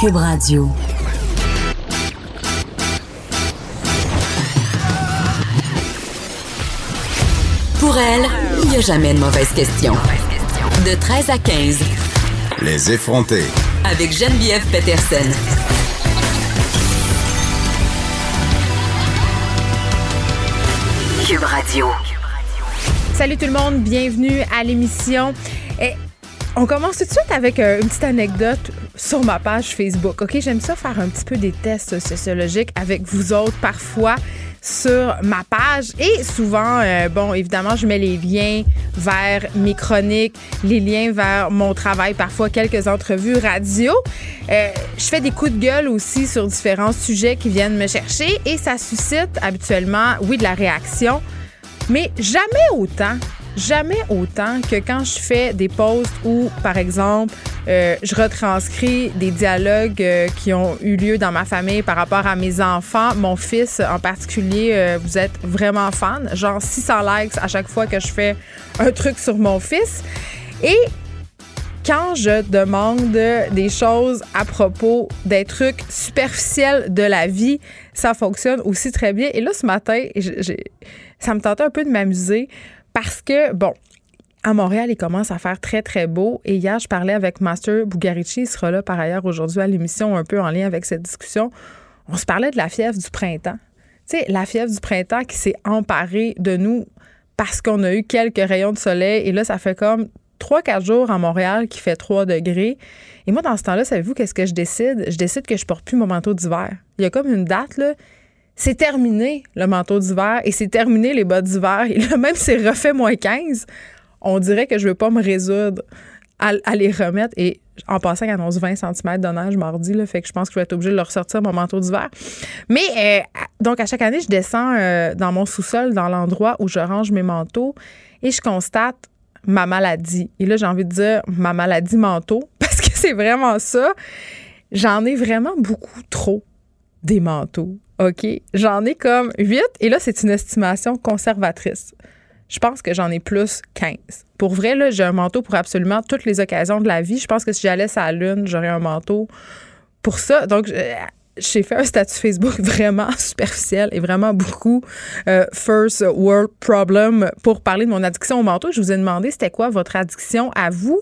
Cube Radio. Pour elle, il n'y a jamais de mauvaise question. De 13 à 15. Les effronter. Avec Geneviève Peterson. Cube Radio. Salut tout le monde, bienvenue à l'émission. Et on commence tout de suite avec euh, une petite anecdote sur ma page Facebook. OK, j'aime ça faire un petit peu des tests sociologiques avec vous autres parfois sur ma page et souvent euh, bon évidemment je mets les liens vers mes chroniques les liens vers mon travail parfois quelques entrevues radio euh, je fais des coups de gueule aussi sur différents sujets qui viennent me chercher et ça suscite habituellement oui de la réaction mais jamais autant jamais autant que quand je fais des posts où, par exemple, euh, je retranscris des dialogues euh, qui ont eu lieu dans ma famille par rapport à mes enfants. Mon fils en particulier, euh, vous êtes vraiment fan, genre 600 likes à chaque fois que je fais un truc sur mon fils. Et quand je demande des choses à propos des trucs superficiels de la vie, ça fonctionne aussi très bien. Et là, ce matin, ça me tentait un peu de m'amuser parce que, bon, à Montréal, il commence à faire très, très beau. Et hier, je parlais avec Master Bugarici. Il sera là par ailleurs aujourd'hui à l'émission, un peu en lien avec cette discussion. On se parlait de la fièvre du printemps. Tu sais, la fièvre du printemps qui s'est emparée de nous parce qu'on a eu quelques rayons de soleil. Et là, ça fait comme 3-4 jours à Montréal qui fait 3 degrés. Et moi, dans ce temps-là, savez-vous qu'est-ce que je décide? Je décide que je porte plus mon manteau d'hiver. Il y a comme une date, là. C'est terminé le manteau d'hiver et c'est terminé les bottes d'hiver. Et là, même si c'est refait moins 15, on dirait que je ne veux pas me résoudre à, les remettre. Et en passant, il annonce 20 cm de neige mardi, là, fait que je pense que je vais être obligée de le ressortir, mon manteau d'hiver. Mais euh, donc, à chaque année, je descends euh, dans mon sous-sol, dans l'endroit où je range mes manteaux, et je constate ma maladie. Et là, j'ai envie de dire ma maladie manteau, parce que c'est vraiment ça. J'en ai vraiment beaucoup trop des manteaux. OK? J'en ai comme 8, et là, c'est une estimation conservatrice je pense que j'en ai plus 15. Pour vrai, là, j'ai un manteau pour absolument toutes les occasions de la vie. Je pense que si j'allais à la Lune, j'aurais un manteau pour ça. Donc, j'ai fait un statut Facebook vraiment superficiel et vraiment beaucoup euh, first world problem pour parler de mon addiction au manteau. Je vous ai demandé c'était quoi votre addiction à vous.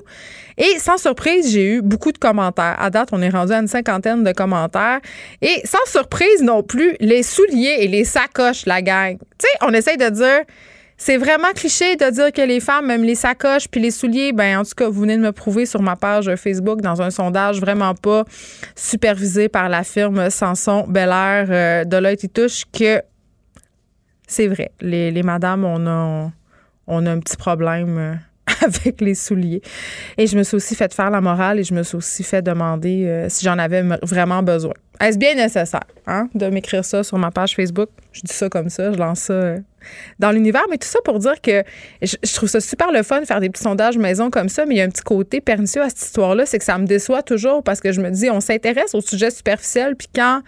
Et sans surprise, j'ai eu beaucoup de commentaires. À date, on est rendu à une cinquantaine de commentaires. Et sans surprise non plus, les souliers et les sacoches, la gang. Tu sais, on essaye de dire c'est vraiment cliché de dire que les femmes, même les sacoches puis les souliers, ben en tout cas, vous venez de me prouver sur ma page Facebook dans un sondage vraiment pas supervisé par la firme Sanson Bel Air euh, de l'œil touche que c'est vrai. Les, les madames, on a, on a un petit problème euh, avec les souliers. Et je me suis aussi fait faire la morale et je me suis aussi fait demander euh, si j'en avais vraiment besoin. Est-ce bien nécessaire hein, de m'écrire ça sur ma page Facebook? Je dis ça comme ça, je lance ça euh, dans l'univers. Mais tout ça pour dire que je, trouve ça super le fun de faire des petits sondages maison comme ça, mais il y a un petit côté pernicieux à cette histoire-là, c'est que ça me déçoit toujours parce que je me dis, on s'intéresse au sujet superficiel, puis quand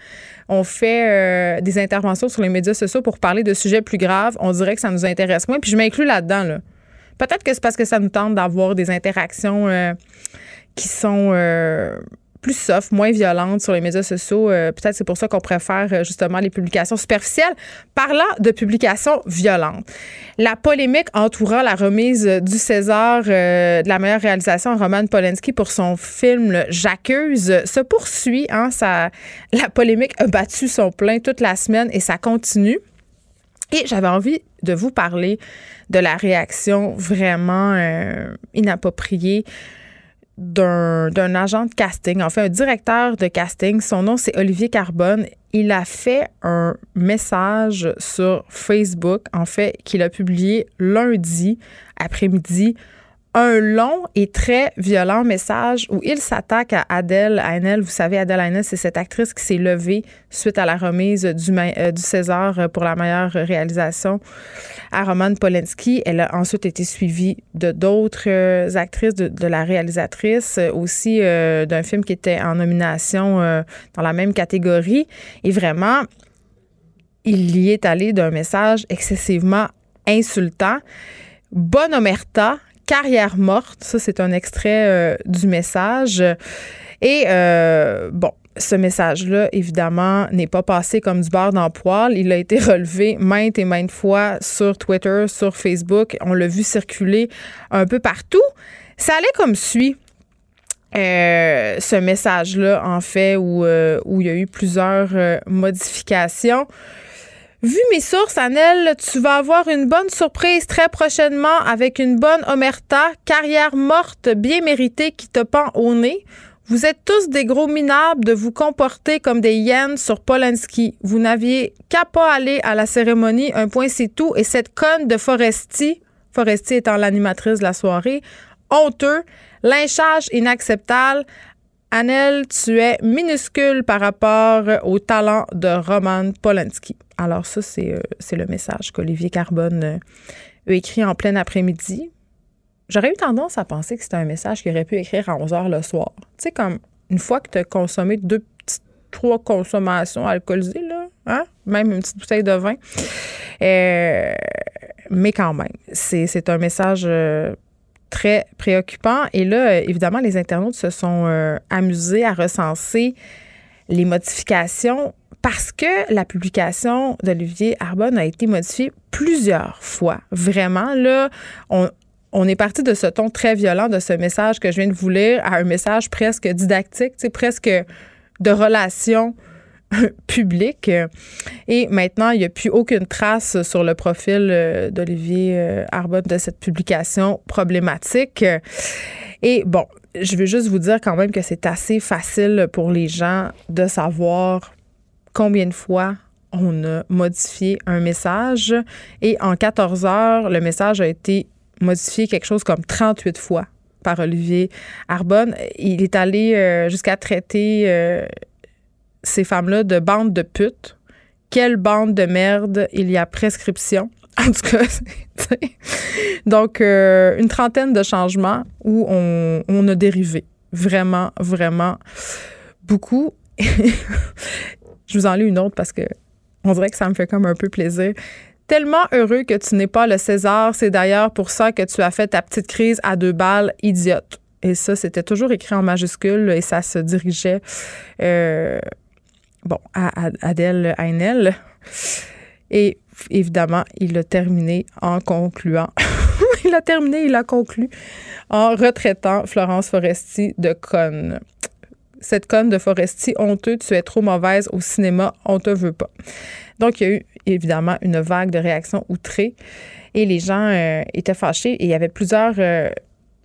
on fait euh, des interventions sur les médias sociaux pour parler de sujets plus graves, on dirait que ça nous intéresse moins. Puis je m'inclus là-dedans, là. Peut-être que c'est parce que ça nous tente d'avoir des interactions euh, qui sont euh, plus soft, moins violentes sur les médias sociaux. Euh, peut-être c'est pour ça qu'on préfère justement les publications superficielles. Parlant de publications violentes, la polémique entourant la remise du César de la meilleure réalisation à Roman Polanski pour son film J'accuse se poursuit. Hein, ça, la polémique a battu son plein toute la semaine et ça continue. Et j'avais envie de vous parler de la réaction vraiment euh, inappropriée d'un agent de casting, enfin un directeur de casting. Son nom, c'est Olivier Carbone. Il a fait un message sur Facebook, en fait, qu'il a publié lundi après-midi un long et très violent message où il s'attaque à Adèle Haenel. Vous savez, Adèle Haenel, c'est cette actrice qui s'est levée suite à la remise du, euh, César pour la meilleure réalisation à Roman Polanski. Elle a ensuite été suivie de d'autres euh, actrices, de, la réalisatrice, aussi euh, d'un film qui était en nomination dans la même catégorie. Et vraiment, il y est allé d'un message excessivement insultant. Bonne omerta carrière morte. Ça, c'est un extrait euh, du message. Et euh, bon, ce message-là, évidemment, n'est pas passé comme du beurre dans poil. Il a été relevé maintes et maintes fois sur Twitter, sur Facebook. On l'a vu circuler un peu partout. Ça allait comme suit. Euh, ce message-là, en fait, où, il y a eu plusieurs modifications. Vu mes sources, Annelle, tu vas avoir une bonne surprise très prochainement avec une bonne omerta, carrière morte bien méritée qui te pend au nez. Vous êtes tous des gros minables de vous comporter comme des hyènes sur Polanski. Vous n'aviez qu'à pas aller à la cérémonie, un point c'est tout. Et cette conne de Foresti, Foresti étant l'animatrice de la soirée, honteux, lynchage inacceptable. Annelle, tu es minuscule par rapport au talent de Roman Polanski. Alors ça, c'est euh, le message qu'Olivier Carbone euh, a écrit en plein après-midi. J'aurais eu tendance à penser que c'était un message qu'il aurait pu écrire à 11 h le soir. Tu sais, comme une fois que tu as consommé deux petites, trois consommations alcoolisées, là, hein? même une petite bouteille de vin. Euh, mais quand même, c'est un message très préoccupant. Et là, évidemment, les internautes se sont euh, amusés à recenser les modifications parce que la publication d'Olivier Arbonne a été modifiée plusieurs fois. Vraiment, là, on, on est parti de ce ton très violent, de ce message que je viens de vous lire, à un message presque didactique, presque de relation publique. Et maintenant, il n'y a plus aucune trace sur le profil euh, d'Olivier euh, Arbonne de cette publication problématique. Et bon, je veux juste vous dire quand même que c'est assez facile pour les gens de savoir combien de fois on a modifié un message. Et en 14 heures, le message a été modifié quelque chose comme 38 fois par Olivier Arbonne. Il est allé euh, jusqu'à traiter ces femmes-là de bandes de putes. Quelle bande de merde il y a prescription. En tout cas, donc euh, une trentaine de changements où on, on a dérivé. Vraiment, vraiment beaucoup. Je vous en lis une autre parce que on dirait que ça me fait comme un peu plaisir tellement heureux que tu n'es pas le César. C'est d'ailleurs pour ça que tu as fait ta petite crise à deux balles idiote. Et ça, c'était toujours écrit en majuscule et ça se dirigeait, euh, bon, à, Adèle Haenel. Et évidemment, il a terminé en concluant. il a terminé, il a conclu en retraitant Florence Foresti de conne. Cette conne de Foresti, honteux, tu es trop mauvaise au cinéma, on te veut pas. Donc, il y a eu évidemment une vague de réactions outrées et les gens euh, étaient fâchés et il y avait plusieurs euh,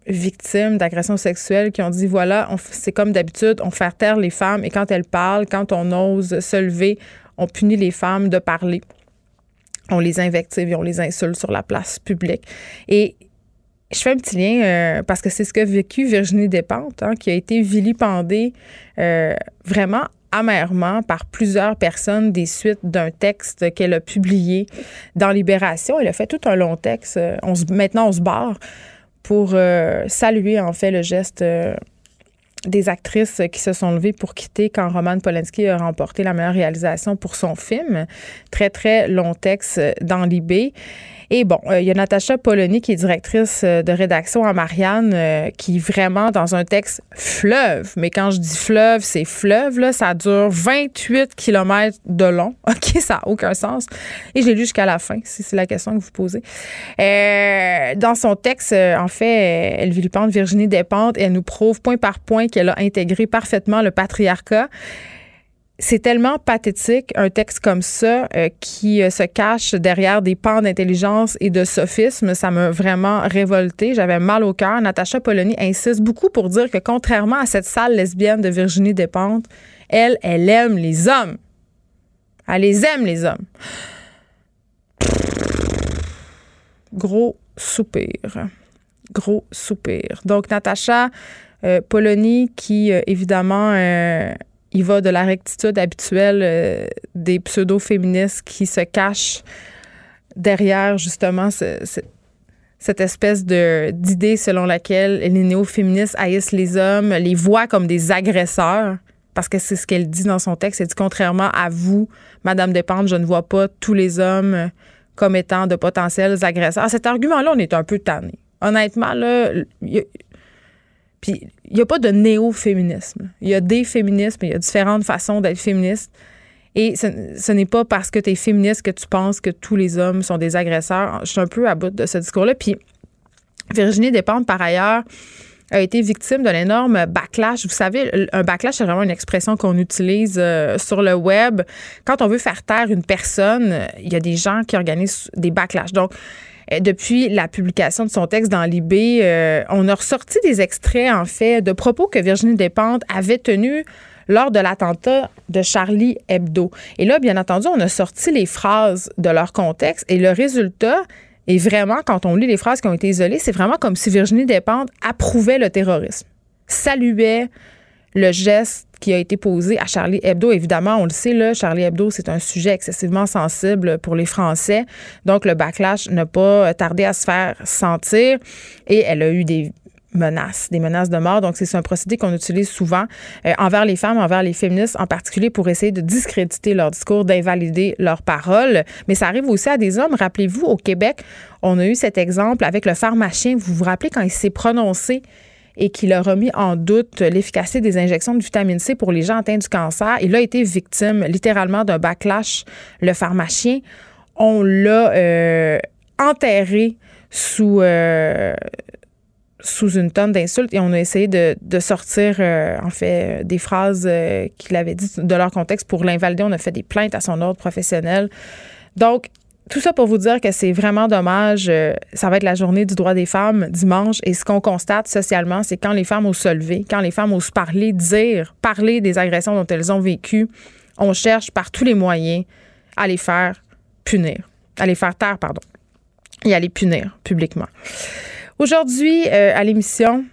victimes d'agressions sexuelles qui ont dit voilà, c'est comme d'habitude, on fait taire les femmes et quand elles parlent, quand on ose se lever, on punit les femmes de parler. On les invective et on les insulte sur la place publique. Et je fais un petit lien euh, parce que c'est ce qu'a vécu Virginie Despentes, hein, qui a été vilipendée vraiment amèrement par plusieurs personnes des suites d'un texte qu'elle a publié dans Libération. Elle a fait tout un long texte. Euh, maintenant, on se barre pour euh, saluer en fait le geste euh, des actrices qui se sont levées pour quitter quand Roman Polanski a remporté la meilleure réalisation pour son film. Très, très long texte dans Libé. Et bon, euh, il y a Natacha Polony, qui est directrice euh, de rédaction à Marianne, euh, qui vraiment dans un texte fleuve. Mais quand je dis fleuve, c'est fleuve, là, ça dure 28 km de long. OK, ça n'a aucun sens. Et je l'ai lu jusqu'à la fin, si c'est la question que vous posez. dans son texte, en fait, elle vilipende Virginie Despentes et elle nous prouve point par point qu'elle a intégré parfaitement le patriarcat c'est tellement pathétique, un texte comme ça, euh, qui euh, se cache derrière des pans d'intelligence et de sophisme. Ça m'a vraiment révolté. J'avais mal au cœur. Natacha Polony insiste beaucoup pour dire que contrairement à cette salle lesbienne de Virginie Despentes, elle, elle aime les hommes. Elle les aime, les hommes. Gros soupir. Gros soupir. Donc, Natacha euh, Polony, qui, évidemment, il va de la rectitude habituelle euh, des pseudo-féministes qui se cachent derrière justement cette espèce de d'idée selon laquelle les néo-féministes haïssent les hommes, les voient comme des agresseurs, parce que c'est ce qu'elle dit dans son texte. Elle dit contrairement à vous, Madame Despentes, je ne vois pas tous les hommes comme étant de potentiels agresseurs. cet argument-là, on est un peu tanné. Honnêtement, là, puis il n'y a pas de néo-féminisme. Il y a des féminismes, il y a différentes façons d'être féministe. Et ce, n'est pas parce que tu es féministe que tu penses que tous les hommes sont des agresseurs. Je suis un peu à bout de ce discours-là. Puis Virginie Despentes, par ailleurs, a été victime d'un énorme backlash. Vous savez, un backlash, c'est vraiment une expression qu'on utilise euh, sur le web. Quand on veut faire taire une personne, il y a des gens qui organisent des backlash. Donc, depuis la publication de son texte dans l'IB, euh, on a ressorti des extraits, en fait, de propos que Virginie Despentes avait tenus lors de l'attentat de Charlie Hebdo. Et là, bien entendu, on a sorti les phrases de leur contexte et le résultat est vraiment, quand on lit les phrases qui ont été isolées, c'est vraiment comme si Virginie Despentes approuvait le terrorisme, saluait le geste qui a été posé à Charlie Hebdo. Évidemment, on le sait, là, Charlie Hebdo, c'est un sujet excessivement sensible pour les Français. Donc, le backlash n'a pas tardé à se faire sentir. Et elle a eu des menaces, des menaces de mort. Donc, c'est un procédé qu'on utilise souvent euh, envers les femmes, envers les féministes en particulier pour essayer de discréditer leur discours, d'invalider leurs paroles. Mais ça arrive aussi à des hommes. Rappelez-vous, au Québec, on a eu cet exemple avec le pharmacien. Vous vous rappelez quand il s'est prononcé et qu'il a remis en doute l'efficacité des injections de vitamine C pour les gens atteints du cancer. Il a été victime littéralement d'un backlash. Le pharmacien, on l'a euh, enterré sous, euh, sous une tonne d'insultes et on a essayé de, sortir, euh, en fait, des phrases qu'il avait dites de leur contexte pour l'invalider. On a fait des plaintes à son ordre professionnel. Donc, tout ça pour vous dire que c'est vraiment dommage. Euh, ça va être la journée du droit des femmes dimanche. Et ce qu'on constate socialement, c'est quand les femmes osent se lever, quand les femmes osent parler, dire, parler des agressions dont elles ont vécu, on cherche par tous les moyens à les faire punir, à les faire taire, pardon, et à les punir publiquement. Aujourd'hui, euh, à l'émission,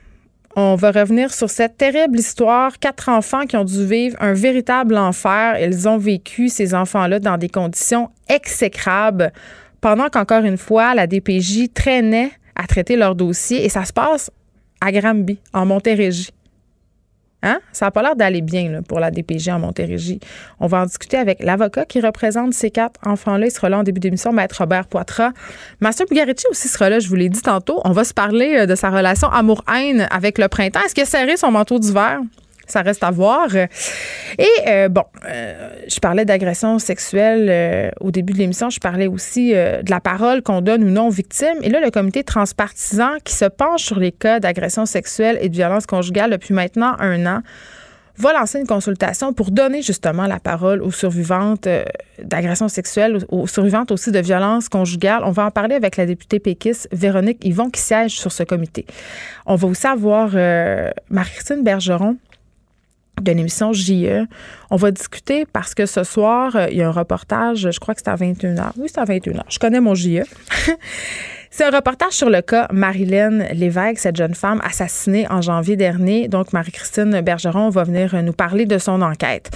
on va revenir sur cette terrible histoire. Quatre enfants qui ont dû vivre un véritable enfer. Ils ont vécu, ces enfants-là, dans des conditions exécrables, pendant qu'encore une fois, la DPJ traînait à traiter leur dossier. Et ça se passe à Granby, en Montérégie. Hein? Ça n'a pas l'air d'aller bien pour la DPJ en Montérégie. On va en discuter avec l'avocat qui représente ces quatre enfants-là. Il sera là en début d'émission, Maître Robert Poitras. Master Bugarici aussi sera là, je vous l'ai dit tantôt. On va se parler euh, de sa relation amour-haine avec le printemps. Est-ce qu'il a son manteau d'hiver? Ça reste à voir. Et euh, bon, euh, je parlais d'agression sexuelle euh, au début de l'émission. Je parlais aussi de la parole qu'on donne ou non aux victimes. Et là, le comité transpartisan qui se penche sur les cas d'agression sexuelle et de violence conjugale depuis maintenant un an va lancer une consultation pour donner justement la parole aux survivantes d'agression sexuelle, aux survivantes aussi de violence conjugale. On va en parler avec la députée péquiste Véronique Yvon qui siège sur ce comité. On va aussi avoir Marie-Christine Bergeron d'une émission JE. On va discuter parce que ce soir, euh, il y a un reportage, je crois que c'est à 21h. Oui, c'est à 21h. Je connais mon JE. c'est un reportage sur le cas Marilyn Lévesque, cette jeune femme assassinée en janvier dernier. Donc, Marie-Christine Bergeron va venir nous parler de son enquête.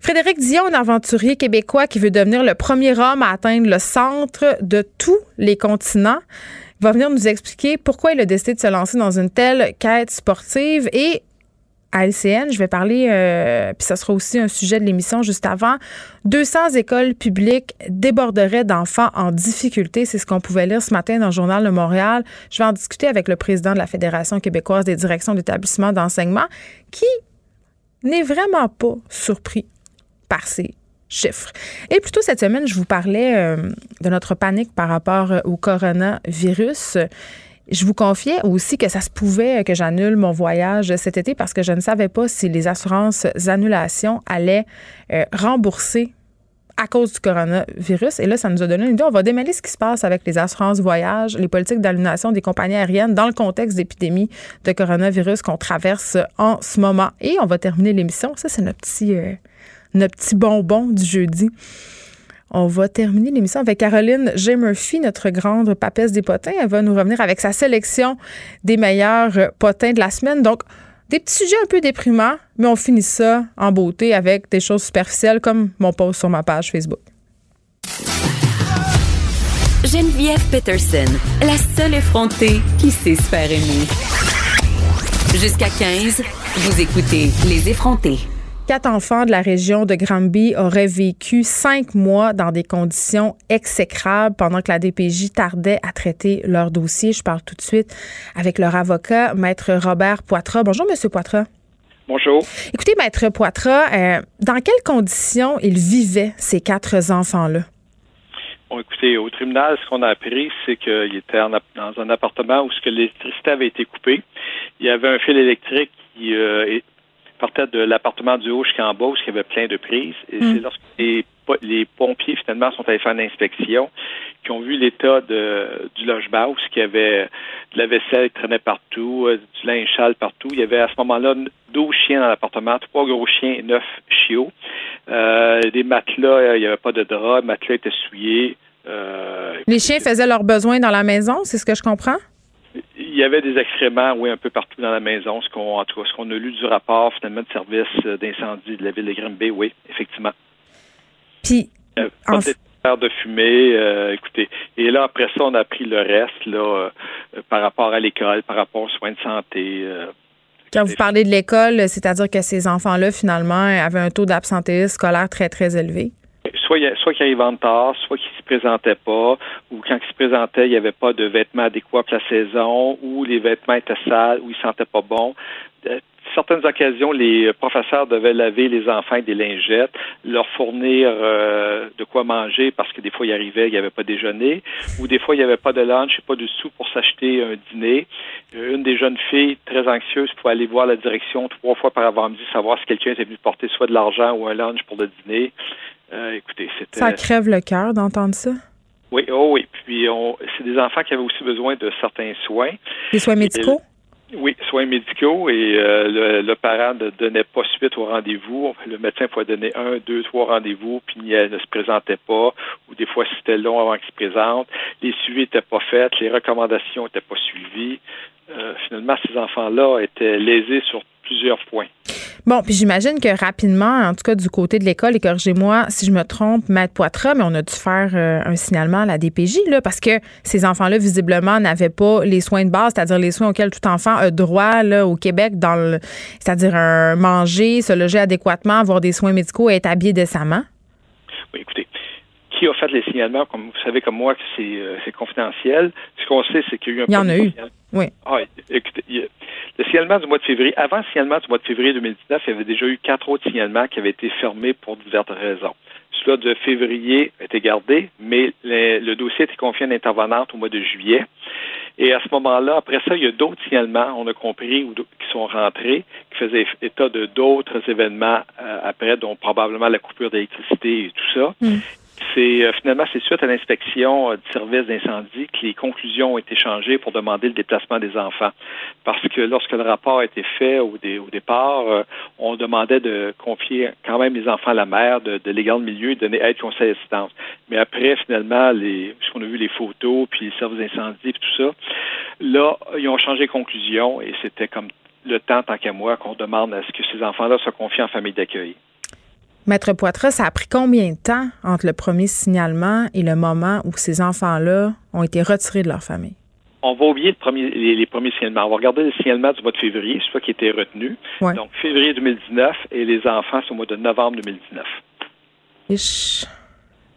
Frédéric Dion, un aventurier québécois qui veut devenir le premier homme à atteindre le centre de tous les continents, va venir nous expliquer pourquoi il a décidé de se lancer dans une telle quête sportive et à LCN. Je vais parler, euh, puis ça sera aussi un sujet de l'émission juste avant. 200 écoles publiques déborderaient d'enfants en difficulté. C'est ce qu'on pouvait lire ce matin dans le Journal de Montréal. Je vais en discuter avec le président de la Fédération québécoise des directions d'établissements d'enseignement qui n'est vraiment pas surpris par ces chiffres. Et plutôt cette semaine, je vous parlais euh, de notre panique par rapport au coronavirus. Je vous confiais aussi que ça se pouvait que j'annule mon voyage cet été parce que je ne savais pas si les assurances annulations allaient euh, rembourser à cause du coronavirus. Et là, ça nous a donné une idée. On va démêler ce qui se passe avec les assurances voyage, les politiques d'annulation des compagnies aériennes dans le contexte d'épidémie de coronavirus qu'on traverse en ce moment. Et on va terminer l'émission. Ça, c'est notre euh, notre petit bonbon du jeudi. On va terminer l'émission avec Caroline J. Murphy, notre grande papesse des potins. Elle va nous revenir avec sa sélection des meilleurs potins de la semaine. Donc, des petits sujets un peu déprimants, mais on finit ça en beauté avec des choses superficielles comme mon post sur ma page Facebook. Geneviève Peterson, la seule effrontée qui sait se faire aimer. Jusqu'à 15, vous écoutez Les effrontés. Quatre enfants de la région de Granby auraient vécu cinq mois dans des conditions exécrables pendant que la DPJ tardait à traiter leur dossier. Je parle tout de suite avec leur avocat, Maître Robert Poitras. Bonjour, Monsieur Poitras. Bonjour. Écoutez, Maître Poitras, euh, dans quelles conditions ils vivaient, ces quatre enfants-là? Bon, écoutez, au tribunal, ce qu'on a appris, c'est qu'il était dans un appartement où l'électricité avait été coupée. Il y avait un fil électrique qui euh, partait de l'appartement du haut jusqu'en bas où il y avait plein de prises. Et mm. c'est lorsque les, pompiers, finalement, sont allés faire une inspection, qui ont vu l'état du logement où il y avait de la vaisselle qui traînait partout, euh, du linge châle partout. Il y avait à ce moment-là 12 chiens dans l'appartement, trois gros chiens et neuf chiots. Euh, des matelas, il n'y avait pas de drap, les matelas étaient souillés. Euh, les chiens faisaient leurs besoins dans la maison, c'est ce que je comprends? Il y avait des excréments, oui, un peu partout dans la maison. Ce qu'on, en tout cas, ce qu'on a lu du rapport finalement de service euh, d'incendie de la ville de Grimby, oui, effectivement. Puis, euh, de fumée, euh, écoutez. Et là, après ça, on a pris le reste, là, par rapport à l'école, par rapport aux soins de santé. Quand vous parlez de l'école, c'est-à-dire que ces enfants-là, finalement, avaient un taux d'absentéisme scolaire très, très élevé? Soit, soit qu'ils arrivent en tard, soit qu'ils se présentaient pas, ou quand ils se présentaient, il n'y avait pas de vêtements adéquats pour la saison, ou les vêtements étaient sales, ou ils sentaient pas bon. Certaines occasions, les professeurs devaient laver les enfants avec des lingettes, leur fournir euh, de quoi manger parce que des fois, ils arrivaient, il n'y avait pas déjeuner, ou des fois, il n'y avait pas de lunch et pas de sous pour s'acheter un dîner. Euh, une des jeunes filles, très anxieuses, pouvait aller voir la direction trois fois par avant-midi, savoir si quelqu'un était venu porter soit de l'argent ou un lunch pour le dîner. Euh, écoutez, c'était. Ça crève le cœur d'entendre ça? Oui, oh oui. Puis c'est des enfants qui avaient aussi besoin de certains soins. Des soins médicaux? Oui, soins médicaux et euh, le, parent ne donnait pas suite au rendez-vous. Le médecin pouvait donner un, deux, trois rendez-vous, puis elle ne se présentait pas, ou des fois c'était long avant qu'il se présente. Les suivis n'étaient pas faits, les recommandations n'étaient pas suivies. Euh, finalement, ces enfants-là étaient lésés sur plusieurs points. Bon, puis j'imagine que rapidement, en tout cas du côté de l'école, et corrigez-moi si je me trompe, Maître Poitras, mais on a dû faire euh, un signalement à la DPJ, là, parce que ces enfants-là, visiblement, n'avaient pas les soins de base, c'est-à-dire les soins auxquels tout enfant a droit là, au Québec, dans le, c'est-à-dire un manger, se loger adéquatement, avoir des soins médicaux et être habillé décemment? Oui, écoutez, qui a fait les signalements, comme vous savez comme moi que c'est, euh, confidentiel. Ce qu'on sait, c'est qu'il y a eu un Il y en a eu. Oui. Ah, écoutez, le signalement du mois de février, avant le signalement du mois de février 2019, il y avait déjà eu quatre autres signalements qui avaient été fermés pour diverses raisons. Celui de février été gardé, mais le, dossier été confié à une intervenante au mois de juillet. Et à ce moment-là, après ça, il y a d'autres signalements, on a compris, qui sont rentrés, qui faisaient état de d'autres événements euh, après, dont probablement la coupure d'électricité et tout ça. Mm c'est euh, finalement c'est suite à l'inspection euh, du service d'incendie que les conclusions ont été changées pour demander le déplacement des enfants. Parce que lorsque le rapport a été fait au, départ, euh, on demandait de confier quand même les enfants à la mère, de, de légal milieu, de donner aide conseil assistance. Mais après, finalement, les, puisqu'on a vu les photos, puis le service d'incendie, puis tout ça, là, ils ont changé de conclusion et c'était comme le temps, tant qu'à moi, qu'on demande à ce que ces enfants-là soient confiés en famille d'accueil. Maître Poitras, ça a pris combien de temps entre le premier signalement et le moment où ces enfants-là ont été retirés de leur famille? on va oublier les, premiers signalements. On va regarder le signalement du mois de février, soit qui était retenu. Donc, février 2019 et les enfants, c'est au mois de novembre 2019.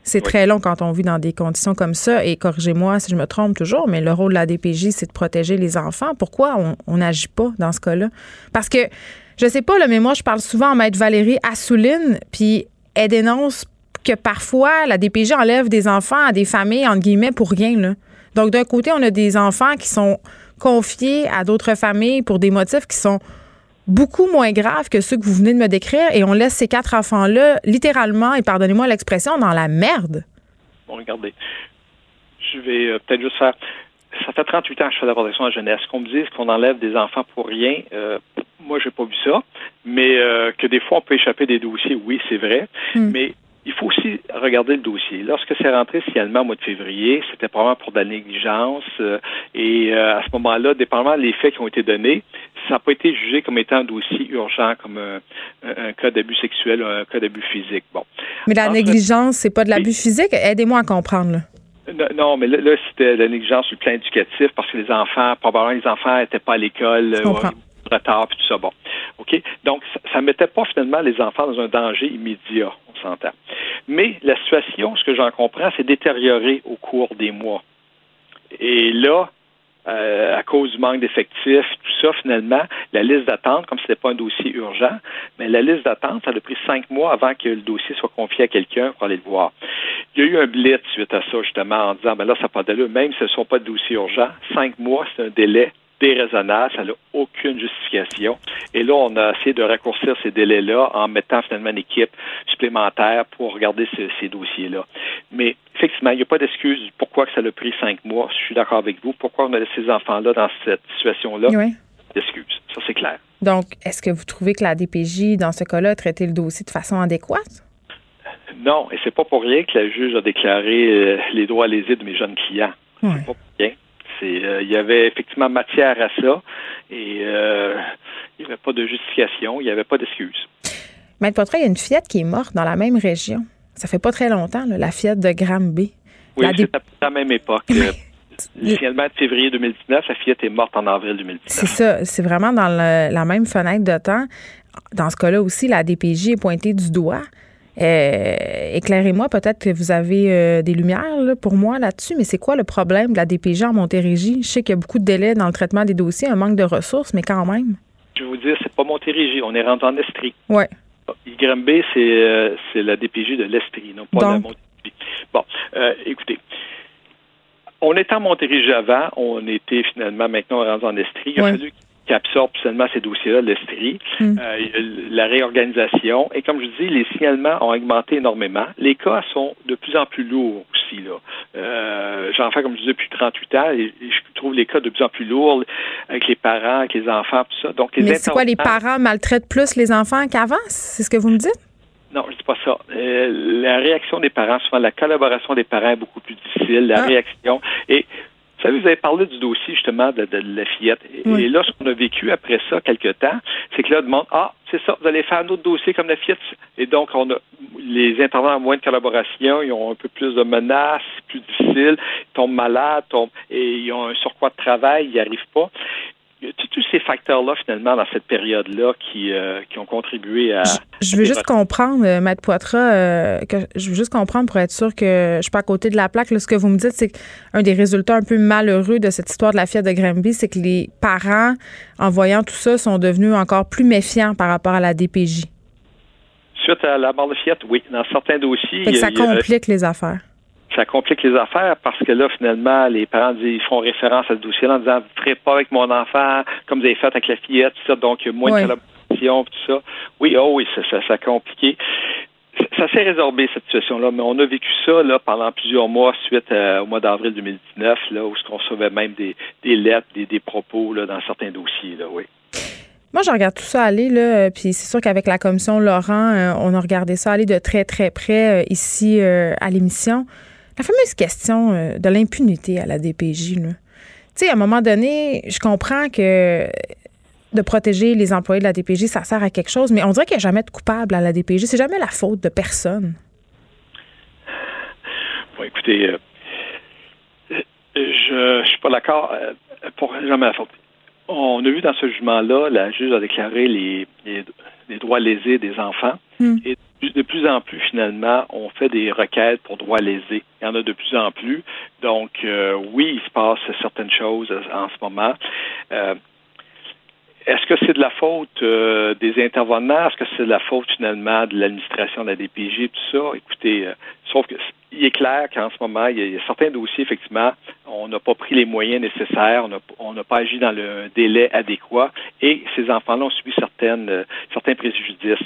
C'est très long quand on vit dans des conditions comme ça. Et corrigez-moi si je me trompe toujours, mais le rôle de la DPJ, c'est de protéger les enfants. Pourquoi on n'agit pas dans ce cas-là? Parce que je sais pas, mais moi, je parle souvent à Maître Valérie Assouline, puis elle dénonce que parfois, la DPJ enlève des enfants à des familles, entre guillemets, pour rien. Donc, d'un côté, on a des enfants qui sont confiés à d'autres familles pour des motifs qui sont beaucoup moins graves que ceux que vous venez de me décrire et on laisse ces quatre enfants-là littéralement, et pardonnez-moi l'expression, dans la merde. Bon, regardez, je vais euh, peut-être juste faire ça fait 38 ans que je fais la protection à la jeunesse. Qu'on me dise qu'on enlève des enfants pour rien, euh, moi, j'ai pas vu ça. Mais euh, que des fois, on peut échapper des dossiers, oui, c'est vrai. Hmm. Mais il faut aussi regarder le dossier. Lorsque c'est rentré finalement au mois de février, c'était probablement pour de la négligence. Euh, et à ce moment-là, dépendamment des faits qui ont été donnés, ça n'a pas été jugé comme étant un dossier urgent, comme un, cas d'abus sexuel ou un cas d'abus physique. Bon. Mais la négligence, c'est pas de l'abus physique? Aidez-moi à comprendre. Là. Non, mais là, c'était la négligence sur le plan éducatif parce que les enfants, probablement les enfants n'étaient pas à l'école, euh, retard, puis tout ça. Bon. OK? Donc, ça ne mettait pas finalement les enfants dans un danger immédiat, on s'entend. Mais la situation, ce que j'en comprends, s'est détériorée au cours des mois. Et là, euh, à cause du manque d'effectifs, tout ça, finalement, la liste d'attente, comme ce n'était pas un dossier urgent, mais la liste d'attente, ça a pris cinq mois avant que le dossier soit confié à quelqu'un pour aller le voir. Il y a eu un blitz suite à ça, justement, en disant, ben là, ça n'a pas même si ce ne sont pas de dossiers urgents, cinq mois, c'est un délai déraisonnable, ça n'a aucune justification. Et là, on a essayé de raccourcir ces délais-là en mettant finalement une équipe supplémentaire pour regarder ces dossiers-là. Mais effectivement, il n'y a pas d'excuse pourquoi que ça a pris cinq mois. Je suis d'accord avec vous. Pourquoi on a laissé ces enfants-là dans cette situation-là? Oui. D'excuses. Ça, c'est clair. Donc, est-ce que vous trouvez que la DPJ, dans ce cas-là, a traité le dossier de façon adéquate? Non, et c'est pas pour rien que la juge a déclaré euh, les droits lésés de mes jeunes clients. Oui. C'est pas pour rien. Euh, il y avait effectivement matière à ça et euh, il n'y avait pas de justification, il n'y avait pas d'excuse. Maître Poitras, il y a une fillette qui est morte dans la même région. Ça fait pas très longtemps, la fillette de Granby. Oui, c'est à la même époque. Initialement, de février 2019, la fillette est morte en avril 2019. C'est ça, c'est vraiment dans la même fenêtre de temps. Dans ce cas-là aussi, la DPJ est pointée du doigt. Euh, éclairez-moi, peut-être que vous avez euh, des lumières pour moi là-dessus, mais c'est quoi le problème de la DPJ en Montérégie? Je sais qu'il y a beaucoup de délais dans le traitement des dossiers, un manque de ressources, mais quand même. Je vais vous dire, c'est pas Montérégie, on est rentré en Estrie. Oui. Euh, c'est la DPJ de l'Estrie, non pas la Montérégie. Bon, écoutez, on était en Montérégie avant, on était finalement maintenant rentré en Estrie. Il a fallu qui absorbe seulement ces dossiers-là, l'Estrie, mm. euh, la réorganisation. Et comme je dis, les signalements ont augmenté énormément. Les cas sont de plus en plus lourds aussi. Là. Euh, J'en fais, comme je disais, depuis 38 ans et, je trouve les cas de plus en plus lourds avec les parents, avec les enfants, tout ça. Donc, les Mais c'est quoi, les parents maltraitent plus les enfants qu'avant? C'est ce que vous me dites? Non, je dis pas ça. Euh, la réaction des parents, souvent la collaboration des parents est beaucoup plus difficile, la ah. réaction. Et vous savez, vous avez parlé du dossier justement de, la fillette. Et là, ce qu'on a vécu après ça, quelque temps, c'est que là, on demande Ah, c'est ça, vous allez faire un autre dossier comme la fillette. Et donc, on a les intervenants ont moins de collaboration, ils ont un peu plus de menaces, c'est plus difficile, ils tombent malades, tombent, et ils ont un surcroît de travail, ils n'y arrivent pas ces facteurs-là, finalement, dans cette période-là, qui, euh, qui ont contribué à. Je, veux juste comprendre, euh, Maître Poitras, euh, que je veux juste comprendre pour être sûr que je suis pas à côté de la plaque. ce que vous me dites, c'est qu'un des résultats un peu malheureux de cette histoire de la fièvre de Granby, c'est que les parents, en voyant tout ça, sont devenus encore plus méfiants par rapport à la DPJ. Suite à la mort de Fiat, oui. Dans certains dossiers. Fait que ça complique les affaires ça complique les affaires parce que là, finalement, les parents disent, ils font référence à ce dossier-là en disant, vous ne ferez pas avec mon enfant comme vous avez fait avec la fillette, tout ça, donc moins de collaboration, tout ça. Oui, oh oui, ça, ça, ça a compliqué. Ça, s'est résorbé, cette situation-là, mais on a vécu ça là, pendant plusieurs mois suite au mois d'avril 2019, là, où on recevait même des, lettres, des, propos là, dans certains dossiers, là, oui. Moi, je regarde tout ça aller, là, puis c'est sûr qu'avec la commission Laurent, euh, on a regardé ça aller de très, très près euh, ici euh, à l'émission. La fameuse question euh, de l'impunité à la DPJ, Tu sais, à un moment donné, je comprends que de protéger les employés de la DPJ, ça sert à quelque chose, mais on dirait qu'il n'y a jamais de coupable à la DPJ. C'est jamais la faute de personne. Bon, écoutez, euh, je ne suis pas d'accord euh, pour jamais la faute. On a vu dans ce jugement-là, la juge a déclaré les, droits lésés des enfants. Hmm. Et de plus en plus, finalement, on fait des requêtes pour droits lésés. Il y en a de plus en plus. Donc, euh, oui, il se passe certaines choses en ce moment. Euh, est-ce que c'est de la faute euh, des intervenants? Est-ce que c'est de la faute finalement de l'administration de la DPJ, tout ça? Écoutez, sauf que il est clair qu'en ce moment, il y, a, certains dossiers, effectivement, on n'a pas pris les moyens nécessaires, on n'a pas agi dans le délai adéquat et ces enfants-là ont subi euh, certains préjudices.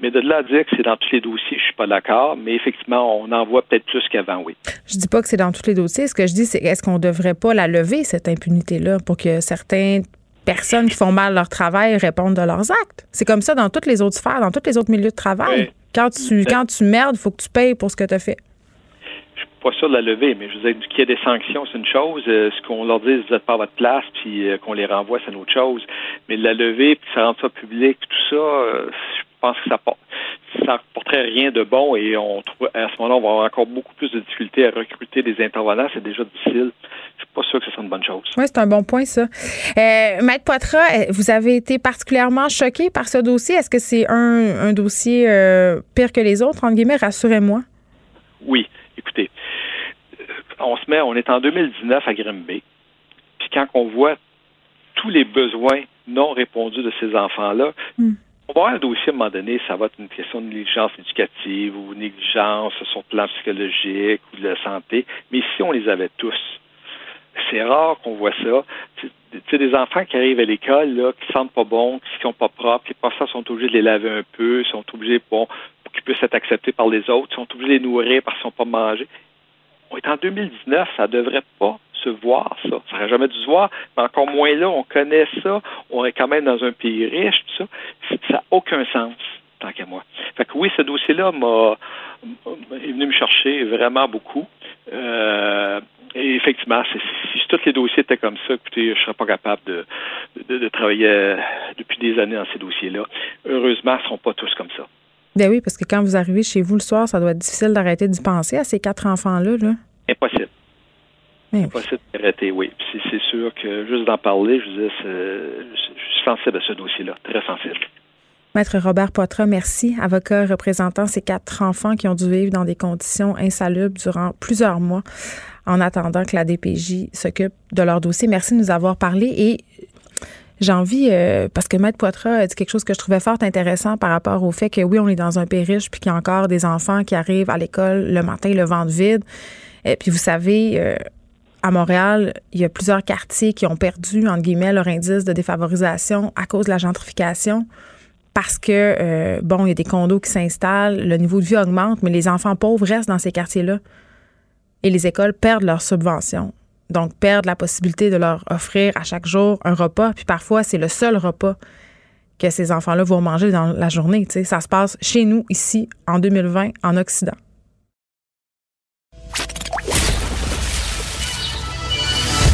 Mais de là à dire que c'est dans tous les dossiers, je suis pas d'accord, mais effectivement, on en voit peut-être plus qu'avant, oui. Je dis pas que c'est dans tous les dossiers. Ce que je dis, c'est est-ce qu'on devrait pas la lever, cette impunité-là, pour que certaines personnes qui font mal leur travail répondent de leurs actes? C'est comme ça dans toutes les autres sphères, dans tous les autres milieux de travail. Quand tu, quand tu merdes, il faut que tu payes pour ce que tu as fait pas sûr de la lever, mais je veux dire, qu'il y ait des sanctions, c'est une chose. Euh, ce qu'on leur dit, vous n'êtes pas à votre place, puis euh, qu'on les renvoie, c'est une autre chose. Mais de la lever, puis ça rend ça public, tout ça, euh, je pense que ça porte, ça porterait rien de bon et on trouve, à ce moment-là, on va avoir encore beaucoup plus de difficultés à recruter des intervenants. C'est déjà difficile. Je suis pas sûr que ce soit une bonne chose. Oui, c'est un bon point, ça. Euh, Maître Poitras, euh, vous avez été particulièrement choqué par ce dossier. Est-ce que c'est un, dossier euh, pire que les autres, entre guillemets? Rassurez-moi. Oui. Écoutez, on se met, on est en 2019 à Grimby. Puis quand on voit tous les besoins non répondus de ces enfants-là, hmm. Va avoir un dossier à un moment donné, ça va être une question de négligence éducative ou négligence sur le plan psychologique ou de la santé. Mais si on les avait tous, c'est rare qu'on voit ça. Tu sais, des enfants qui arrivent à l'école, là, qui sentent pas bon, qui sont pas propres, qui pas ça sont obligés de les laver un peu, sont obligés, pour qu'ils puissent être acceptés par les autres, sont obligés de les nourrir parce qu'ils sont pas mangés. On est en 2019, ça devrait pas se voir, ça. Ça n'aurait jamais dû se voir, mais encore moins là, on connaît ça, on est quand même dans un pays riche, tout ça. Ça n'a aucun sens, tant qu'à moi. Fait que oui, ce dossier-là m'a est venu me chercher vraiment beaucoup. Euh, et effectivement, si, tous les dossiers étaient comme ça, écoutez, je ne serais pas capable de, travailler euh, depuis des années dans ces dossiers-là. Heureusement, ils ne seront pas tous comme ça. Ben oui, parce que quand vous arrivez chez vous le soir, ça doit être difficile d'arrêter d'y penser à ces quatre enfants-là. Là. Impossible. Ben Impossible d'arrêter, oui. Puis c'est sûr que juste d'en parler, je vous dis, je suis sensible à ce dossier-là, très sensible. Maître Robert Poitras, merci, avocat représentant ces quatre enfants qui ont dû vivre dans des conditions insalubres durant plusieurs mois en attendant que la DPJ s'occupe de leur dossier. Merci de nous avoir parlé et j'ai envie, euh, parce que Maître Poitras a dit quelque chose que je trouvais fort intéressant par rapport au fait que oui, on est dans un pays riche, puis qu'il y a encore des enfants qui arrivent à l'école le matin, le ventre vide. Et puis vous savez, euh, à Montréal, il y a plusieurs quartiers qui ont perdu, entre guillemets, leur indice de défavorisation à cause de la gentrification parce que, euh, bon, il y a des condos qui s'installent, le niveau de vie augmente, mais les enfants pauvres restent dans ces quartiers-là. Et les écoles perdent leurs subventions. Donc, perdent la possibilité de leur offrir à chaque jour un repas. Puis parfois, c'est le seul repas que ces enfants-là vont manger dans la journée. Ça se passe chez nous, ici, en 2020, en Occident.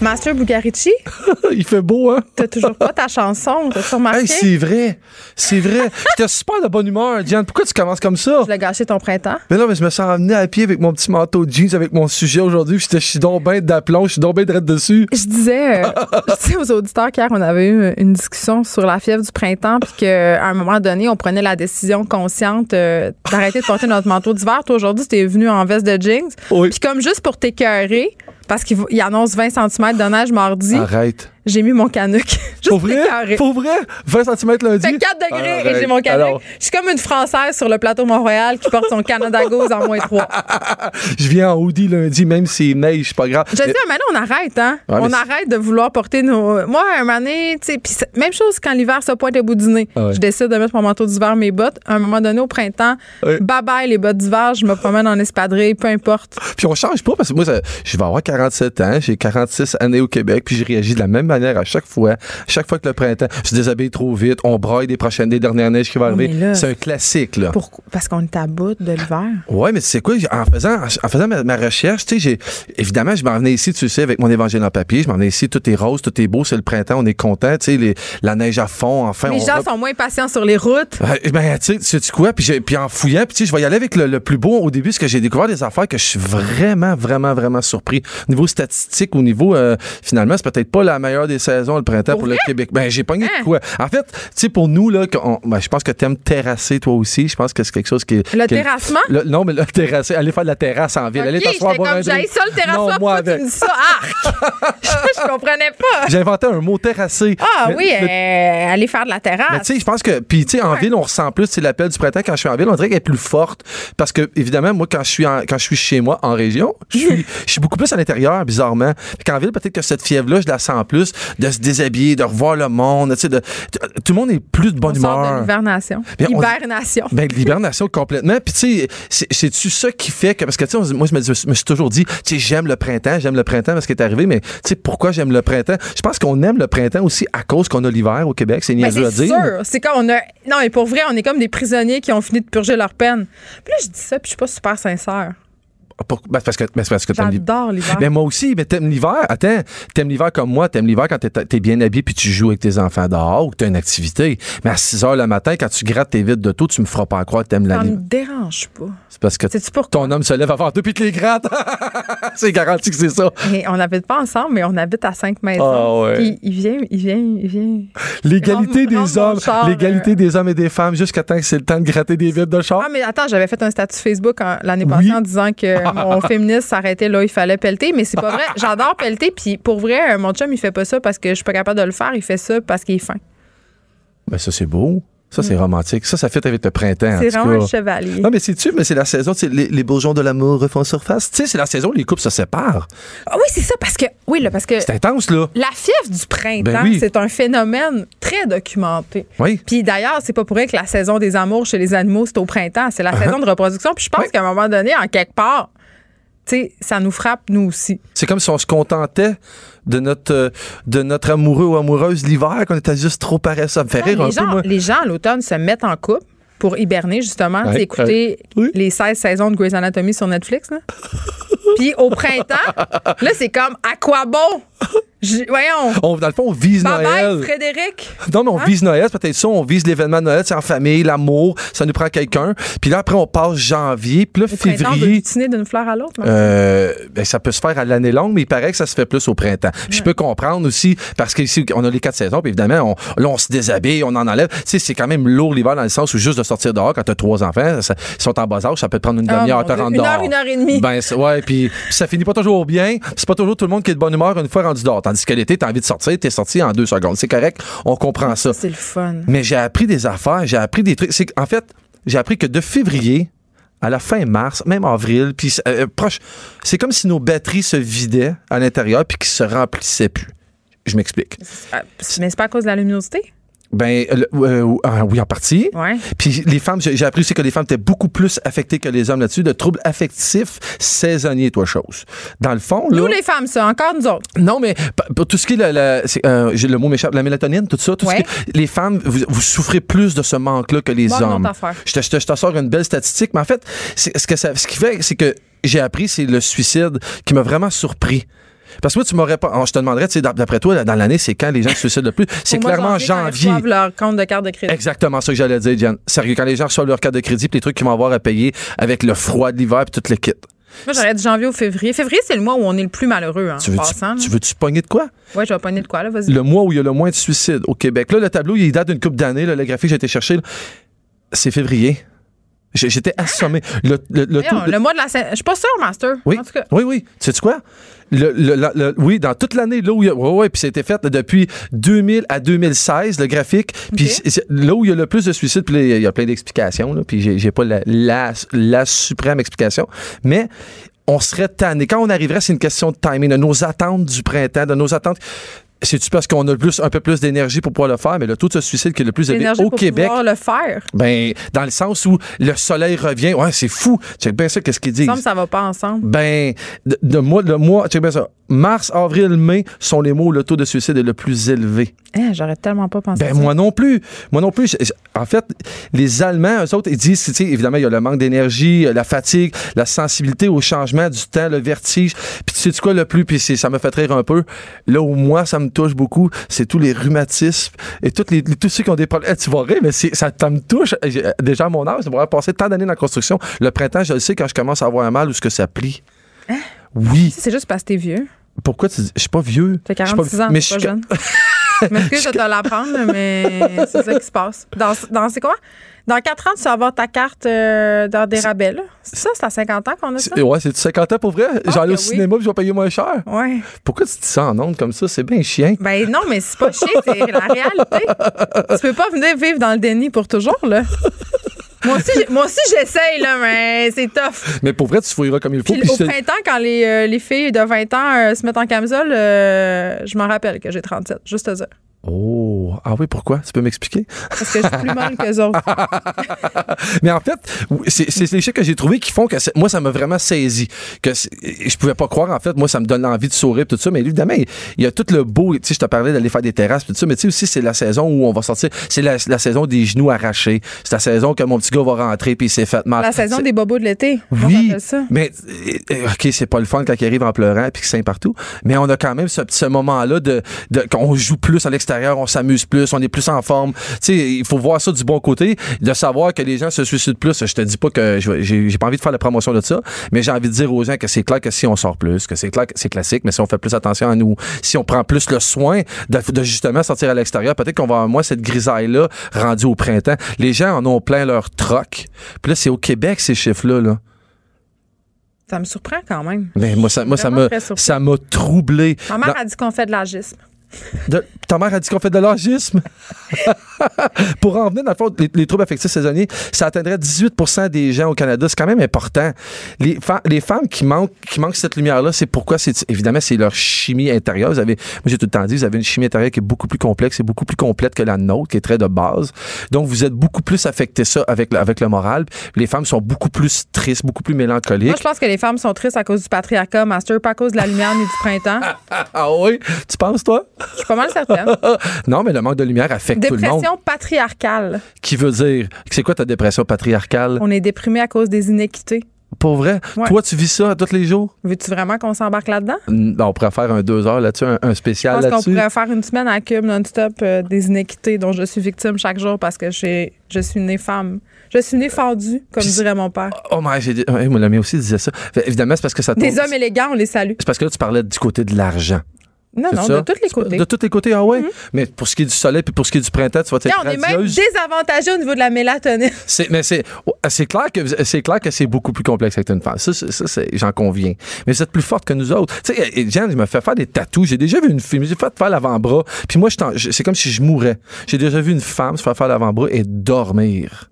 Master Bugarici? Il fait beau, hein? T'as toujours pas ta chanson, t'as remarqué? c'est vrai, c'est vrai. J'étais super de bonne humeur, Diane. Pourquoi tu commences comme ça? Je l'ai gâché ton printemps. Mais non, mais je me suis ramené à pied avec mon petit manteau de jeans, avec mon sujet aujourd'hui. Je suis donc bien d'aplomb, je suis donc bien de dessus. Je disais, euh, aux auditeurs qu'hier, on avait eu une discussion sur la fièvre du printemps, puis qu'à un moment donné, on prenait la décision consciente euh, d'arrêter de porter notre manteau d'hiver. Toi, aujourd'hui, tu es venu en veste de jeans. Oui. Puis comme juste pour t'écœurer, parce qu'il annonce 20 cm de neige mardi. Arrête j'ai mis mon canuc. Pour vrai? Pour vrai? 20 cm lundi? Fait 4 degrés et j'ai mon canuc. Je suis comme une Française sur le plateau Mont-Royal qui porte son Canada Goose en moins 3. je viens en hoodie lundi, même s'il neige, c'est pas grave. Je dis, maintenant, on arrête, hein? on arrête de vouloir porter nos. Moi, un moment donné, tu sais, même chose quand l'hiver se pointe au bout du nez. Ah je décide de mettre mon manteau d'hiver, mes bottes. À un moment donné, au printemps, bye bye les bottes d'hiver, je me promène en espadrille, peu importe. Puis on change pas parce que moi, je vais avoir 47 ans, j'ai 46 années au Québec, puis je réagis de la même manière à chaque fois. Chaque fois que le printemps se déshabille trop vite, on broye des prochaines, des dernières neiges qui vont arriver. C'est un classique, là. Parce qu'on est à bout de l'hiver. Oui, mais c'est quoi? En faisant, en faisant ma, recherche, tu sais, évidemment, je m'en venais ici, tu sais, avec mon évangile en papier. Je m'en venais ici, tout est rose, tout est beau, c'est le printemps, on est content, tu sais, la neige à fond, enfin. Les gens sont moins patients sur les routes. Ben, tu sais, tu quoi? Puis, puis en fouillant, puis tu sais, je vais y aller avec le, plus beau au début, parce que j'ai découvert des affaires que je suis vraiment, vraiment, vraiment surpris. Au niveau statistique, au niveau, euh, finalement, c'est peut-être pas la meilleure des saisons, le printemps pour, le Québec. Ben, j'ai pogné de hein? quoi? En fait, tu sais, pour nous, là, ben, je pense que t'aimes terrasser toi aussi. Je pense que c'est quelque chose qui est. Le terrassement? non, mais le terrasser, aller faire de la terrasse en ville. Okay, aller t'asseoir boire un ça, le terrassement. moi, avec. tu dis ça? Arc! je comprenais pas. J'ai inventé un mot terrasser. Ah oui, euh, aller faire de la terrasse. Mais tu sais, je pense que. Puis, tu sais, en ville, on ressent plus, c'est l'appel du printemps quand je suis en ville. On dirait qu'elle est plus forte. Parce que, évidemment, moi, quand je suis, quand je suis chez moi, en région, je suis, je suis beaucoup plus à l'intérieur, bizarrement. Puis, en ville, peut-être que cette fièvre-là, je la sens plus de se déshabiller, de revoir le monde. De, tout le monde est plus de bonne on humeur. Sort de l'hibernation. Hibernation. Ben, l'hibernation complètement. Puis, tu sais, c'est-tu ça qui fait que. Parce que, tu sais, moi, je me, suis toujours dit, tu sais, j'aime le printemps, j'aime le printemps parce qu'il est arrivé, mais, tu sais, pourquoi j'aime le printemps? Je pense qu'on aime le printemps aussi à cause qu'on a l'hiver au Québec. C'est ben, niaiseux à dire. C'est sûr. C'est comme on a. Non, mais pour vrai, on est comme des prisonniers qui ont fini de purger leur peine. Puis là, je dis ça, puis je suis pas super sincère. Pour- ben, parce que, ben, parce que. J'adore l'hiver. Mais moi aussi, mais t'aimes l'hiver. Attends, t'aimes l'hiver comme moi, t'aimes l'hiver quand t'es, t'es bien habillé puis tu joues avec tes enfants dehors ou que t'as une activité. Mais à 6 heures le matin, quand tu grattes tes vides de tout, tu me feras pas croire que t'aimes Ça la me nuit. dérange pas. C'est parce que ton homme se lève avant toi puis te les gratte. c'est garanti que c'est ça. Et on n'habite pas ensemble, mais on habite à cinq maisons. Ah ouais. Puis il vient, il vient, il vient. L'égalité rentre des hommes, l'égalité euh. des hommes et des femmes jusqu'à temps que c'est le temps de gratter des vides de char. Ah, mais attends, j'avais fait un statut Facebook en- l'année passée en disant que mon féministe s'arrêtait là, il fallait pelleter, mais c'est pas vrai. J'adore pelleter, puis pour vrai, mon chum, il fait pas ça parce que je suis pas capable de le faire, il fait ça parce qu'il est fin. Ben ça c'est beau. Ça c'est romantique. Ça ça fait avec le printemps. en Mm. C'est vraiment un chevalier. Non, mais c'est-tu, mais c'est la saison, tu sais, les, les bourgeons de l'amour refont surface. Tu sais, c'est la saison où les couples se séparent. Ah oui, c'est ça, parce que, oui, là, parce que C'est intense, là. la fièvre du printemps, Ben oui. c'est un phénomène très documenté. Oui. Puis d'ailleurs, c'est pas pour rien que la saison des amours chez les animaux, c'est au printemps. C'est la saison de reproduction. Puis je pense Uh-huh. Oui. qu'à un moment donné, en quelque part, tu sais, ça nous frappe, nous aussi. C'est comme si on se contentait de notre, euh, de notre amoureux ou amoureuse l'hiver, qu'on était juste trop paresseux. Ça me fait rire les, un gens, peu, moi. les gens, à l'automne, se mettent en couple pour hiberner, justement, Ouais, écouter. Oui. les 16 saisons de Grey's Anatomy sur Netflix. là. Puis au printemps, là, c'est comme à quoi bon? Voyons. On, dans le fond, on vise Bye Noël. bye, Frédéric. Non, mais on Hein? vise Noël, c'est peut-être ça. On vise l'événement de Noël, c'est en famille, l'amour, ça nous prend quelqu'un. Puis là, après, on passe janvier, puis là, veut février. d'une fleur à l'autre. Euh, ben, ça peut se faire à l'année longue, mais il paraît que ça se fait plus au printemps. Je peux comprendre aussi, parce qu'ici, on a les quatre saisons, puis évidemment, on, là, on se déshabille, on en enlève. Tu sais, c'est quand même lourd l'hiver dans le sens où juste de sortir dehors quand t'as trois enfants, ça- ils sont en bas âge, ça peut te prendre une Ah, demi-heure, te rendre Une heure, dehors. une heure et demie. Ben, ouais, puis ça finit pas toujours bien. C'est pas toujours tout le monde qui est de bonne humeur une fois rendu dehors. Tandis que l'été, t'as envie de sortir, t'es sorti en deux secondes. C'est correct, on comprend ça. C'est le fun. Mais j'ai appris des affaires, j'ai appris des trucs. C'est qu'en fait, j'ai appris que de février à la fin mars, même avril, puis euh, proche, c'est comme si nos batteries se vidaient à l'intérieur puis qu'ils se remplissaient plus. Je m'explique. Ah, Mais c'est pas à cause de la luminosité? Ben euh, ah, oui en partie. Ouais. Puis les femmes, j'ai appris aussi que les femmes étaient beaucoup plus affectées que les hommes là-dessus de troubles affectifs saisonniers, toi chose. Dans le fond, là, Nous, les femmes, ça, encore nous autres. non, mais pour tout ce qui est, la, la- c'est, euh, le mot m'échappe, la mélatonine, tout ça, tout Ouais. ce qui est- les femmes, vous, vous souffrez plus de ce manque-là que les Bon, hommes. Je te, je te- je te sors une belle statistique, mais en fait, ce, que ça, ce qui fait, c'est que j'ai appris, c'est le suicide qui m'a vraiment surpris. Parce que moi, tu m'aurais pas. oh, je te demanderais, tu sais, d'ap- d'après toi, dans l'année, c'est quand les gens se suicident le plus? C'est Au de clairement quand ils janvier. leur compte de carte de crédit. Exactement ça que j'allais dire, Diane. Sérieux, quand les gens reçoivent leur carte de crédit, puis les trucs qu'ils vont avoir à payer avec le froid de l'hiver, puis tout le kit. Moi, j'aurais dit janvier ou février. Février, c'est le mois où on est le plus malheureux, hein, Tu en veux-tu, passant. tu veux-tu pogner de quoi? Ouais, je vais pogner de quoi, là, vas-y. le mois où il y a le moins de suicides au Québec. Là, le tableau, il date d'une couple d'années. Le graphique que j'ai été chercher, c'est février. J'étais assommé. Le, le, le Voyons, taux de- le mois de la Je suis pas sûre, Master. Oui, En tout cas. oui, oui. Sais-tu quoi? Le, le- le- oui, dans toute l'année, là où il y a. Oui, oui, puis c'était fait depuis 2000 à 2016, le graphique. Puis là où il y a le plus de suicides, puis il y a plein d'explications, là, puis j'ai j'ai pas la, la, la suprême explication. Mais on serait tanné. Quand on arriverait, c'est une question de timing, de nos attentes du printemps, de nos attentes. C'est-tu parce qu'on a plus, un peu plus d'énergie pour pouvoir le faire, mais le taux de suicide qui est le plus élevé au pour Québec, pouvoir le faire. ben, dans le sens où le soleil revient. Ouais, c'est fou. Check bien ça, qu'est-ce qu'ils Il disent. me semble que ça va pas ensemble. Ben, de, de mois, le mois, check bien ça. Mars, avril, mai sont les mois où le taux de suicide est le plus élevé. Hein, J'aurais tellement pas pensé Ben, ça. moi non plus. Moi non plus. En fait, les Allemands, eux autres, ils disent, tu sais, évidemment, il y a le manque d'énergie, euh, la fatigue, la sensibilité au changement du temps, le vertige. Puis tu sais quoi le plus, puis ça me fait rire un peu. Là où moi, ça me touche beaucoup, c'est tous les rhumatismes et tous, les, tous ceux qui ont des problèmes. Eh, tu vas rire, mais c'est- ça, ça me touche. J'ai- Déjà à mon âge, ça pourrait passer tant d'années dans la construction. Le printemps, je le sais quand je commence à avoir un mal ou ce que ça plie. Oui. C'est juste parce que t'es vieux. Pourquoi tu dis. Je suis pas vieux? T'as Je suis 46 ans, mais je pas suis- jeune. Je m'excuse de te l'apprendre, mais c'est ça qui se passe. Dans, dans c'est quoi? Dans 4 ans, tu vas avoir ta carte euh, dans des rabais, là. C'est ça, c'est à 50 ans qu'on a ça? C'est- Ouais, c'est 50 ans pour vrai? J'en ai que au oui. cinéma puis je vais payer moins cher? Ouais. Pourquoi tu dis ça en ondes comme ça? C'est bien chien. Ben non, mais c'est pas chier, c'est la réalité. Tu peux pas venir vivre dans le déni pour toujours, là. Moi aussi, j'ai- moi aussi j'essaye, là, mais c'est tough. Mais pour vrai, tu fouilleras comme il faut. Puis puis au printemps, quand les, euh, les filles de 20 ans euh, se mettent en camisole, euh, je m'en rappelle que j'ai 37, juste te dire. Oh, ah oui, pourquoi? Tu peux m'expliquer? Parce que je suis plus molle qu'eux autres. Mais en fait, c'est c'est les chiffres que j'ai trouvés qui font que c'est- moi, ça m'a vraiment saisi. Que je pouvais pas croire, en fait. Moi, ça me donne l'envie de sourire, tout ça. Mais évidemment, il il y a tout le beau. Tu sais, je te parlais d'aller faire des terrasses, tout ça. Mais tu sais aussi, c'est la saison où on va sortir. C'est la, la saison des genoux arrachés. C'est la saison que mon petit gars va rentrer puis il s'est fait mal. La saison des bobos de l'été. Oui, ça. mais euh, euh, ok, c'est pas le fun quand il arrive en pleurant puis qu'il saigne partout, mais on a quand même ce, ce moment-là de, de qu'on joue plus à l'extérieur, on s'amuse plus, on est plus en forme. Il faut voir ça du bon côté, de savoir que les gens se suicident plus. Je te dis pas que je- j'ai pas envie de faire la promotion de ça, mais j'ai envie de dire aux gens que c'est clair que si on sort plus, que c'est clair que c'est classique, mais si on fait plus attention à nous, si on prend plus le soin de, de justement sortir à l'extérieur, peut-être qu'on va avoir moins cette grisaille-là rendue au printemps. Les gens en ont plein leur troc. Puis là, c'est au Québec ces chiffres-là. Là. Ça me surprend quand même. Mais moi, ça, moi, ça m'a, ça troublé. Ma mère Dans- a dit qu'on fait de l'agisme. De- ta mère a dit qu'on fait de l'agisme. Pour en venir, dans le fond, les, les troubles affectifs saisonniers, ça atteindrait 18% des gens au Canada. C'est quand même important. Les, femmes qui manquent, qui manquent cette lumière-là, c'est pourquoi c'est, évidemment, c'est leur chimie intérieure. Vous avez, moi, j'ai tout le temps dit, vous avez une chimie intérieure qui est beaucoup plus complexe et beaucoup plus complète que la nôtre, qui est très de base. Donc, vous êtes beaucoup plus affecté ça avec le, avec le moral. Les femmes sont beaucoup plus tristes, beaucoup plus mélancoliques. Moi, je pense que les femmes sont tristes à cause du patriarcat, Master, pas à cause de la lumière ni du printemps. ah oui? Tu penses, toi? Je suis pas mal certaine. non, mais le manque de lumière affecte tout le monde. Dépression patriarcale. Qui veut dire, c'est quoi ta dépression patriarcale? On est déprimé à cause des inéquités. Pour vrai? Ouais. Toi, tu vis ça tous les jours? Veux-tu vraiment qu'on s'embarque là-dedans? Mm, On pourrait faire un deux heures là-dessus, un, un Je spécial pense qu'on là-dessus. pourrait faire une semaine à Cube non-stop euh, des inéquités dont je suis victime chaque jour parce que je suis née femme. Je suis née fendue, comme Puis- dirait mon père. Oh, my, j'ai la mienne aussi disait ça. Fait, évidemment, c'est parce que ça tombe- Des hommes élégants, on les salue. C'est parce que là, tu parlais du côté de l'argent. Non, non, ça? de tous les côtés. De tous les côtés, ah ouais? Mais pour ce qui est du soleil puis pour ce qui est du printemps, tu vas être on est même désavantagé au niveau de la mélatonine. C'est, mais c'est, oh, c'est clair que c'est clair que c'est beaucoup plus complexe avec une femme. Ça, ça, j'en conviens. Mais vous êtes plus forte que nous autres. Tu sais, et- Jeanne, je me fais faire des tatous. J'ai déjà vu une fille, j'ai fait faire l'avant-bras. Puis moi, c'est comme si je mourais. J'ai déjà vu une femme se faire faire l'avant-bras et dormir.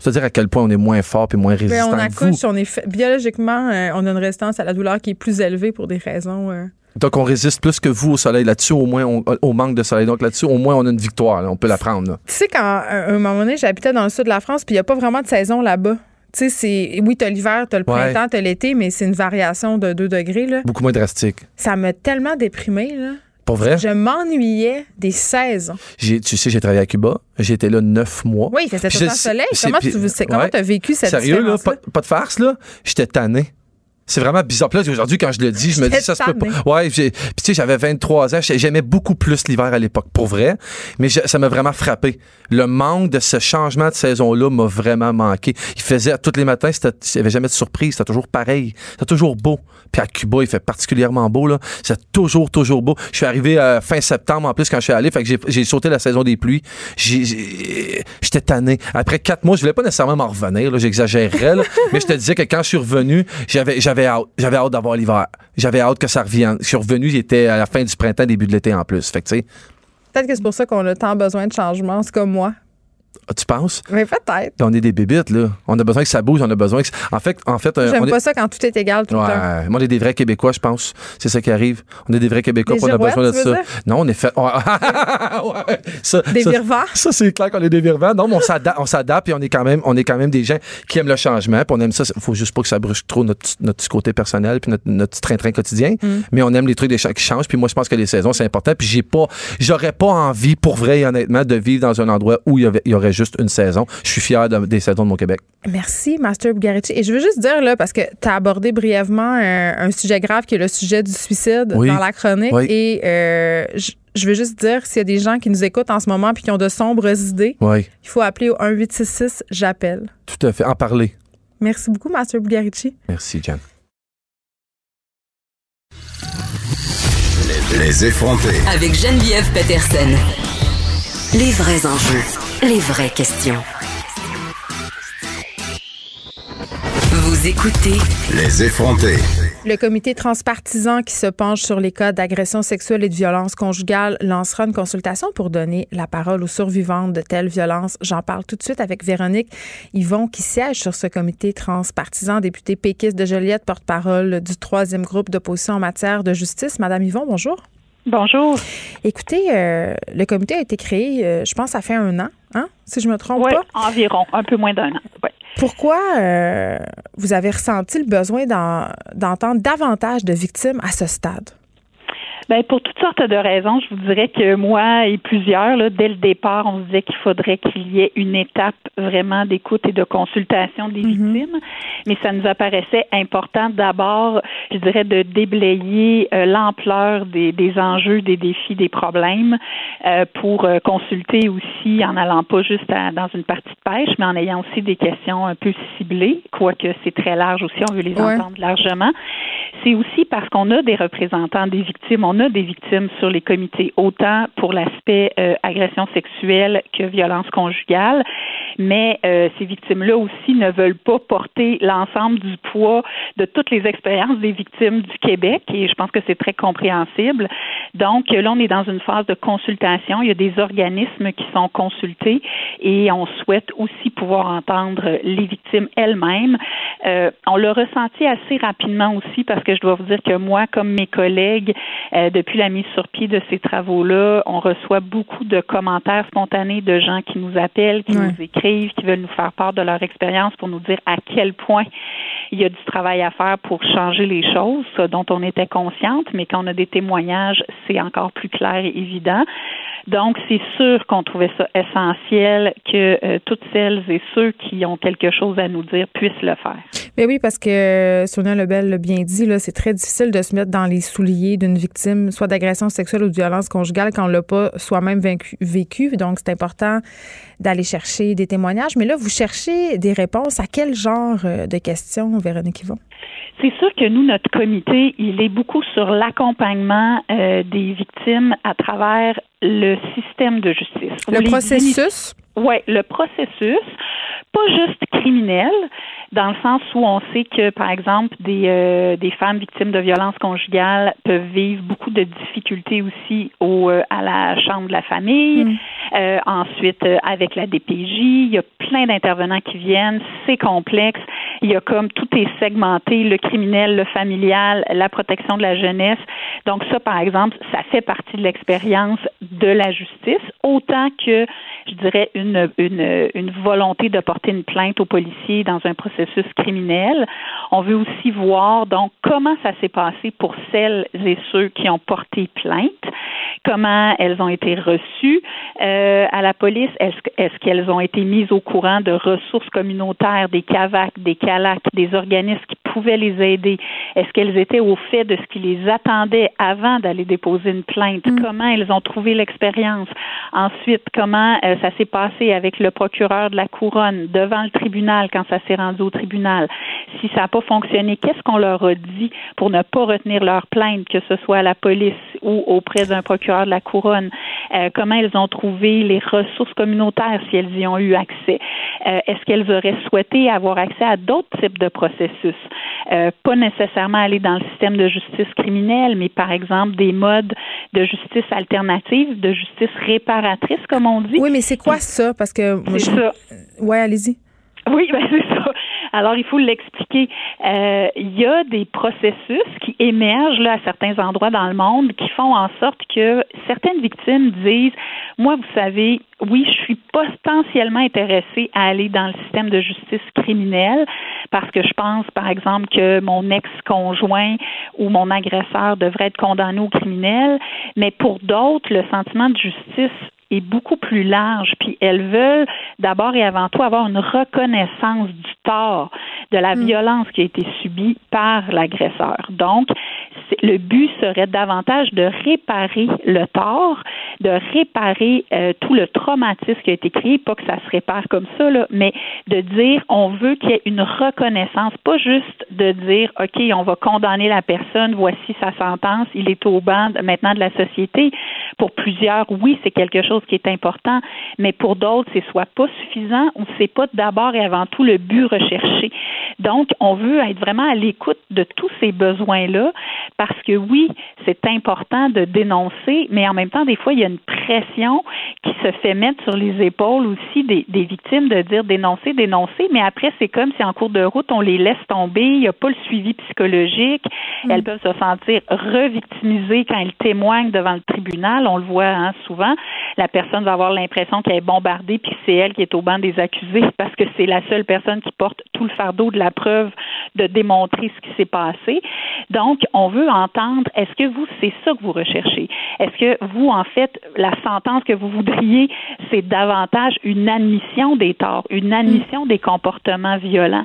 C'est-à-dire à quel point on est moins fort puis moins résistant on que vous. accouche, on est biologiquement, euh, on a une résistance à la douleur qui est plus élevée pour des raisons. euh, Donc on résiste plus que vous au soleil. Là-dessus, au moins, on- au manque de soleil. Donc là-dessus, au moins, on a une victoire. là. On peut la prendre. Tu sais, quand à un moment donné, j'habitais dans le sud de la France, puis il n'y a pas vraiment de saison là-bas. Tu sais, c'est. Oui, t'as l'hiver, t'as le Ouais. printemps, t'as l'été, mais c'est une variation de 2 degrés, là. Beaucoup moins drastique. Ça m'a tellement déprimée, là. Pour vrai? Je m'ennuyais des saisons. J'ai- tu sais, j'ai travaillé à Cuba. J'ai été là neuf mois. Oui, Puis tout le soleil. Comment tu c'est- comment ouais. t'as vécu cette Sérieux, là, pas, pas de farce, là? J'étais tanné. C'est vraiment bizarre. Puis là, aujourd'hui, quand je le dis, je me dis, ça se peut pas. Ouais, puis tu sais, j'avais 23 ans. j'ai- J'aimais beaucoup plus l'hiver à l'époque, pour vrai. Mais je- ça m'a vraiment frappé. Le manque de ce changement de saison-là m'a vraiment manqué. Il faisait, tous les matins, il n'y avait jamais de surprise. C'était toujours pareil. C'était toujours beau. Puis à Cuba, il fait particulièrement beau, là. C'est toujours, toujours beau. Je suis arrivé euh, fin septembre, en plus, quand je suis allé. Fait que j'ai- sauté la saison des pluies. J'ai- j'ai- J'étais tanné. Après quatre mois, je voulais pas nécessairement m'en revenir, là. J'exagérerais, là. Mais je te disais que quand je suis revenu, j'avais, j'avais hâte. J'avais hâte d'avoir l'hiver. J'avais hâte que ça revienne. Je suis revenu, j'étais à la fin du printemps, début de l'été en plus. Fait que, tu sais, Peut-être que c'est pour ça qu'on a tant besoin de changement. C'est comme moi. Ah, tu penses? Mais peut-être. On est des bébites, là. On a besoin que ça bouge, on a besoin que. En fait, en fait, euh, J'aime on est- pas ça quand tout est égal tout le temps. Ouais, moi, on est des vrais Québécois, je pense. C'est ça qui arrive. On est des vrais Québécois, Des on a besoin de ça. dire? Non, on est fait. Ouais. ça, Des ça- virevents. Ça, c'est clair qu'on est des virevents. Non, mais on s'adapte, on s'adapte, puis on est quand même, on est quand même des gens qui aiment le changement, puis on aime ça. Faut juste pas que ça brusque trop notre, notre petit côté personnel, puis notre, train-train quotidien. Mm. Mais on aime les trucs des qui changent. Puis moi, je pense que les saisons, c'est important. Puis j'ai pas, j'aurais pas envie, pour vrai et honnêtement, de vivre dans un endroit où il y, avait- juste une saison. Je suis fier de- des saisons de mon Québec. Merci, Master Bugarici. Et je veux juste dire, là, parce que tu as abordé brièvement un, un sujet grave qui est le sujet du suicide Oui. dans la chronique. Oui. Et euh, je je veux juste dire, s'il y a des gens qui nous écoutent en ce moment puis qui ont de sombres idées, Oui, il faut appeler au 1866 J'appelle. tout à fait. En parler. Merci beaucoup, Master Bugarici. Merci, Jan. Les effrontés. Avec Geneviève Peterson. Les vrais enjeux, les vraies questions. Vous écoutez Les effrontés. Le comité transpartisan qui se penche sur les cas d'agression sexuelle et de violence conjugale lancera une consultation pour donner la parole aux survivantes de telles violences. J'en parle tout de suite avec Véronique Yvon qui siège sur ce comité transpartisan, députée péquiste de Joliette, porte-parole du troisième groupe d'opposition en matière de justice. Madame Yvon, bonjour. Bonjour. Écoutez, euh, le comité a été créé, euh, je pense, ça fait un an, hein, si je me trompe Oui, pas. environ, un peu moins d'un an. Pourquoi euh, vous avez ressenti le besoin d'en- d'entendre davantage de victimes à ce stade? Ben, pour toutes sortes de raisons, je vous dirais que moi et plusieurs, là, dès le départ, on se disait qu'il faudrait qu'il y ait une étape vraiment d'écoute et de consultation des victimes. Mais ça nous apparaissait important d'abord, je dirais, de déblayer euh, l'ampleur des, des enjeux, des défis, des problèmes euh, pour euh, consulter aussi en allant pas juste à- dans une partie de pêche, mais en ayant aussi des questions un peu ciblées, quoique c'est très large aussi, on veut les Ouais. entendre largement. C'est aussi parce qu'on a des représentants des victimes, on a des victimes sur les comités, autant pour l'aspect euh, agression sexuelle que violence conjugale, mais euh, ces victimes-là aussi ne veulent pas porter l'ensemble du poids de toutes les expériences des victimes du Québec, et je pense que c'est très compréhensible. Donc là, on est dans une phase de consultation. Il y a des organismes qui sont consultés et on souhaite aussi pouvoir entendre les victimes elles-mêmes. Euh, on l'a ressenti assez rapidement aussi parce que je dois vous dire que moi, comme mes collègues, euh, depuis la mise sur pied de ces travaux-là, on reçoit beaucoup de commentaires spontanés de gens qui nous appellent, qui nous écrivent, qui veulent nous faire part de leur expérience pour nous dire à quel point il y a du travail à faire pour changer les choses, dont on était consciente, mais quand on a des témoignages, c'est encore plus clair et évident. Donc, c'est sûr qu'on trouvait ça essentiel que euh, toutes celles et ceux qui ont quelque chose à nous dire puissent le faire. Mais oui, parce que euh, Sonia Lebel l'a bien dit, là, c'est très difficile de se mettre dans les souliers d'une victime, soit d'agression sexuelle ou de violence conjugale, quand on l'a pas soi-même vécu. Donc, c'est important d'aller chercher des témoignages. Mais là, vous cherchez des réponses à quel genre euh, de questions, Véronique Yvon? C'est sûr que nous, notre comité, il est beaucoup sur l'accompagnement euh, des victimes à travers le système de justice. Le Les processus? Oui, le processus, pas juste criminel, dans le sens où on sait que, par exemple, des, euh, des femmes victimes de violences conjugales peuvent vivre beaucoup de difficultés aussi au, euh, à la chambre de la famille. Mm. Euh, ensuite, avec la DPJ, il y a plein d'intervenants qui viennent, c'est complexe. Il y a comme tout est segmenté, le criminel, le familial, la protection de la jeunesse. Donc ça, par exemple, ça fait partie de l'expérience de la justice, autant que, je dirais, une, une, une volonté de porter une plainte aux policiers dans un processus criminel. On veut aussi voir, donc, comment ça s'est passé pour celles et ceux qui ont porté plainte, comment elles ont été reçues euh, à la police, est-ce, est-ce qu'elles ont été mises au courant de ressources communautaires, des CAVAC, des CALAC, des organismes qui pouvaient les aider, est-ce qu'elles étaient au fait de ce qui les attendait avant d'aller déposer une plainte, comment elles ont trouvé l'expérience, ensuite comment euh, ça s'est passé avec le procureur de la couronne devant le tribunal quand ça s'est rendu au tribunal, si ça n'a pas fonctionné, qu'est-ce qu'on leur a dit pour ne pas retenir leur plainte, que ce soit à la police ou auprès d'un procureur de la couronne, Euh, comment elles ont trouvé les ressources communautaires si elles y ont eu accès, Euh, est-ce qu'elles auraient souhaité avoir accès à d'autres types de processus, Euh, pas nécessairement aller dans le système de justice criminelle, mais par exemple des modes de justice alternative, de justice réparatrice, comme on dit. Oui, mais c'est quoi ça? Parce que moi, C'est je- ça. Ouais, allez-y. Oui, ben c'est ça. Alors, il faut l'expliquer. Euh, Il y a des processus qui émergent là, à certains endroits dans le monde qui font en sorte que certaines victimes disent Moi, vous savez, oui, je suis potentiellement intéressée à aller dans le système de justice criminelle parce que je pense, par exemple, que mon ex-conjoint ou mon agresseur devrait être condamné au criminel. Mais pour d'autres, le sentiment de justice est beaucoup plus large. Puis elles veulent d'abord et avant tout avoir une reconnaissance du tort, de la violence qui a été subie par l'agresseur. Donc, le but serait davantage de réparer le tort, de réparer euh, tout le traumatisme qui a été créé, pas que ça se répare comme ça, là, mais de dire on veut qu'il y ait une reconnaissance, pas juste de dire OK, on va condamner la personne, voici sa sentence, il est au banc maintenant de la société. Pour plusieurs, oui, c'est quelque chose qui est important, mais pour d'autres, c'est soit pas suffisant ou c'est pas d'abord et avant tout le but recherché. Donc, on veut être vraiment à l'écoute de tous ces besoins-là parce que oui, c'est important de dénoncer, mais en même temps, des fois, il y a une pression qui se fait mettre sur les épaules aussi des, des victimes de dire dénoncer, dénoncer, mais après, c'est comme si en cours de route, on les laisse tomber, il n'y a pas le suivi psychologique, mm. elles peuvent se sentir revictimisées quand elles témoignent devant le tribunal, on le voit hein, souvent, la personne va avoir l'impression qu'elle est bombardée puis c'est elle qui est au banc des accusés parce que c'est la seule personne qui porte tout le fardeau de la preuve de démontrer ce qui s'est passé. Donc, on veut entendre, est-ce que vous, c'est ça que vous recherchez? Est-ce que vous, en fait, la sentence que vous voudriez, c'est davantage une admission des torts, une admission des comportements violents?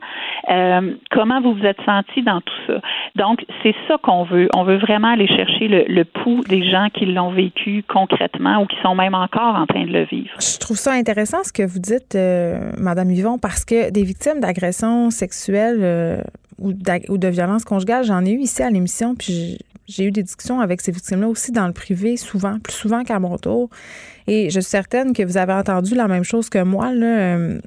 Euh, comment vous vous êtes senti dans tout ça? Donc, c'est ça qu'on veut. On veut vraiment aller chercher le, le pouls des gens qui l'ont vécu concrètement ou qui sont même encore en train de le vivre. Je trouve ça intéressant ce que vous dites, euh, Madame Yvon, parce que des victimes d'agressions sexuelles euh, ou, ou, de violences conjugales, j'en ai eu ici à l'émission, puis j'ai eu des discussions avec ces victimes-là aussi dans le privé, souvent, plus souvent qu'à mon tour. Et je suis certaine que vous avez entendu la même chose que moi, là. Euh,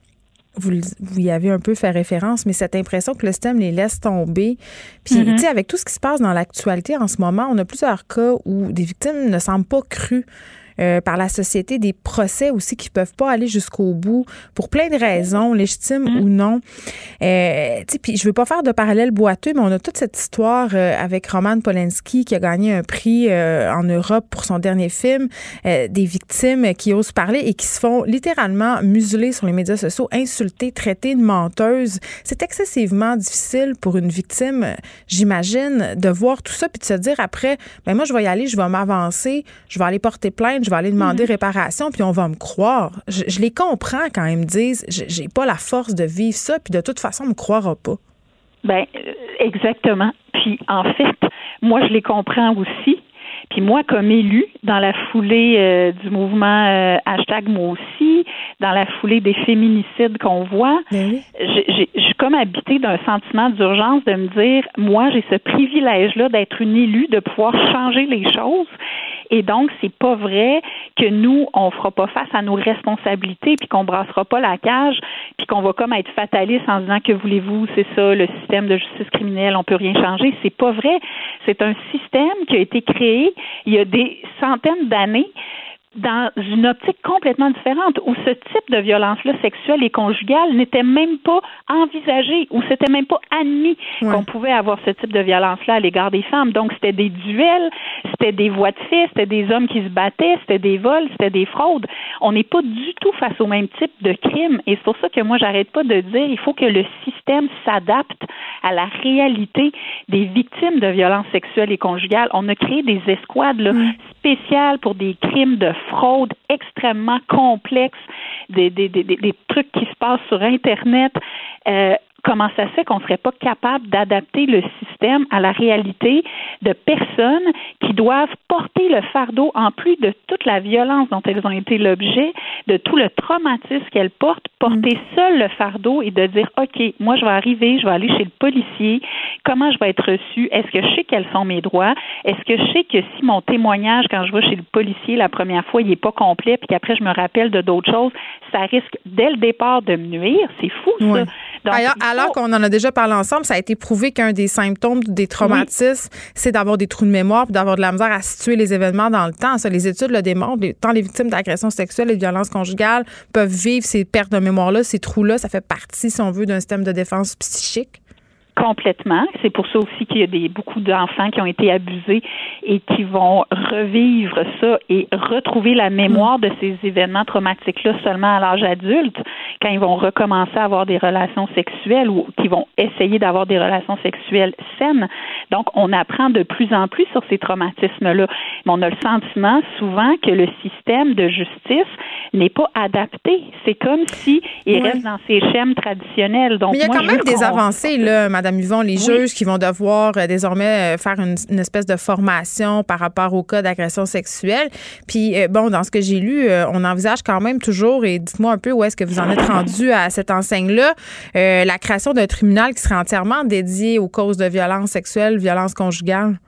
vous, vous, y avez un peu fait référence, mais cette impression que le système les laisse tomber. Puis, mm-hmm. tu sais, avec tout ce qui se passe dans l'actualité en ce moment, on a plusieurs cas où des victimes ne semblent pas crues euh, par la société, des procès aussi qui peuvent pas aller jusqu'au bout pour plein de raisons, légitimes mm. ou non. Euh, puis je veux pas faire de parallèle boiteux, mais on a toute cette histoire euh, avec Roman Polanski qui a gagné un prix euh, en Europe pour son dernier film, des victimes qui osent parler et qui se font littéralement museler sur les médias sociaux, insulter, traiter de menteuse. C'est excessivement difficile pour une victime, j'imagine, de voir tout ça puis de se dire après, ben moi je vais y aller, je vais m'avancer, je vais aller porter plainte, je vais aller demander mhm. réparation, puis on va me croire. Je, les comprends quand ils me disent, j'ai pas la force de vivre ça, puis de toute façon, on me croira pas. Ben euh, exactement. Puis en fait, moi je les comprends aussi. Puis moi, comme élu, dans la foulée euh, du mouvement euh, hashtag moi aussi, dans la foulée des féminicides qu'on voit, ben je suis comme habitée d'un sentiment d'urgence de me dire, moi, j'ai ce privilège-là d'être une élue, de pouvoir changer les choses. Et donc, c'est pas vrai que nous, on fera pas face à nos responsabilités, puis qu'on brassera pas la cage, puis qu'on va comme être fataliste en disant que voulez-vous, c'est ça, le système de justice criminelle, on peut rien changer. C'est pas vrai. C'est un système qui a été créé il y a des centaines d'années dans une optique complètement différente, où ce type de violence-là sexuelle et conjugale n'était même pas envisagé, où c'était même pas admis qu'on pouvait avoir ce type de violence-là à l'égard des femmes. Donc, c'était des duels, c'était des voies de fait, c'était des hommes qui se battaient, c'était des vols, c'était des fraudes. On n'est pas du tout face au même type de crime. Et c'est pour ça que moi, j'arrête pas de dire, il faut que le système s'adapte à la réalité des victimes de violences sexuelles et conjugales. On a créé des escouades là, spéciales pour des crimes de fraude extrêmement des, des trucs qui se passent sur Internet. Euh, comment ça se fait qu'on ne serait pas capable d'adapter le système à la réalité de personnes qui doivent porter le fardeau, en plus de toute la violence dont elles ont été l'objet, de tout le traumatisme qu'elles portent, porter mm. seul le fardeau et de dire, OK, moi, je vais arriver, je vais aller chez le policier, comment je vais être reçue, est-ce que je sais quels sont mes droits, est-ce que je sais que si mon témoignage, quand je vais chez le policier la première fois, il n'est pas complet, puis qu'après, je me rappelle de d'autres choses, ça risque dès le départ de me nuire? C'est fou, ça. Donc, alors qu'on en a déjà parlé ensemble, ça a été prouvé qu'un des symptômes des traumatismes, c'est d'avoir des trous de mémoire puis d'avoir de la misère à situer les événements dans le temps. Ça, les études le démontrent. Tant les victimes d'agressions sexuelles et de violences conjugales peuvent vivre ces pertes de mémoire-là, ces trous-là. Ça fait partie, si on veut, d'un système de défense psychique. Complètement. C'est pour ça aussi qu'il y a des, beaucoup d'enfants qui ont été abusés et qui vont revivre ça et retrouver la mémoire de ces événements traumatiques-là seulement à l'âge adulte, quand ils vont recommencer à avoir des relations sexuelles ou qui vont essayer d'avoir des relations sexuelles saines. Donc, on apprend de plus en plus sur ces traumatismes-là. Mais on a le sentiment souvent que le système de justice n'est pas adapté. C'est comme si il reste dans ses schèmes traditionnels. Donc, Mais il y a quand même des avancées, là, Madame Madame les juges qui vont devoir euh, désormais euh, faire une, espèce de formation par rapport au cas d'agression sexuelle. Puis, euh, bon, dans ce que j'ai lu, on envisage quand même toujours, et dites-moi un peu où est-ce que vous en êtes rendu à cette enseigne-là, la création d'un tribunal qui serait entièrement dédié aux causes de violence sexuelle, violence conjugale.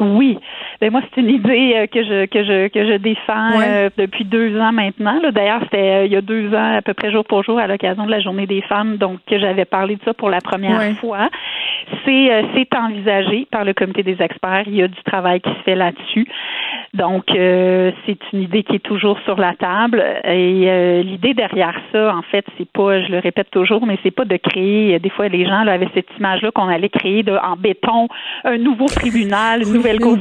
Oui. Ben moi, c'est une idée euh, que je que je que je défends euh, depuis deux ans maintenant. D'ailleurs, c'était euh, il y a deux ans à peu près jour pour jour à l'occasion de la Journée des femmes, donc que j'avais parlé de ça pour la première fois. C'est c'est envisagé par le comité des experts. Il y a du travail qui se fait là-dessus. Donc, c'est une idée qui est toujours sur la table. Et l'idée derrière ça, en fait, c'est pas, je le répète toujours, mais c'est pas de créer. Des fois, les gens là, avaient cette image-là qu'on allait créer de, en béton un nouveau tribunal, une nouvelle cour.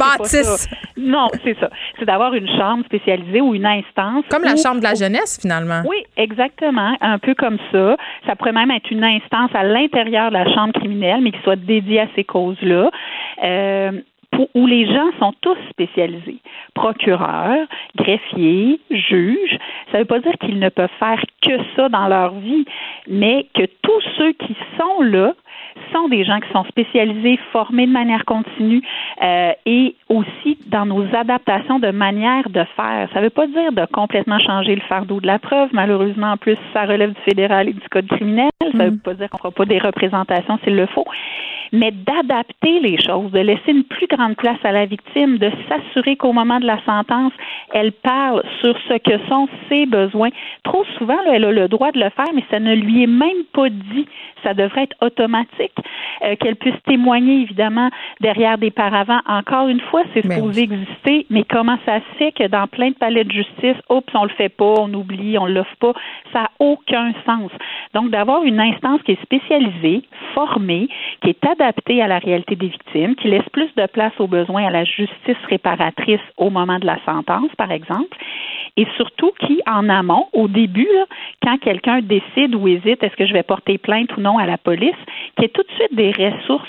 Non, c'est ça. C'est d'avoir une chambre spécialisée ou une instance. Comme la chambre de la jeunesse, finalement. Oui, exactement. Un peu comme ça. Ça pourrait même être une instance à l'intérieur de la chambre criminelle, mais qui soit dédiée à ces causes-là. Euh, où les gens sont tous spécialisés. Procureurs, greffiers, juges. Ça ne veut pas dire qu'ils ne peuvent faire que ça dans leur vie, mais que tous ceux qui sont là sont des gens qui sont spécialisés, formés de manière continue euh, et aussi dans nos adaptations de manière de faire. Ça ne veut pas dire de complètement changer le fardeau de la preuve. Malheureusement, en plus, ça relève du fédéral et du code criminel. Ça ne veut mm. pas dire qu'on ne fera pas des représentations s'il le faut mais d'adapter les choses, de laisser une plus grande place à la victime, de s'assurer qu'au moment de la sentence, elle parle sur ce que sont ses besoins. Trop souvent, elle a le droit de le faire, mais ça ne lui est même pas dit. Ça devrait être automatique, euh, qu'elle puisse témoigner, évidemment, derrière des paravents. Encore une fois, c'est supposé exister, mais comment ça se fait que dans plein de palais de justice, oups, on le fait pas, on oublie, on l'offre pas, ça n'a aucun sens. Donc, d'avoir une instance qui est spécialisée, formée, qui est adaptée à la réalité des victimes, qui laisse plus de place aux besoins à la justice réparatrice au moment de la sentence, par exemple, et surtout qui, en amont, au début, quand quelqu'un décide ou hésite, est-ce que je vais porter plainte ou non à la police, qui ait tout de suite des ressources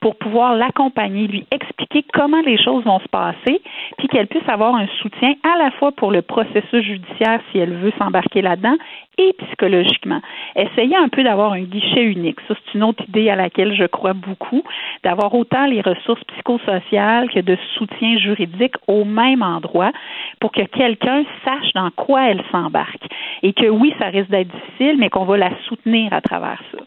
pour pouvoir l'accompagner, lui expliquer comment les choses vont se passer, puis qu'elle puisse avoir un soutien à la fois pour le processus judiciaire si elle veut s'embarquer là-dedans et psychologiquement. Essayez un peu d'avoir un guichet unique. Ça, c'est une autre idée à laquelle je crois beaucoup, d'avoir autant les ressources psychosociales que de soutien juridique au même endroit pour que quelqu'un sache dans quoi elle s'embarque. Et que oui, ça risque d'être difficile, mais qu'on va la soutenir à travers ça.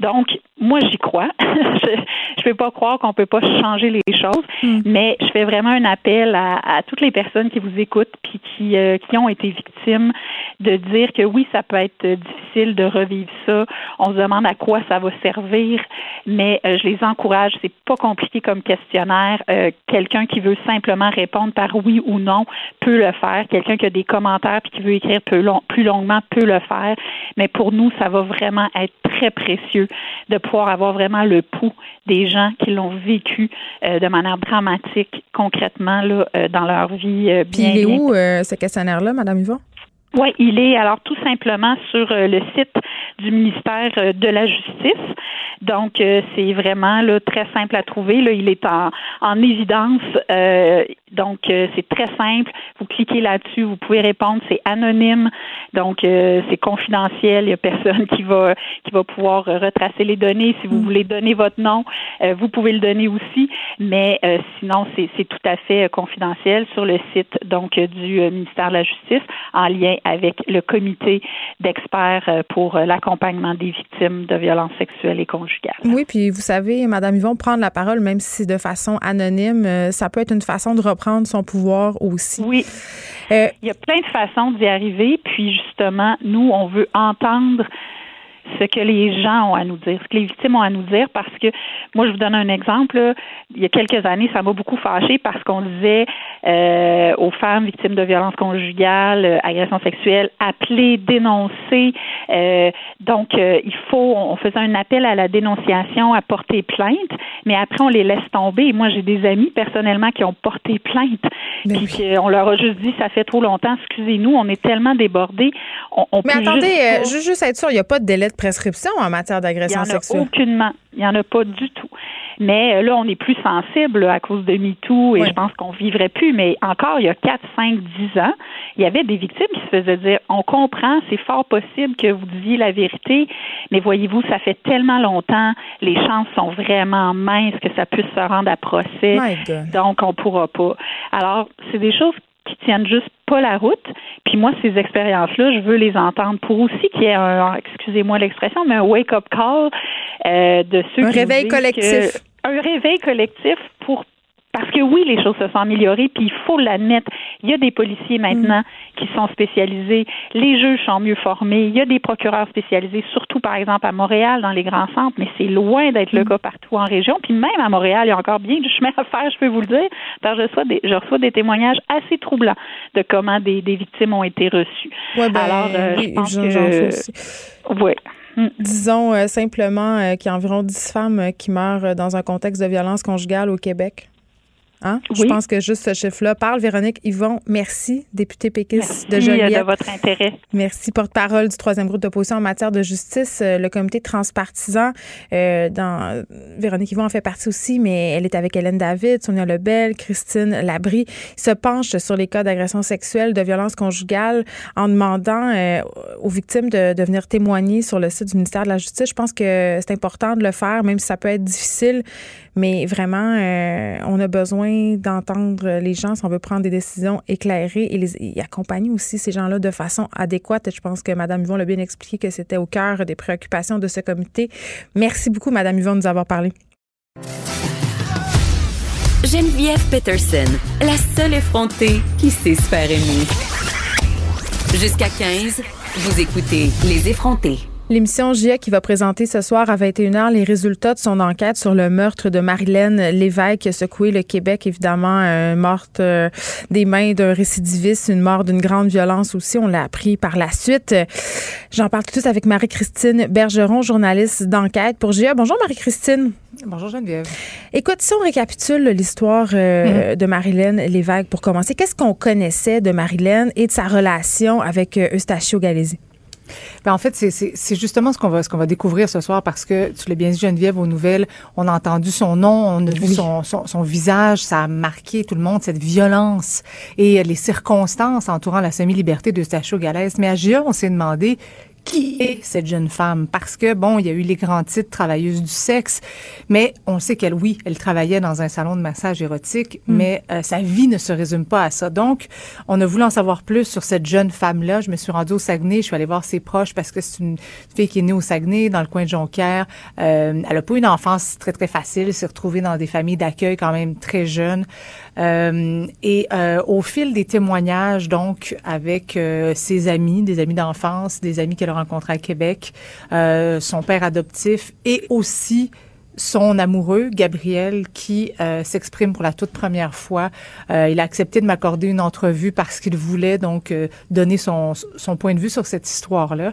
Donc, moi, j'y crois. je ne peux pas croire qu'on ne peut pas changer les choses, mm. mais je fais vraiment un appel à, toutes les personnes qui vous écoutent puis qui, euh, qui ont été victimes de dire que oui, ça peut être difficile de revivre ça. On se demande à quoi ça va servir, mais euh, je les encourage. C'est pas compliqué comme questionnaire. Euh, quelqu'un qui veut simplement répondre par oui ou non peut le faire. Quelqu'un qui a des commentaires puis qui veut écrire plus longuement peut le faire. Mais pour nous, ça va vraiment être très précieux de pouvoir avoir vraiment le pouls des gens qui l'ont vécu euh, de manière dramatique, concrètement, là, dans leur vie bien. il est où ce questionnaire-là, Madame Yvon? Oui, il est alors tout simplement sur euh, le site du ministère euh, de la Justice. Donc, euh, c'est vraiment là, très simple à trouver. Là, il est en, en évidence. donc, c'est très simple. Vous cliquez là-dessus, vous pouvez répondre. C'est anonyme. Donc, c'est confidentiel. Il n'y a personne qui va qui va pouvoir retracer les données. Si vous mm. voulez donner votre nom, vous pouvez le donner aussi. Mais sinon, c'est tout à fait confidentiel sur le site donc du ministère de la Justice en lien avec le comité d'experts euh, pour euh, l'accompagnement des victimes de violences sexuelles et conjugales. Oui, puis vous savez, Madame Yvon, prendre la parole, même si c'est de façon anonyme, euh, ça peut être une façon de reprendre son pouvoir aussi. Oui. Il y a plein de façons d'y arriver, puis justement, nous, on veut entendre ce que les gens ont à nous dire, ce que les victimes ont à nous dire, parce que moi, je vous donne un exemple. Il y a quelques années, ça m'a beaucoup fâché parce qu'on disait euh, aux femmes victimes de violences conjugales, euh, agressions sexuelles, appeler, dénoncer. Euh, donc, il faut, on faisait un appel à la dénonciation, à porter plainte, mais après, on les laisse tomber. Moi, j'ai des amis personnellement qui ont porté plainte, ben puis on leur a juste dit, ça fait trop longtemps, excusez-nous, on est tellement débordés. On, mais attendez, juste... juste être sûr, il n'y a pas de délai de prescription en matière d'agression sexuelle? aucunement. Il n'y en a pas du tout. Mais euh, là, on est plus sensible à cause de MeToo et je pense qu'on vivrait plus. Mais encore, il y a 4, 5, 10 ans, il y avait des victimes qui se faisaient dire on comprend, c'est fort possible que vous disiez la vérité, mais voyez-vous, ça fait tellement longtemps, les chances sont vraiment minces que ça puisse se rendre à procès. Donc, on pourra pas. Alors, c'est des choses qui tiennent juste pas la route. Puis moi, ces expériences-là, je veux les entendre pour aussi qu'il y ait un, excusez-moi l'expression, mais un wake-up call euh, de ceux un réveil collectif. un réveil collectif pour Parce que oui, les choses se sont améliorées, puis il faut l'admettre. Il y a des policiers maintenant mm. qui sont spécialisés, les juges sont mieux formés, il y a des procureurs spécialisés, surtout par exemple à Montréal, dans les grands centres, mais c'est loin d'être le mm. cas partout en région. Puis même à Montréal, il y a encore bien du chemin à faire, je peux vous le dire, parce que je reçois des, je reçois des témoignages assez troublants de comment des, des victimes ont été reçues. Ouais, ben, Alors, euh, je pense que... Oui. Mm. Disons euh, simplement euh, qu'il y a environ 10 femmes qui meurent dans un contexte de violence conjugale au Québec. Hein? Je pense que juste ce chiffre-là parle. Véronique Yvon, merci, députée péquiste de Joliette. Merci de votre intérêt. Merci, porte-parole du troisième groupe d'opposition en matière de justice. Euh, le comité transpartisan, euh, dans, Véronique Yvon en fait partie aussi, mais elle est avec Hélène David, Sonia Lebel, Christine Labrie, se penche sur les cas d'agression sexuelle, de violence conjugale en demandant euh, aux victimes de, de venir témoigner sur le site du ministère de la Justice. Je pense que c'est important de le faire, même si ça peut être difficile, mais vraiment, on a besoin d'entendre les gens si on veut prendre des décisions éclairées et, les, accompagner aussi ces gens-là de façon adéquate. je pense que Mme Yvon l'a bien expliqué que c'était au cœur des préoccupations de ce comité. Merci beaucoup, Mme Yvon, de nous avoir parlé. Geneviève Peterson, la seule effrontée qui sait se faire aimer. Jusqu'à 15, vous écoutez Les effrontés. L'émission GIA qui va présenter ce soir à 21h les résultats de son enquête sur le meurtre de Marilène Lévesque qui a secoué le Québec, évidemment, euh, morte euh, des mains d'un récidiviste, une mort d'une grande violence aussi. On l'a appris par la suite. J'en parle tout de suite avec Marie-Christine Bergeron, journaliste d'enquête pour GIA. Bonjour Marie-Christine. Bonjour Geneviève. Écoute, si on récapitule l'histoire euh, mm-hmm. de Marilène Lévesque pour commencer, qu'est-ce qu'on connaissait de Marilène et de sa relation avec Eustachio Galési? Ben en fait, c'est justement ce qu'on va, ce qu'on va découvrir ce soir parce que, tu l'as bien dit, Geneviève, aux nouvelles, on a entendu son nom, on a vu son, son, son, visage, ça a marqué tout le monde, cette violence et les circonstances entourant la semi-liberté de Stacho Galès. Mais à GIA, on s'est demandé qui est cette jeune femme? Parce que, bon, il y a eu les grands titres travailleuses du sexe, mais on sait qu'elle, oui, elle travaillait dans un salon de massage érotique, mm. mais euh, sa vie ne se résume pas à ça. Donc, on a voulu en savoir plus sur cette jeune femme-là. Je me suis rendue au Saguenay, je suis allée voir ses proches parce que c'est une fille qui est née au Saguenay, dans le coin de Jonquière. Euh, elle a pas eu une enfance très, très facile, s'est retrouvée dans des familles d'accueil quand même très jeunes. Euh, et euh, au fil des témoignages, donc, avec euh, ses amis, des amis d'enfance, des amis qu'elle a rencontrés à Québec, son père adoptif et aussi son amoureux, Gabriel, qui euh, s'exprime pour la toute première fois. Euh, il a accepté de m'accorder une entrevue parce qu'il voulait donc euh, donner son, son point de vue sur cette histoire-là,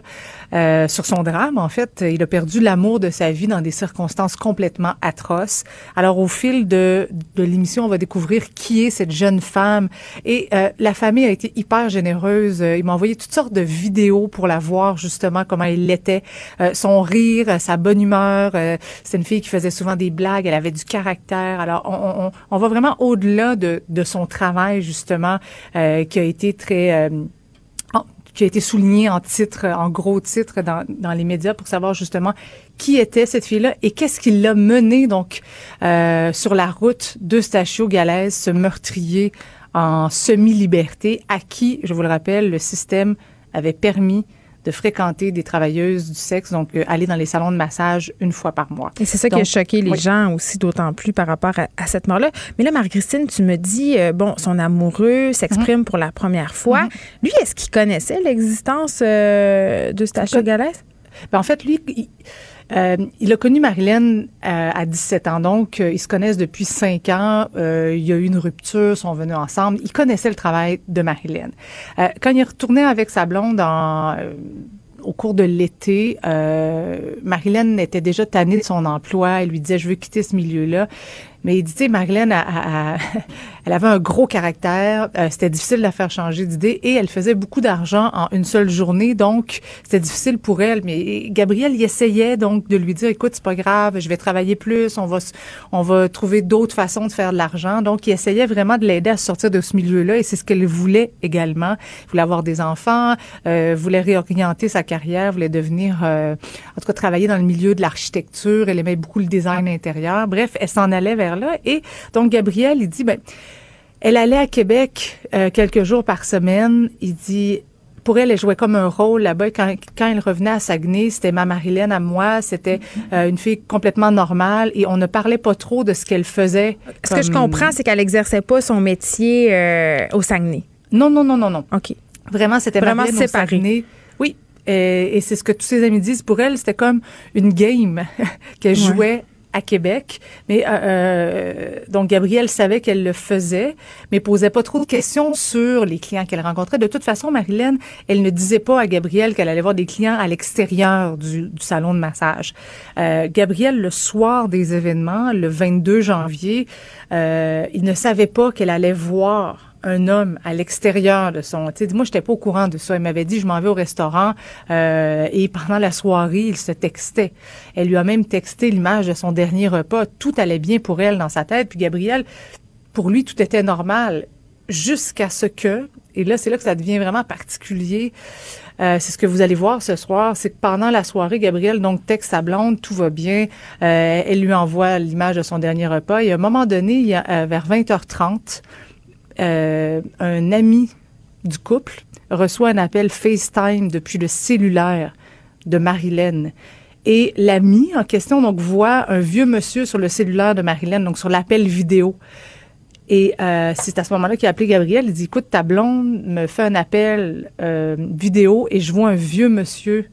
sur son drame. En fait, il a perdu l'amour de sa vie dans des circonstances complètement atroces. Alors, au fil de, de l'émission, on va découvrir qui est cette jeune femme. Et la famille a été hyper généreuse. Il m'a envoyé toutes sortes de vidéos pour la voir, justement, comment il l'était. son rire, sa bonne humeur. C'est une fille qui faisait souvent des blagues, elle avait du caractère. Alors, on, va vraiment au-delà de, son travail, justement, euh, qui a été très... Euh, qui a été souligné en titre, en gros titre dans, les médias pour savoir justement qui était cette fille-là et qu'est-ce qui l'a mené donc euh, sur la route de Stachio Galaise, ce meurtrier en semi-liberté à qui, je vous le rappelle, le système avait permis de fréquenter des travailleuses du sexe, donc euh, aller dans les salons de massage une fois par mois. Et c'est ça qui a choqué les gens aussi, d'autant plus par rapport à, cette mort-là. Mais là, Marie-Christine, tu me dis, euh, bon, son amoureux s'exprime mm-hmm. pour la première fois. Mm-hmm. Lui, est-ce qu'il connaissait l'existence euh, de Stacha Galès? Ben, en fait, lui, il, euh, il a connu Marilyn euh, à 17 ans, donc euh, ils se connaissent depuis 5 ans. il y a eu une rupture, sont venus ensemble. Il connaissait le travail de Marilyn. quand il retourné avec sa blonde en au cours de l'été, euh, Marilyn était déjà tannée de son emploi. Elle lui disait, je veux quitter ce milieu-là. Mais il dit, tu sais, Marilyn, elle avait un gros caractère. Euh, c'était difficile de la faire changer d'idée et elle faisait beaucoup d'argent en une seule journée. Donc, c'était difficile pour elle. Mais Gabriel, il essayait donc de lui dire, écoute, c'est pas grave, je vais travailler plus, on va, on va trouver d'autres façons de faire de l'argent. Donc, il essayait vraiment de l'aider à sortir de ce milieu-là et c'est ce qu'elle voulait également. Il voulait avoir des enfants, euh, voulait réorienter sa carrière, voulait devenir, euh, en tout cas, travailler dans le milieu de l'architecture. Elle aimait beaucoup le design intérieur. Bref, elle s'en allait vers Et donc, Gabriel, il dit, ben, elle allait à Québec euh, quelques jours par semaine. Il dit, pour elle, elle jouait comme un rôle là-bas. Quand, quand elle revenait à Saguenay, c'était ma Marilyn à moi, c'était euh, une fille complètement normale et on ne parlait pas trop de ce qu'elle faisait. Ce que je comprends, c'est qu'elle exerçait pas son métier euh, au Saguenay. Non, non, non, non, non. OK. Vraiment, c'était Vraiment Marilyn au séparé. Saguenay. Oui. Et, et c'est ce que tous ses amis disent. Pour elle, c'était comme une game qu'elle Ouais. À Québec. Mais euh, euh, donc Gabrielle savait qu'elle le faisait, mais posait pas trop de questions sur les clients qu'elle rencontrait. De toute façon, Marilyn, elle ne disait pas à Gabrielle qu'elle allait voir des clients à l'extérieur du, du salon de massage. Euh, Gabrielle, le soir des événements, le 22 janvier, euh, il ne savait pas qu'elle allait voir un homme à l'extérieur de son. Tu sais, moi, j'étais pas au courant de ça. Elle m'avait dit, je m'en vais au restaurant euh, et pendant la soirée, il se textait. Elle lui a même texté l'image de son dernier repas. Tout allait bien pour elle dans sa tête. Puis Gabriel, pour lui, tout était normal jusqu'à ce que, et là, c'est là que ça devient vraiment particulier. Euh, c'est ce que vous allez voir ce soir, c'est que pendant la soirée, Gabriel donc texte sa blonde, tout va bien. Euh, elle lui envoie l'image de son dernier repas. Et à un moment donné, il euh, vers 20h30, euh, un ami du couple reçoit un appel FaceTime depuis le cellulaire de Marilyn. Et l'ami en question donc voit un vieux monsieur sur le cellulaire de Marilyn, donc sur l'appel vidéo. Et euh, c'est à ce moment-là qu'il a appelé Gabriel. Il dit Écoute, ta blonde me fait un appel euh, vidéo et je vois un vieux monsieur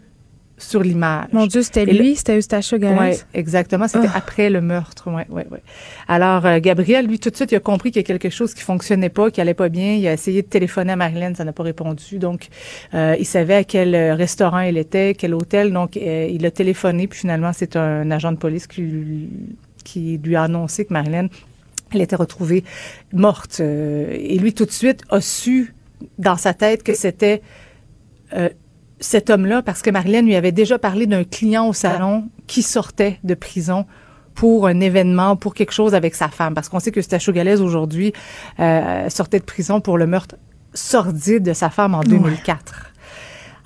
sur l'image. Mon Dieu, c'était lui, c'était Eustache Galès. Oui, exactement. C'était Ah. après le meurtre. Ouais, ouais, ouais. Alors, euh, Gabriel, lui, tout de suite, il a compris qu'il y a quelque chose qui fonctionnait pas, qui allait pas bien. Il a essayé de téléphoner à Marilyn, ça n'a pas répondu. Donc, euh, il savait à quel euh, restaurant elle était, quel hôtel. Donc, euh, il a téléphoné. Puis finalement, c'est un agent de police qui, lui- qui lui a annoncé que Marilyn, elle était retrouvée morte. Et lui, tout de suite, a su dans sa tête que c'était cet homme-là, parce que Marilyn lui avait déjà parlé d'un client au salon qui sortait de prison pour un événement, pour quelque chose avec sa femme. Parce qu'on sait que Stachio Galaise, aujourd'hui, euh, sortait de prison pour le meurtre sordide de sa femme en 2004.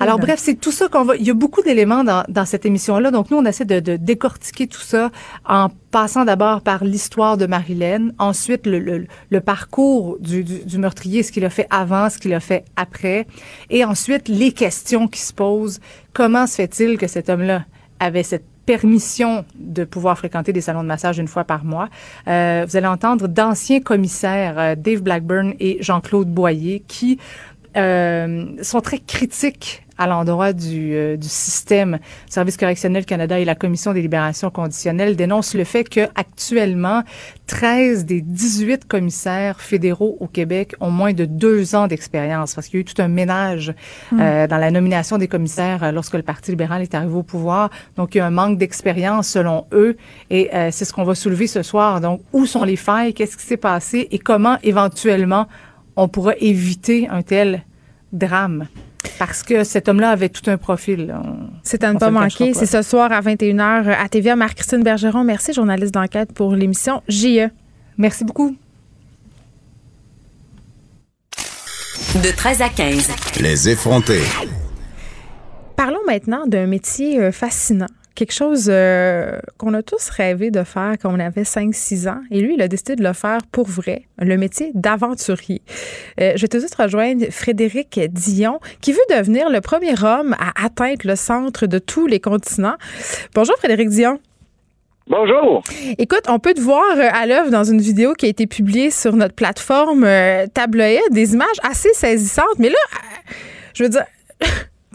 Alors bref, c'est tout ça qu'on va. Il y a beaucoup d'éléments dans, dans cette émission-là. Donc nous, on essaie de, de décortiquer tout ça en passant d'abord par l'histoire de Marilyn, ensuite le, le, le parcours du, du, du meurtrier, ce qu'il a fait avant, ce qu'il a fait après, et ensuite les questions qui se posent. Comment se fait-il que cet homme-là avait cette permission de pouvoir fréquenter des salons de massage une fois par mois? Euh, vous allez entendre d'anciens commissaires, euh, Dave Blackburn et Jean-Claude Boyer, qui euh, sont très critiques à l'endroit du, euh, du système. Service correctionnel Canada et la Commission des libérations conditionnelles dénoncent le fait que actuellement 13 des 18 commissaires fédéraux au Québec ont moins de deux ans d'expérience parce qu'il y a eu tout un ménage euh, dans la nomination des commissaires euh, lorsque le Parti libéral est arrivé au pouvoir. Donc, il y a un manque d'expérience selon eux et euh, c'est ce qu'on va soulever ce soir. Donc, où sont les failles? Qu'est-ce qui s'est passé? Et comment éventuellement on pourra éviter un tel drame? Parce que cet homme-là avait tout un profil. C'est à ne pas manquer. C'est ce soir à 21h à TVA. Marc-Christine Bergeron, merci, journaliste d'enquête pour l'émission. JE. Merci beaucoup. De 13 à 15. Les effrontés. Parlons maintenant d'un métier euh, fascinant. Quelque chose euh, qu'on a tous rêvé de faire quand on avait 5-6 ans. Et lui, il a décidé de le faire pour vrai, le métier d'aventurier. Euh, je vais tout de suite rejoindre Frédéric Dion, qui veut devenir le premier homme à atteindre le centre de tous les continents. Bonjour Frédéric Dion. Bonjour. Écoute, on peut te voir euh, à l'œuvre dans une vidéo qui a été publiée sur notre plateforme euh, des images assez saisissantes. Mais là, je veux dire,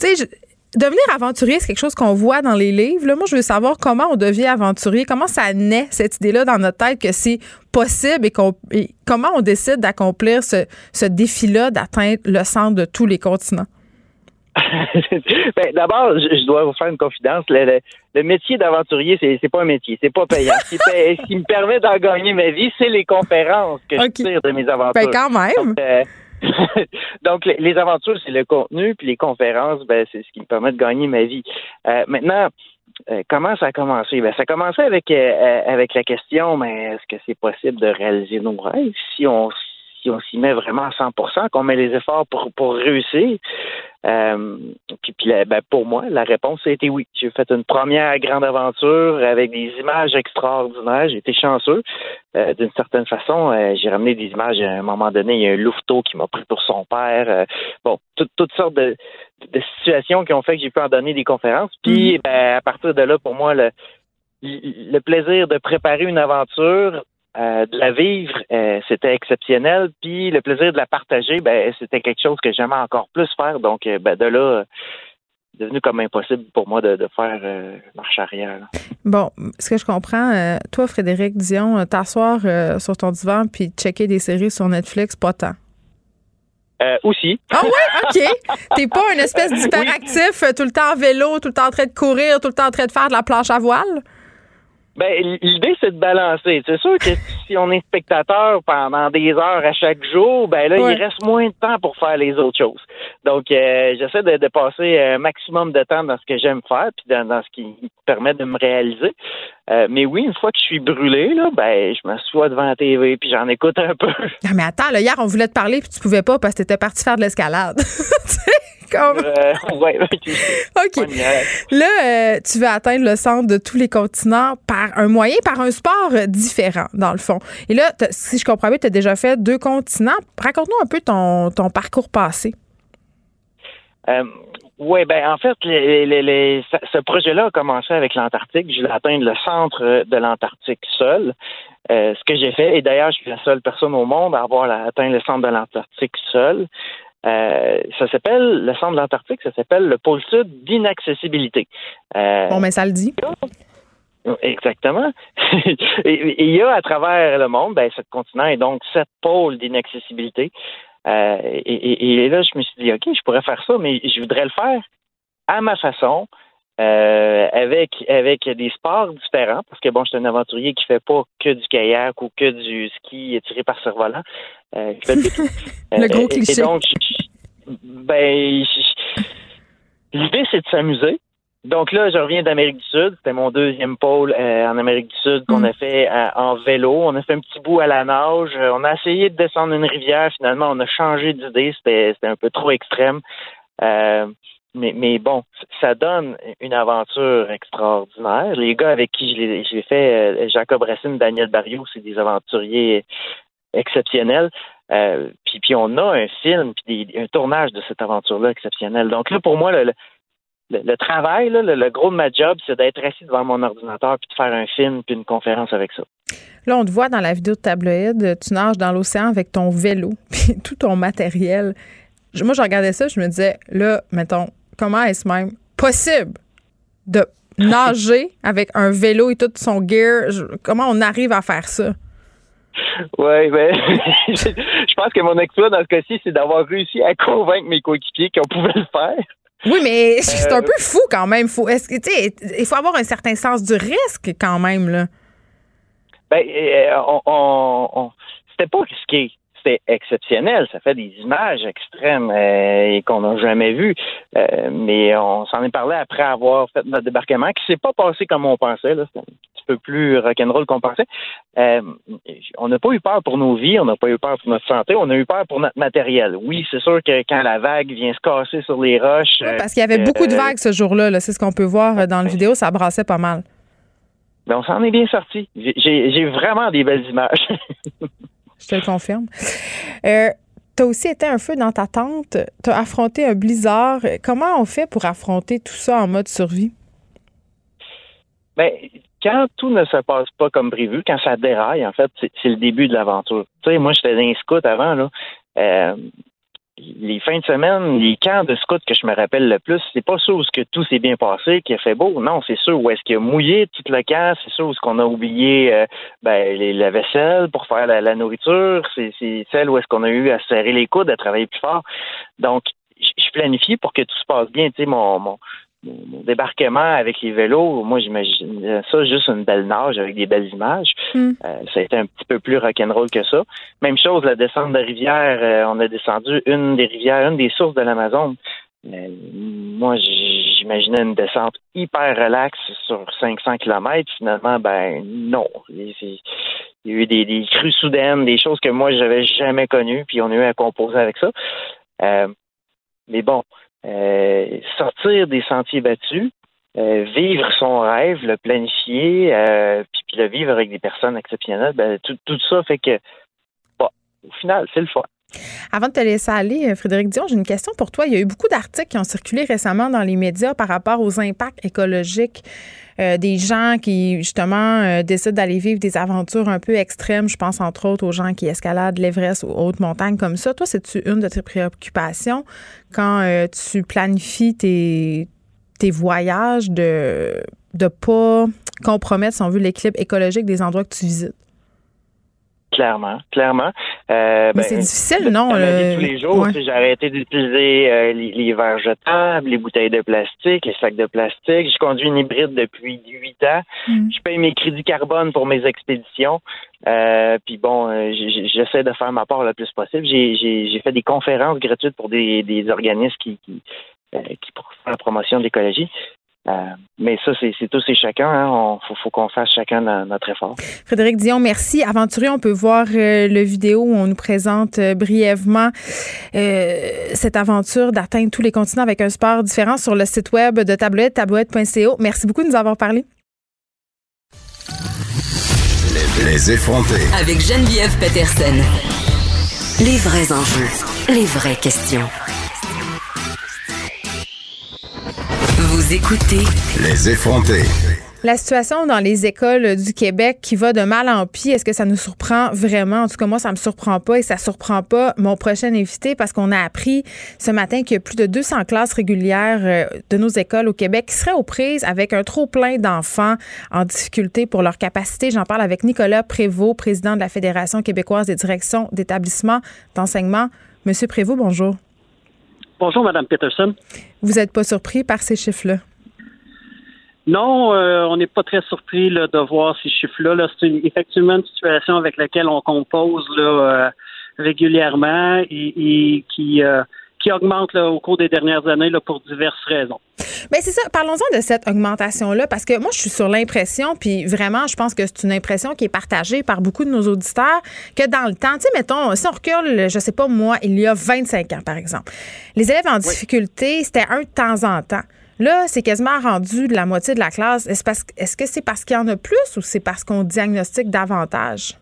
tu sais, devenir aventurier, c'est quelque chose qu'on voit dans les livres. Là, moi, je veux savoir comment on devient aventurier, comment ça naît, cette idée-là, dans notre tête que c'est possible et, comment on décide d'accomplir ce, ce défi-là, d'atteindre le centre de tous les continents? ben, D'abord, je, je dois vous faire une confidence. Le, le- le métier d'aventurier, c'est c'est pas un métier, c'est pas payant. Ce qui, paye- ce qui me permet d'en gagner ma vie, c'est les conférences que Ok. je tire de mes aventures. Ben, quand même. Donc, euh, donc, les, aventures, c'est le contenu, puis les conférences, ben, c'est ce qui me permet de gagner ma vie. Euh, maintenant, euh, comment ça a commencé? Ben, ça a commencé avec, euh, avec la question, mais est-ce que c'est possible de réaliser nos rêves si on si on s'y met vraiment à 100% qu'on met les efforts pour, pour réussir? Euh, puis, puis ben, pour moi, la réponse a été oui. J'ai fait une première grande aventure avec des images extraordinaires. J'ai été chanceux. Euh, d'une certaine façon, euh, j'ai ramené des images à un moment donné. Il y a un louveteau qui m'a pris pour son père. bon, toutes sortes de, de, situations qui ont fait que j'ai pu en donner des conférences. Puis mm-hmm. ben, à partir de là, pour moi, le, le plaisir de préparer une aventure, euh, de la vivre, euh, c'était exceptionnel. Puis le plaisir de la partager, ben, c'était quelque chose que j'aimais encore plus faire. Donc, euh, ben, de là, devenu comme impossible pour moi de, faire marche arrière. Bon, ce que je comprends, toi, Frédéric Dion, t'asseoir sur ton divan puis checker des séries sur Netflix, pas tant. aussi. Ah ouais, OK. T'es pas une espèce d'hyperactif, tout le temps en vélo, tout le temps en train de courir, tout le temps en train de faire de la planche à voile? Ben, l'idée, c'est de balancer. C'est sûr que si on est spectateur pendant des heures à chaque jour, ben là, il reste moins de temps pour faire les autres choses. Donc, euh, j'essaie de, passer un maximum de temps dans ce que j'aime faire, puis dans, ce qui me permet de me réaliser. Euh, mais oui, une fois que je suis brûlé, là, ben, je m'assois devant la TV, puis j'en écoute un peu. Non, mais attends, là, hier, on voulait te parler, puis tu pouvais pas parce que t'étais parti faire de l'escalade. Euh, OK. Là, euh, tu veux atteindre le centre de tous les continents par un moyen, par un sport différent, dans le fond. Et là, si je comprends bien, tu as déjà fait deux continents. Raconte-nous un peu ton, ton parcours passé. Euh, oui, ben en fait, ce projet-là a commencé avec l'Antarctique. Je voulais atteindre le centre de l'Antarctique seul. ce que j'ai fait, et d'ailleurs, je suis la seule personne au monde à avoir atteint le centre de l'Antarctique seul. Euh, ça s'appelle, le centre de l'Antarctique, ça s'appelle le pôle sud d'inaccessibilité. Euh, bon, mais ça le dit. Exactement. et, il y a à travers le monde, ben, ce continent est donc sept pôles d'inaccessibilité. Euh, et, et, là, je me suis dit, OK, je pourrais faire ça, mais je voudrais le faire à ma façon, euh, avec avec des sports différents parce que bon, je suis un aventurier qui fait pas que du kayak ou que du ski tiré par cerf-volant. Euh, Le gros euh, cliché. donc, ben, l'idée c'est de s'amuser. Donc là, je reviens d'Amérique du Sud. C'était mon deuxième pôle en Amérique du Sud qu'on mm. a fait en vélo. On a fait un petit bout à la nage. On a essayé de descendre une rivière. Finalement, on a changé d'idée. C'était, c'était un peu trop extrême. Euh, mais, mais bon, ça donne une aventure extraordinaire. Les gars avec qui je l'ai fait, euh, Jacob Racine, Daniel Barriot, c'est des aventuriers exceptionnels. Euh, puis, on a un film, puis un tournage de cette aventure-là exceptionnel. Donc là, pour moi, le, travail, le, gros de ma job, c'est d'être assis devant mon ordinateur puis de faire un film puis une conférence avec ça. Là, on te voit dans la vidéo de tabloïd, tu nages dans l'océan avec ton vélo puis tout ton matériel. Moi, je regardais ça, je me disais, là, mettons, comment est-ce même possible de nager avec un vélo et tout son gear? comment on arrive à faire ça? Oui, ben, je pense que mon exploit dans ce cas-ci, c'est d'avoir réussi à convaincre mes coéquipiers qu'on pouvait le faire. Oui, mais c'est un euh, peu fou quand même. Faut, est-ce que, il faut avoir un certain sens du risque quand même, là. Ben, euh, on, on c'était pas risqué c'est exceptionnel. Ça fait des images extrêmes euh, et qu'on n'a jamais vues. Euh, mais on s'en est parlé après avoir fait notre débarquement, qui s'est pas passé comme on pensait. Petit peu plus rock'n'roll qu'on pensait. Euh, on n'a pas eu peur pour nos vies, on n'a pas eu peur pour notre santé, on a eu peur pour notre matériel. Oui, c'est sûr que quand la vague vient se casser sur les roches. parce qu'il y avait beaucoup de vagues ce jour-là. -là, c'est ce qu'on peut voir dans la vidéo. Ça brassait pas mal. Mais on s'en est bien sorti. J'ai vraiment des belles images. Je te le confirme. Euh, tu as aussi été un feu dans ta tente. Tu as affronté un blizzard. Comment on fait pour affronter tout ça en mode survie? Bien, quand tout ne se passe pas comme prévu, quand ça déraille, en fait, c'est le début de l'aventure. Tu sais, moi, je faisais un scout avant. Euh, les fins de semaine, les camps de scouts que je me rappelle le plus, c'est pas sûr où que tout s'est bien passé, qu'il a fait beau. Non, c'est sûr où est-ce qu'il a mouillé tout le camp, c'est sûr où est-ce qu'on a oublié euh, ben, la vaisselle pour faire la, nourriture, c'est celle où est-ce qu'on a eu à serrer les coudes, à travailler plus fort. Donc, je planifie pour que tout se passe bien. Tu sais, mon, mon débarquement avec les vélos, moi j'imagine ça juste une belle nage avec des belles images. Hmm. Euh, ça a été un petit peu plus rock'n'roll que ça. Même chose, la descente de rivière, euh, on a descendu une des rivières, une des sources de l'Amazon. moi, j'imaginais une descente hyper relaxe sur 500 km. Finalement, ben non. Il y a eu des, des crues soudaines, des choses que moi, j'avais jamais connues, puis on a eu à composer avec ça. Euh, mais bon, euh, sortir des sentiers battus, euh, vivre son rêve, le planifier, euh, puis, le vivre avec des personnes exceptionnelles, ben, tout, tout ça fait que, bon, au final, c'est le fun. Avant de te laisser aller, Frédéric Dion, j'ai une question pour toi. Il y a eu beaucoup d'articles qui ont circulé récemment dans les médias par rapport aux impacts écologiques euh, des gens qui, justement, euh, décident d'aller vivre des aventures un peu extrêmes. Je pense, entre autres, aux gens qui escaladent l'Everest ou hautes montagnes comme ça. Toi, c'est-tu une de tes préoccupations quand euh, tu planifies tes, tes voyages de ne pas compromettre, si on veut, l'équilibre écologique des endroits que tu visites? Clairement, clairement. Euh, Mais ben, c'est difficile, non? tous les jours, Ouais. j'ai arrêté d'utiliser euh, les, les verres jetables, les bouteilles de plastique, les sacs de plastique. Je conduis une hybride depuis huit ans. Mm. Je paye mes crédits carbone pour mes expéditions. Euh, puis bon, j'essaie de faire ma part le plus possible. J'ai- fait des conférences gratuites pour des, des organismes qui, qui, qui pour faire la promotion de l'écologie. Euh, mais ça, c'est c'est tous et chacun. Hein. On, faut, faut qu'on fasse chacun no- notre effort. Frédéric Dion, merci. Aventurier, on peut voir euh, le vidéo où on nous présente euh, brièvement euh, cette aventure d'atteindre tous les continents avec un sport différent sur le site web de Tablouette, tablouette.co. Merci beaucoup de nous avoir parlé. Les effrontés. Avec Geneviève Peterson. Les vrais enjeux, les vraies questions. Vous écoutez Les effrontés. La situation dans les écoles du Québec qui va de mal en pis, est-ce que ça nous surprend vraiment? En tout cas, moi, ça me surprend pas et ça surprend pas mon prochain invité parce qu'on a appris ce matin qu'il y a plus de 200 classes régulières euh, de nos écoles au Québec qui seraient aux prises avec un trop plein d'enfants en difficulté pour leur capacité. J'en parle avec Nicolas Prévost, président de la Fédération québécoise des directions d'établissements d'enseignement. Monsieur Prévost, bonjour. Bonjour, Madame Peterson. Vous n'êtes pas surpris par ces chiffres-là? Non, euh, on n'est pas très surpris de voir ces chiffres-là. Là. C'est effectivement une situation avec laquelle on compose euh, régulièrement et, et qui, euh, qui augmente là, au cours des dernières années là, pour diverses raisons. Ben c'est ça. Parlons-en de cette augmentation-là, parce que moi, je suis sur l'impression, puis vraiment, je pense que c'est une impression qui est partagée par beaucoup de nos auditeurs, que dans le temps, tu sais, mettons, si on recule, je sais pas moi, il y a 25 ans, par exemple, les élèves en difficulté, c'était un de temps en temps. Là, c'est quasiment rendu de la moitié de la classe. Est-ce parce- est-ce que c'est parce qu'il y en a plus ou c'est parce qu'on diagnostique davantage?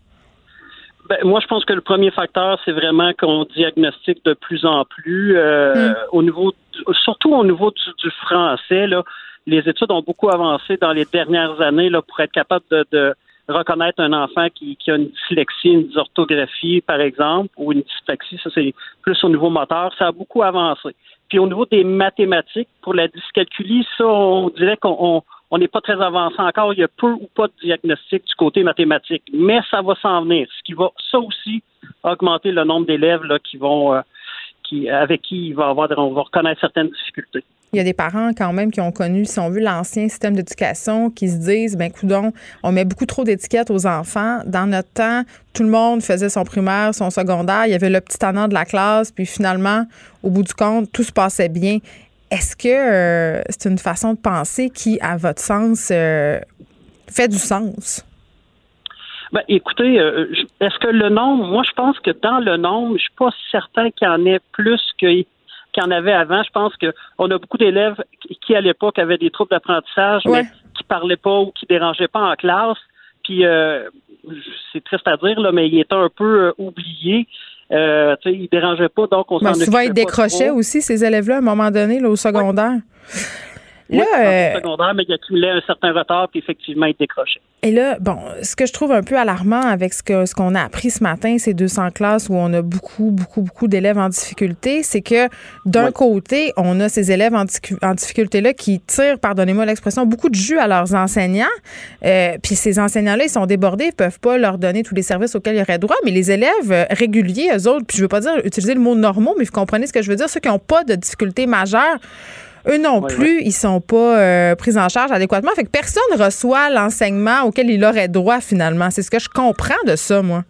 Ben, moi, je pense que le premier facteur, c'est vraiment qu'on diagnostique de plus en plus euh, Mm. au niveau, surtout au niveau du, du français. Là, les études ont beaucoup avancé dans les dernières années là, pour être capable de, de reconnaître un enfant qui, qui a une dyslexie, une dysorthographie, par exemple, ou une dyslexie. Ça, c'est plus au niveau moteur. Ça a beaucoup avancé. Puis au niveau des mathématiques, pour la dyscalculie, ça, on dirait qu'on on- n'est pas très avancé encore. Il y a peu ou pas de diagnostic du côté mathématique, mais ça va s'en venir. Ce qui va, ça aussi, augmenter le nombre d'élèves qui vont, euh, qui, avec qui il avoir, on va reconnaître certaines difficultés. Il y a des parents quand même qui ont connu, si on veut, l'ancien système d'éducation, qui se disent, ben coudon, on met beaucoup trop d'étiquettes aux enfants. Dans notre temps, tout le monde faisait son primaire, son secondaire, il y avait le petit tannant de la classe, puis finalement, au bout du compte, tout se passait bien. Est-ce que euh, c'est une façon de penser qui, à votre sens, euh, fait du sens? Ben, écoutez, euh, est-ce que le nombre, moi je pense que dans le nombre, je suis pas certain qu'il y en ait plus qu'il y en avait avant. Je pense que on a beaucoup d'élèves qui, à l'époque avaient des troubles d'apprentissage, Ouais. mais qui parlaient pas ou qui dérangeaient pas en classe. Puis euh, c'est triste à dire là, mais il était un peu oublié. Euh, tu sais, il dérangeait pas, donc on s'en Ben, souvent, ils décrochaient aussi, ces élèves-là, à un moment donné, là, au secondaire. Ouais, Là, euh, secondaire, mais il accumulait un certain retard, puis effectivement, il décrochait. Et là, bon, ce que je trouve un peu alarmant avec ce que ce qu'on a appris ce matin, ces 200 classes où on a beaucoup, beaucoup, beaucoup d'élèves en difficulté, c'est que d'un côté, on a ces élèves en, en difficulté-là qui tirent, pardonnez-moi l'expression, beaucoup de jus à leurs enseignants. Euh, Puis ces enseignants-là, ils sont débordés, ils peuvent pas leur donner tous les services auxquels ils auraient droit. Mais les élèves euh, réguliers, eux autres, puis je veux pas dire utiliser le mot normaux, mais vous comprenez ce que je veux dire, ceux qui n'ont pas de difficultés majeures, eux non Ouais, plus, ils sont pas euh, pris en charge adéquatement. Fait que personne reçoit l'enseignement auquel il aurait droit finalement. C'est ce que je comprends de ça, moi.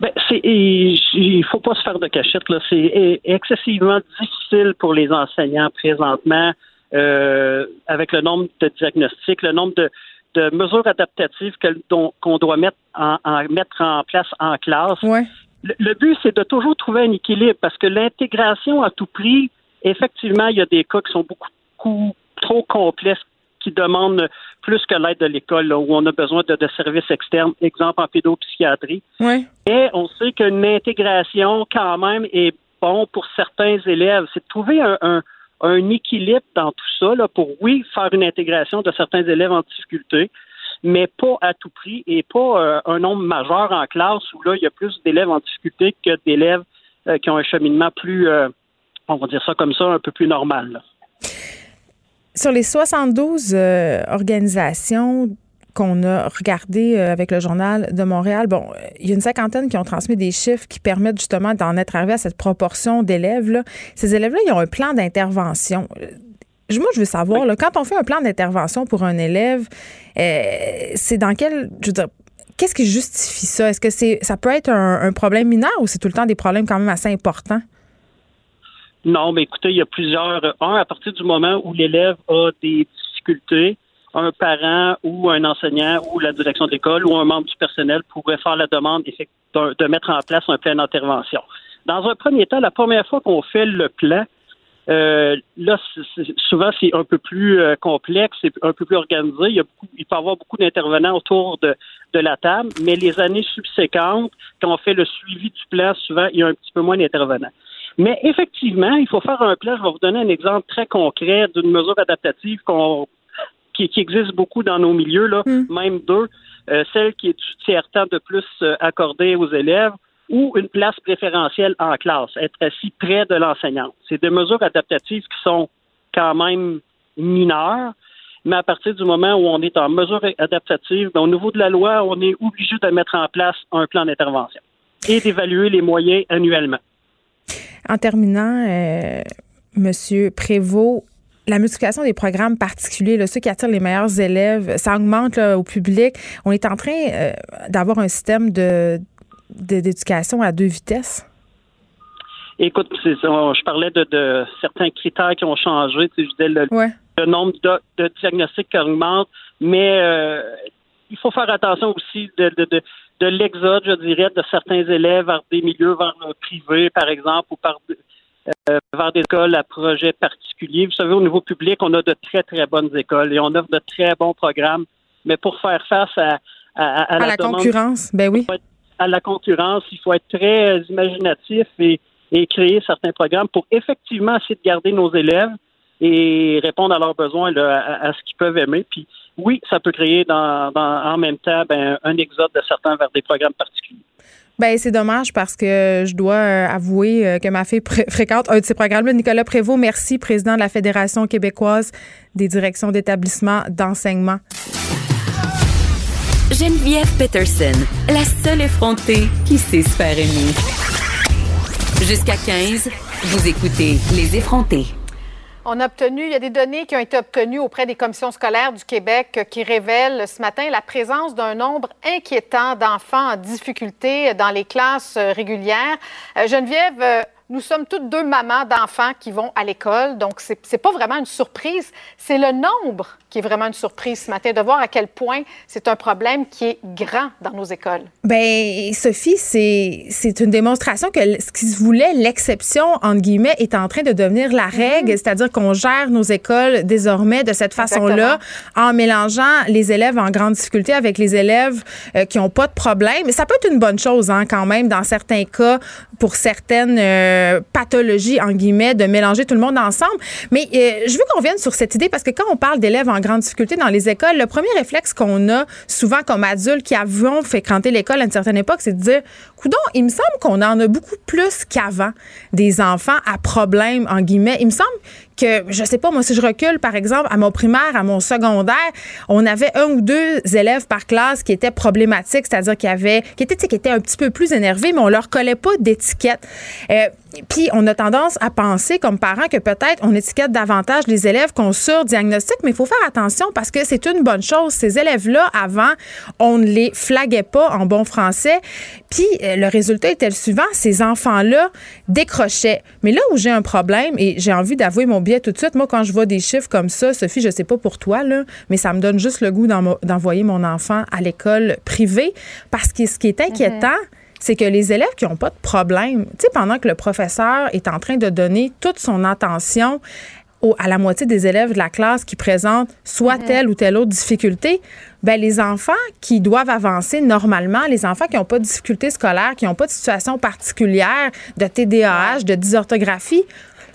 Ben, c'est, il faut pas se faire de cachette. Là. C'est excessivement difficile pour les enseignants présentement, euh, avec le nombre de diagnostics, le nombre de, de mesures adaptatives qu'on doit mettre en, mettre en place en classe. Le, but, c'est de toujours trouver un équilibre parce que l'intégration à tout prix, effectivement, il y a des cas qui sont beaucoup trop complexes qui demandent plus que l'aide de l'école, où on a besoin de, services externes, exemple en pédopsychiatrie. Et on sait qu'une intégration, quand même, est bon pour certains élèves. C'est de trouver un, un équilibre dans tout ça là, pour, oui, faire une intégration de certains élèves en difficulté, mais pas à tout prix et pas euh, un nombre majeur en classe où là, il y a plus d'élèves en difficulté que d'élèves euh, qui ont un cheminement plus, euh, on va dire ça comme ça, un peu plus normal. Sur les 72 organisations qu'on a regardé euh, avec le journal de Montréal, bon, il y a une cinquantaine qui ont transmis des chiffres qui permettent justement d'en être arrivé à cette proportion d'élèves. Ces élèves-là, ils ont un plan d'intervention. Euh, moi, je veux savoir, là, quand on fait un plan d'intervention pour un élève, euh, c'est dans quel, je veux dire, qu'est-ce qui justifie ça? Est-ce que c'est, ça peut être un, un problème mineur ou c'est tout le temps des problèmes quand même assez importants? Non, mais écoutez, il y a plusieurs. Un, à partir du moment où l'élève a des difficultés, un parent ou un enseignant ou la direction de l'école ou un membre du personnel pourrait faire la demande de mettre en place un plan d'intervention. Dans un premier temps, la première fois qu'on fait le plan, euh, là, souvent, c'est un peu plus euh, complexe, c'est un peu plus organisé. Il, y a il peut y avoir beaucoup d'intervenants autour de, la table, mais les années subséquentes, quand on fait le suivi du plan, souvent, il y a un petit peu moins d'intervenants. Mais effectivement, il faut faire un plan. Je vais vous donner un exemple très concret d'une mesure adaptative qu'on qui, qui existe beaucoup dans nos milieux, là, hmm. même deux, euh, celle qui est du tiers-temps de plus euh, accordée aux élèves ou une place préférentielle en classe, être assis près de l'enseignant. C'est des mesures adaptatives qui sont quand même mineures, mais à partir du moment où on est en mesure adaptative, au niveau de la loi, on est obligé de mettre en place un plan d'intervention et d'évaluer les moyens annuellement. En terminant, euh, Monsieur Prévost, la multiplication des programmes particuliers, là, ceux qui attirent les meilleurs élèves, ça augmente au public. On est en train euh, d'avoir un système de, d'éducation à deux vitesses. Écoute, je parlais de, certains critères qui ont changé. Tu sais, je le, nombre de, diagnostics qui augmente, mais euh, il faut faire attention aussi de, de l'exode, je dirais, de certains élèves vers des milieux, vers le privé, par exemple, ou par euh, vers des écoles à projet particuliers. Vous savez, au niveau public, on a de très, très bonnes écoles et on offre de très bons programmes. Mais pour faire face à, à, la, concurrence, ben oui. À la concurrence, il faut être très imaginatif et, et créer certains programmes pour effectivement essayer de garder nos élèves et répondre à leurs besoins, à, ce qu'ils peuvent aimer. Puis oui, ça peut créer dans, en même temps ben, un exode de certains vers des programmes particuliers. Ben c'est dommage parce que je dois euh, avouer euh, que ma fille fréquente un de ces programmes-là. Nicolas Prévost, merci, président de la Fédération québécoise des directions d'établissement d'enseignement. Geneviève Peterson, la seule effrontée qui sait se faire aimer. Jusqu'à 15, vous écoutez Les effrontés. On a obtenu, il y a des données qui ont été obtenues auprès des commissions scolaires du Québec qui révèlent ce matin la présence d'un nombre inquiétant d'enfants en difficulté dans les classes régulières. Euh, Geneviève, euh, nous sommes toutes deux mamans d'enfants qui vont à l'école, donc c'est pas vraiment une surprise, c'est le nombre qui est vraiment une surprise ce matin, de voir à quel point c'est un problème qui est grand dans nos écoles. Ben Sophie, c'est une démonstration que ce qui se voulait l'exception, entre guillemets, est en train de devenir la mhm. règle, c'est-à-dire qu'on gère nos écoles désormais de cette façon-là, en mélangeant les élèves en grande difficulté avec les élèves euh, qui n'ont pas de problème. Ça peut être une bonne chose hein, quand même, dans certains cas, pour certaines euh, pathologies, en guillemets, de mélanger tout le monde ensemble. Mais euh, je veux qu'on vienne sur cette idée parce que quand on parle d'élèves en grande difficulté dans les écoles, le premier réflexe qu'on a souvent comme adultes qui avons fréquenté l'école à une certaine époque, c'est de dire, coudon, il me semble qu'on en a beaucoup plus qu'avant des enfants à problème, en guillemets. Il me semble que, je sais pas, moi, si je recule, par exemple, à mon primaire, à mon secondaire, on avait un ou deux élèves par classe qui étaient problématiques, c'est-à-dire qui avaient, qui étaient, qui étaient un petit peu plus énervés, mais on leur collait pas d'étiquette. Euh, puis on a tendance à penser comme parents que peut-être on étiquette davantage les élèves qu'on surdiagnostique, mais il faut faire attention parce que c'est une bonne chose. Ces élèves-là, avant, on ne les flaguait pas en bon français. Puis euh, le résultat était le suivant, ces enfants-là décrochaient. Mais là où j'ai un problème, et j'ai envie d'avouer mon biais tout de suite. Moi, quand je vois des chiffres comme ça, Sophie, je sais pas pour toi, là, mais ça me donne juste le goût d'envoyer mon enfant à l'école privée parce que ce qui est inquiétant, c'est que les élèves qui n'ont pas de problème, tu sais, pendant que le professeur est en train de donner toute son attention à la moitié des élèves de la classe qui présentent soit telle ou telle autre difficulté, ben les enfants qui doivent avancer normalement, les enfants qui n'ont pas de difficultés scolaires, qui n'ont pas de situation particulière de TDAH, de dysorthographie,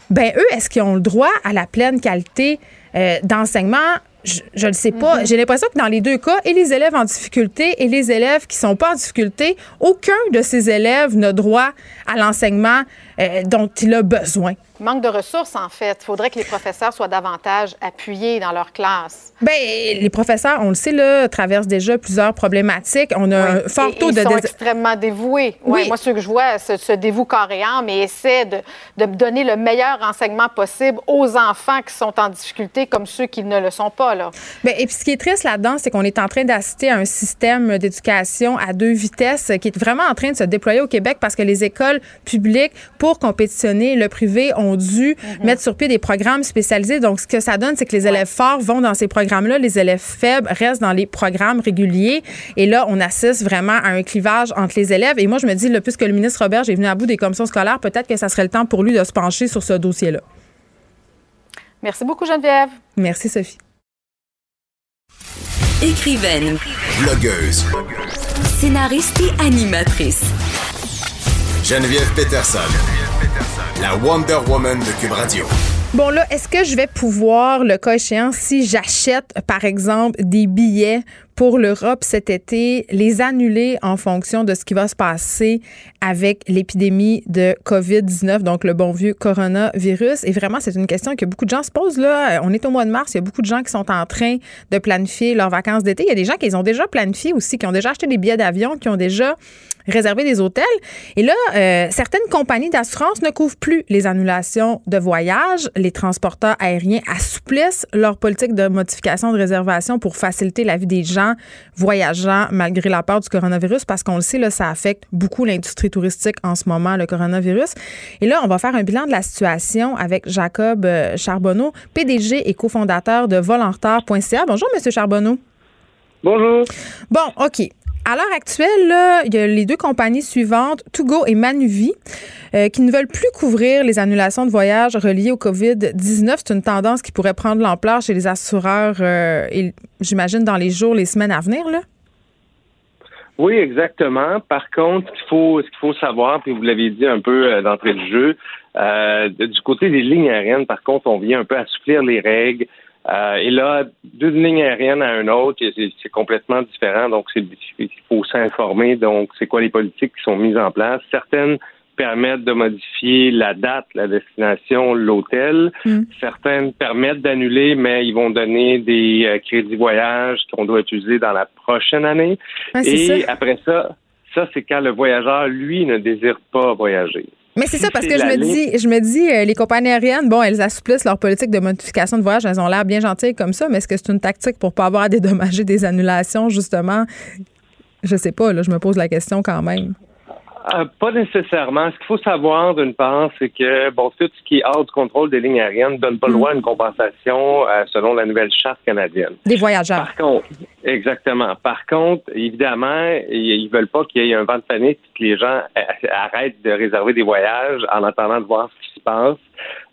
ben eux, est-ce qu'ils ont le droit à la pleine qualité euh, d'enseignement? Je ne sais pas. J'ai l'impression que dans les deux cas, et les élèves en difficulté et les élèves qui sont pas en difficulté, aucun de ces élèves n'a droit à l'enseignement euh, dont il a besoin. Manque de ressources, en fait. Il faudrait que les professeurs soient davantage appuyés dans leur classe. Bien, les professeurs, on le sait, là, traversent déjà plusieurs problématiques. On a un fort taux ils de... sont extrêmement dévoués. Oui. moi, ceux que je vois se, se dévouent et et essaient de, de, donner le meilleur enseignement possible aux enfants qui sont en difficulté comme ceux qui ne le sont pas. Là. Bien, et puis, ce qui est triste là-dedans, c'est qu'on est en train d'assister à un système d'éducation à deux vitesses qui est vraiment en train de se déployer au Québec parce que les écoles publiques, pour compétitionner le privé, ont dû mhm. mettre sur pied des programmes spécialisés. Donc, ce que ça donne, c'est que les élèves forts vont dans ces programmes-là, les élèves faibles restent dans les programmes réguliers. Et là, on assiste vraiment à un clivage entre les élèves. Et moi, je me dis, le puisque le ministre Robert est venu à bout des commissions scolaires, peut-être que ça serait le temps pour lui de se pencher sur ce dossier-là. Merci beaucoup, Geneviève. Merci, Sophie. Écrivaine. Blogueuse. Scénariste et animatrice. Geneviève Peterson la Wonder Woman de Cube Radio. Bon, là, est-ce que je vais pouvoir, le cas échéant, si j'achète, par exemple, des billets pour l'Europe cet été, les annuler en fonction de ce qui va se passer avec l'épidémie de COVID-19, donc le bon vieux coronavirus? Et vraiment, c'est une question que beaucoup de gens se posent. Là, on est au mois de mars, il y a beaucoup de gens qui sont en train de planifier leurs vacances d'été. Il y a des gens qui ont déjà planifié aussi, qui ont déjà acheté des billets d'avion, qui ont déjà réservé des hôtels. Et là, euh, certaines compagnies d'assurance ne couvrent plus les annulations de voyages. Les transporteurs aériens assouplissent leur politique de modification de réservation pour faciliter la vie des gens voyageant malgré la peur du coronavirus parce qu'on le sait, là, ça affecte beaucoup l'industrie touristique en ce moment, le coronavirus. Et là, on va faire un bilan de la situation avec Jacob euh, Charbonneau, PDG et cofondateur de volanretard.ca. Bonjour, Monsieur Charbonneau. Bonjour. Bon, OK à l'heure actuelle, il y a les deux compagnies suivantes, Togo et Manuvie, euh, qui ne veulent plus couvrir les annulations de voyages reliées au COVID-19. C'est une tendance qui pourrait prendre l'ampleur chez les assureurs, euh, j'imagine, dans les jours, les semaines à venir. Oui, exactement. Par contre, ce qu'il faut, ce qu'il faut savoir, puis vous l'avez dit un peu euh, d'entrée de jeu, du côté des lignes aériennes, par contre, on vient un peu assouplir les règles. Euh, et là, d'une ligne aérienne à une autre, c'est complètement différent. Donc, il faut s'informer. Donc, c'est quoi les politiques qui sont mises en place? Certaines permettent de modifier la date, la destination, l'hôtel. Hmm. Certaines permettent d'annuler, mais ils vont donner des euh, crédits voyage qu'on doit utiliser dans la prochaine année. et après ça, ça, c'est quand le voyageur, lui, ne désire pas voyager. Mais c'est ça, parce que je me, dis, je me dis, les compagnies aériennes, bon, elles assouplissent leur politique de modification de voyage. Elles ont l'air bien gentilles comme ça, mais est-ce que c'est une tactique pour pas avoir à dédommager des annulations, justement? Je sais pas, là, je me pose la question quand même. Euh, pas nécessairement. Ce qu'il faut savoir, d'une part, c'est que bon, tout ce qui est hors du contrôle des lignes aériennes ne donne pas le droit à une compensation euh, selon la nouvelle charte canadienne. Des voyageurs. Par contre, exactement. Par contre, évidemment, ils veulent pas qu'il y ait un vent de panique que les gens arrêtent de réserver des voyages en attendant de voir ce qui se passe.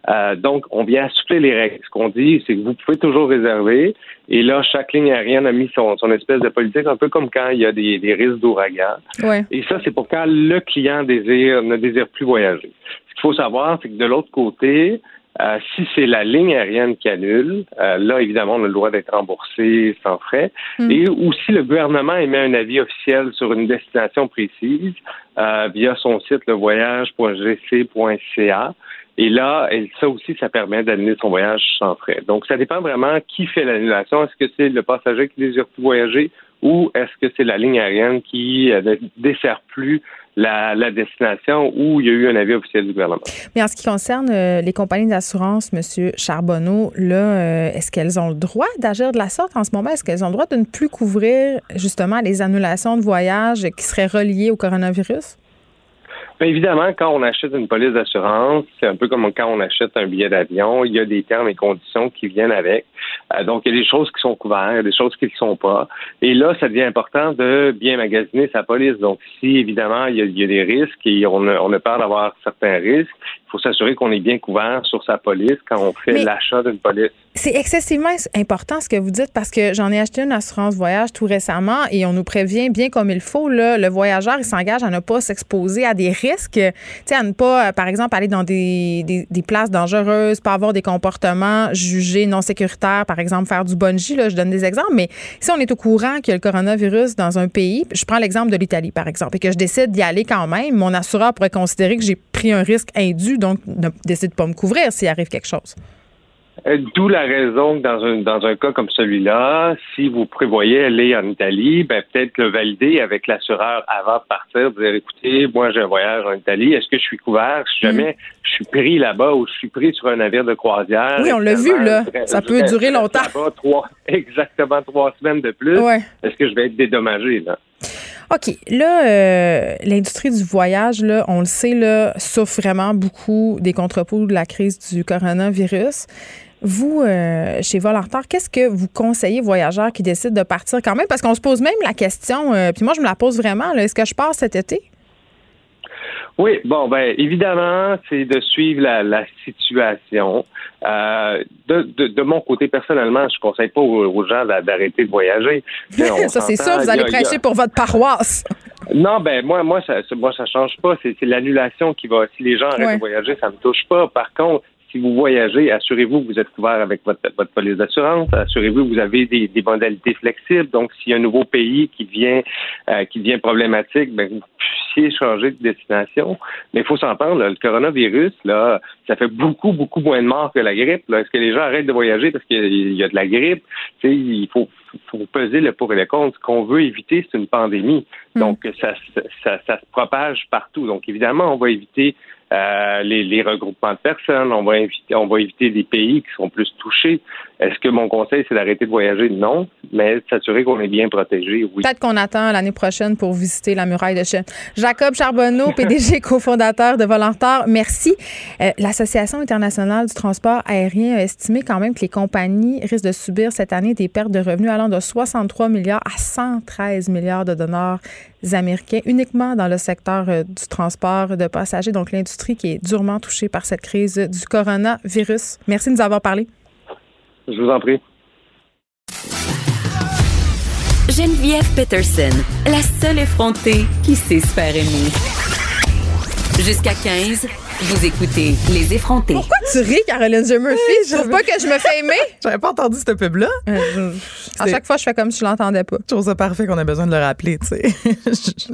Euh, donc, on vient assouplir les règles. Ce qu'on dit, c'est que vous pouvez toujours réserver. Et là, chaque ligne aérienne a mis son, son espèce de politique, un peu comme quand il y a des, des risques d'ouragan. Ouais. Et ça, c'est pour quand le client désire, ne désire plus voyager. Ce qu'il faut savoir, c'est que de l'autre côté, euh, si c'est la ligne aérienne qui annule, euh, là, évidemment, on a le droit d'être remboursé sans frais. Hmm. Et ou si le gouvernement émet un avis officiel sur une destination précise euh, via son site levoyage.gc.ca, et là, ça aussi, ça permet d'annuler son voyage sans frais. Donc, ça dépend vraiment qui fait l'annulation. Est-ce que c'est le passager qui désire plus voyager ou est-ce que c'est la ligne aérienne qui euh, ne dessert plus la, destination où il y a eu un avis officiel du gouvernement? Mais en ce qui concerne euh, les compagnies d'assurance, M. Charbonneau, là, euh, est-ce qu'elles ont le droit d'agir de la sorte en ce moment? Est-ce qu'elles ont le droit de ne plus couvrir justement les annulations de voyages qui seraient reliées au coronavirus? Bien, évidemment, quand on achète une police d'assurance, c'est un peu comme quand on achète un billet d'avion. Il y a des termes et conditions qui viennent avec. Euh, donc, il y a des choses qui sont couvertes, il y a des choses qui ne le sont pas. Et là, ça devient important de bien magasiner sa police. Donc, si, évidemment, il y a, des risques et on a, on a peur d'avoir certains risques, il faut s'assurer qu'on est bien couvert sur sa police quand on fait l'achat d'une police. C'est excessivement important ce que vous dites parce que j'en ai acheté une assurance voyage tout récemment et on nous prévient bien comme il faut. Là, le voyageur, il s'engage à ne pas s'exposer à des risques, à ne pas, euh, par exemple, aller dans des, des, places dangereuses, pas avoir des comportements jugés non sécuritaires, par exemple, faire du bungee. Là, je donne des exemples, mais si on est au courant qu'il y a le coronavirus dans un pays, je prends l'exemple de l'Italie, par exemple, et que je décide d'y aller quand même, mon assureur pourrait considérer que j'ai pris un risque indu donc ne décide pas me couvrir s'il arrive quelque chose. Euh, d'où la raison que dans un, dans un cas comme celui-là, si vous prévoyez aller en Italie, ben peut-être le valider avec l'assureur avant de partir, dire écoutez, moi j'ai un voyage en Italie, est-ce que je suis couvert? Si jamais mm. je suis pris là-bas ou je suis pris sur un navire de croisière? Oui, on l'a vu là, ça peut durer longtemps. Trois, exactement trois semaines de plus. Est-ce que je vais être dédommagé là? OK. Là, euh, l'industrie du voyage, là, on le sait, là, souffre vraiment beaucoup des contre-pouls de la crise du coronavirus. Vous, euh, chez Volantar, qu'est-ce que vous conseillez aux voyageurs qui décident de partir quand même? Parce qu'on se pose même la question, euh, puis moi, je me la pose vraiment, est-ce que je pars cet été? Oui, bon, ben évidemment, c'est de suivre la, situation. Euh, de, mon côté, personnellement, je ne conseille pas aux, gens d'arrêter de voyager. ça, c'est ça, vous allez prêcher pour votre paroisse. Non, ben moi, moi, ça, moi, ça change pas. C'est l'annulation qui va. Si les gens arrêtent de voyager, ça me touche pas. Par contre, si vous voyagez, assurez-vous que vous êtes couvert avec votre, votre police d'assurance. Assurez-vous que vous avez des, modalités flexibles. Donc, s'il y a un nouveau pays qui devient euh, qui devient problématique, ben, vous puissiez changer de destination. Mais il faut s'entendre, le coronavirus, là, ça fait beaucoup, beaucoup moins de morts que la grippe. Est-ce que les gens arrêtent de voyager parce qu'il y a de la grippe? il faut, faut peser le pour et le contre. Ce qu'on veut éviter, c'est une pandémie. Hmm. Donc, ça, ça, ça se propage partout. Donc, évidemment, on va éviter euh, les, regroupements de personnes, on va éviter, on va éviter des pays qui sont plus touchés. Est-ce que mon conseil, c'est d'arrêter de voyager? Non, mais s'assurer qu'on est bien protégé, oui. Peut-être qu'on attend l'année prochaine pour visiter la muraille de Chine. Jacob Charbonneau, PDG cofondateur de Volontaire, merci. Euh, L'Association internationale du transport aérien a estimé quand même que les compagnies risquent de subir cette année des pertes de revenus allant de 63 milliards à 113 milliards de dollars américains uniquement dans le secteur euh, du transport de passagers, donc l'industrie qui est durement touchée par cette crise du coronavirus. Merci de nous avoir parlé. Je vous en prie. Geneviève Peterson, la seule effrontée qui sait se faire aimer. Jusqu'à 15. Vous écoutez Les effrontés. Pourquoi tu ris, Caroline J. Murphy? je trouve pas que je me fais aimer? J'avais pas entendu cette pub-là. Euh, à chaque fois, je fais comme si je l'entendais pas. Je trouve ça parfait qu'on ait besoin de le rappeler, tu sais.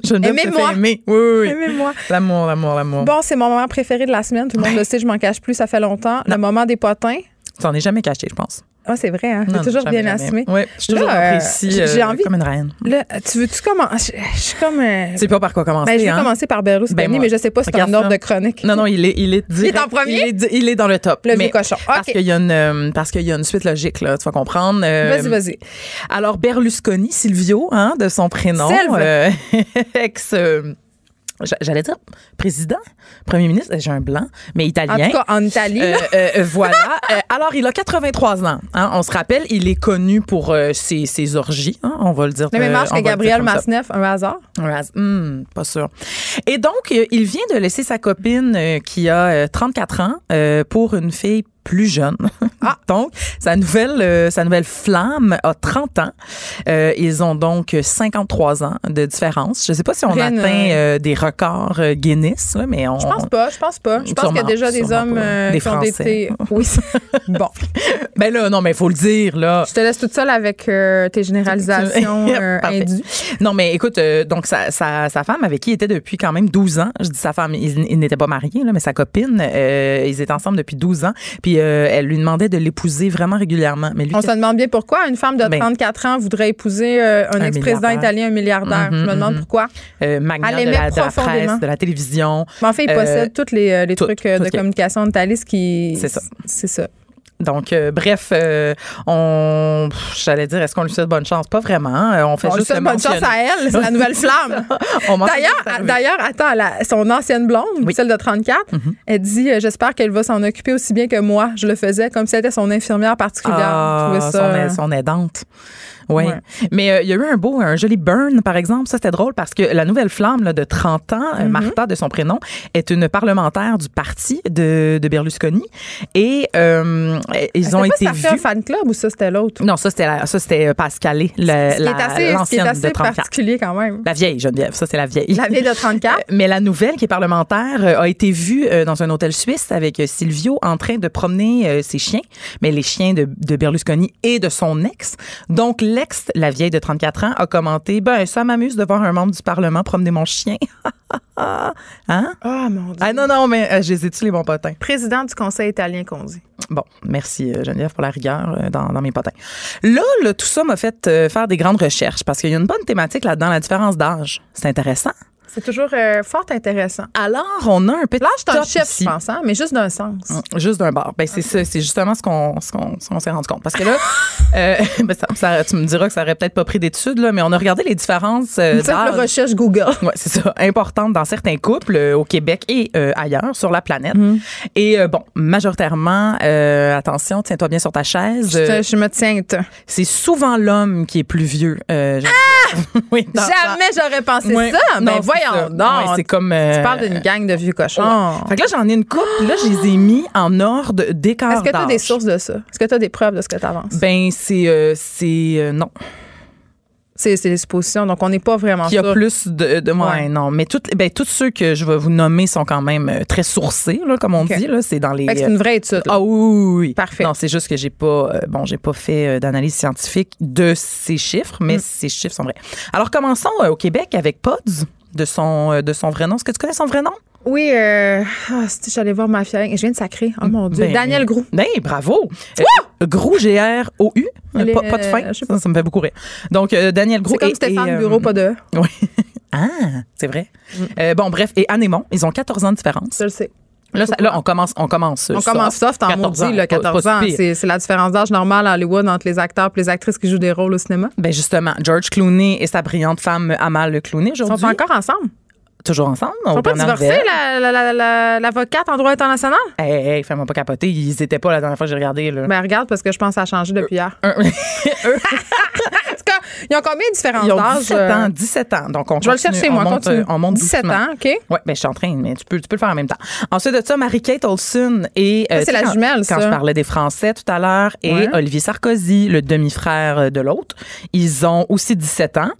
je, ne Aimez-moi. aimer. Oui, oui, oui. Aimez-moi. L'amour, l'amour, l'amour. Bon, c'est mon moment préféré de la semaine. Tout le monde le sait, je m'en cache plus, ça fait longtemps. Le moment des potins. Tu n'en es jamais caché, je pense. Ah, c'est vrai, hein? T'es toujours bien assumé. Oui, je suis toujours appréciée j'ai euh, envie, comme une reine. Là, tu veux-tu commencer? Je, suis comme. Euh... Sais pas par quoi commencer. Ben, je vais hein? commencer par Berlusconi, ben, mais je sais pas si c'est un ordre de chronique. Non, non, il est, il est, il est en premier? Il est, il est, dans le top. Le mais cochon. Parce qu'il y a une, euh, parce qu'il y a une suite logique, là. Tu vas comprendre. Euh, vas-y, vas-y. Alors, Berlusconi, Silvio, hein, de son prénom. ex, j'allais dire président, premier ministre, j'ai un blanc, mais italien. En tout cas, en Italie. Euh, euh, euh, voilà. alors, il a 83 ans. Hein, on se rappelle, il est connu pour ses, ses, orgies, hein, on va le dire. Le même âge que Gabriel Masneff, un hasard? Un hasard. Hmm, pas sûr. Et donc, il vient de laisser sa copine qui a 34 ans pour une fille plus jeune. Ah. donc, sa nouvelle, euh, sa nouvelle flamme a 30 ans. Euh, ils ont donc 53 ans de différence. Je ne sais pas si on atteint euh, des records Guinness, mais on. Je pense pas. Je pense pas. Je pense qu'il y a déjà des hommes des qui ont été. Oui. bon. ben là, non, mais il faut le dire là. Je te laisse toute seule avec tes généralisations indues. Non, mais écoute, donc sa, sa, sa, femme avec qui il était depuis quand même 12 ans. Je dis sa femme, il, n'était pas marié là, mais sa copine, ils étaient ensemble depuis 12 ans. Puis euh, elle lui demandait de l'épouser vraiment régulièrement. Mais On se demande bien pourquoi une femme de 34 ben, ans voudrait épouser euh, un, ex-président italien, un milliardaire. Je me demande mm-hmm. pourquoi. Euh, magnat de la, presse, de la télévision. Mais en fait, il possède tous les, les trucs de communication de Thalys qui. C'est ça. C'est ça. Donc, euh, bref, euh, on. J'allais dire, est-ce qu'on lui souhaite bonne chance? Pas vraiment. Euh, on fait On lui juste souhaite bonne chance à elle, c'est la nouvelle flamme. D'ailleurs, d'ailleurs, attends, la- son ancienne blonde, celle de 34, elle dit euh, J'espère qu'elle va s'en occuper aussi bien que moi. Je le faisais comme si elle était son infirmière particulière. Ah, ça, son aidante. Oui. Ouais. Mais euh, il y a eu un beau, un joli burn, par exemple. Ça, c'était drôle parce que la nouvelle flamme là, de 30 ans, euh, Martha, de son prénom, est une parlementaire du parti de, de Berlusconi. Et euh, ils ont C'était été pas vus. Safia fan club ou ça, c'était l'autre? Non, ça, c'était Pascalé, l'ancienne de 34. particulier quand même. La vieille Geneviève, ça, c'est la vieille. La vieille de 34. Euh, Mais la nouvelle qui est parlementaire a été vue dans un hôtel suisse avec Silvio en train de promener ses chiens, mais les chiens de, de Berlusconi et de son ex. Donc l'ex, la vieille de 34 ans, a commenté "Ben ça m'amuse de voir un membre du Parlement promener mon chien." hein? Ah, mon Dieu. Ah non non, mais euh, j'hésite les bons potins. Président du Conseil italien qu'on dit. Bon, merci euh, Geneviève pour la rigueur euh, dans, dans mes potins. Là, là, tout ça m'a fait euh, faire des grandes recherches parce qu'il y a une bonne thématique là-dedans, la différence d'âge. C'est intéressant. C'est toujours euh, fort intéressant. Alors, on a un petit Là, je t'en top chef, ici. je pense, hein, mais juste d'un sens. Mm, Juste d'un bar. Ben, c'est ça, c'est justement ce qu'on ce qu'on qu'on s'est rendu compte. Parce que là, euh, ben, ça, ça- tu me diras que ça aurait peut-être pas pris d'études, là, mais on a regardé les différences euh, Une simple recherche Google. Ouais, c'est ça, importantes dans certains couples euh, au Québec et ailleurs sur la planète. Mm. Et bon, majoritairement, attention, tiens-toi bien sur ta chaise. Je, me tiens. c'est souvent l'homme qui est plus vieux. Geneviève. oui, Jamais j'aurais pensé ça. Non, Ben voyons ça. Ouais, c'est comme. euh, Tu parles d'une gang de vieux cochons. Fait que là, j'en ai une couple. Là, je les ai mis en ordre d'écart Est-ce que tu as des sources de ça? Est-ce que tu as des preuves de ce que tu avances? Ben, c'est. euh, c'est euh, non. C'est c'est des suppositions, donc on n'est pas vraiment Qu'il y a sûr. plus de. de ouais, Ouais. non. Mais toutes, ben, tous ceux que je vais vous nommer sont quand même euh, très sourcés, là, comme on dit. Là, c'est dans les. Fait que c'est une vraie étude. Ah oui, oui, oui. Parfait. Non, c'est juste que j'ai pas, euh, bon, j'ai pas fait euh, d'analyse scientifique de ces chiffres, mais Mm. ces chiffres sont vrais. Alors, commençons euh, au Québec avec Pods, de son, euh, de son vrai nom. Est-ce que tu connais son vrai nom? Oui, euh, ah, j'allais voir ma fille. Je viens de sacrer. Oh mon Dieu. Ben, Daniel Grou. Ben, bravo. Euh, Grou, G-R-O-U. Est, Pas, pas de fin. euh, je sais Ça, ça me fait beaucoup rire. Donc, euh, Daniel Grou. C'est comme et- Stéphane et, euh, Bureau, pas de. Oui. Ah, c'est vrai. Euh, bon, bref, et Anémon, ils ont 14 ans de différence. Je le sais. Là, ça- là, on commence, on commence. euh, On commence soft en 14 maudit, ans, là, pas- pas 14 ans. C'est la différence d'âge normale à Hollywood entre les acteurs et les actrices qui jouent des rôles au cinéma? Ben justement, George Clooney et sa brillante femme Amal Clooney Ils sont aujourd'hui. encore ensemble? toujours ensemble. Ils sont pas divorcés, Vert. la- la- la- la- l'avocate en droit international? Hey, hey, fais-moi pas capoter. Ils étaient pas la dernière fois que j'ai regardé. Là. Ben regarde, parce que je pense que ça a changé depuis hier. Ils ont combien de différences Ils ont d'âge? 17 euh? ans, 17 ans. Donc, on Je vais le chercher, on moi. monte, Continue. euh, On monte 17 doucement. ans, OK? Oui, ben, je suis en train, mais tu peux, tu peux le faire en même temps. Ensuite de ça, Marie-Kate Olson et. Ça, c'est la quand- jumelle, Quand ça. je parlais des Français tout à l'heure, et Ouais. Olivier Sarkozy, le demi-frère euh, de l'autre, ils ont aussi 17 ans.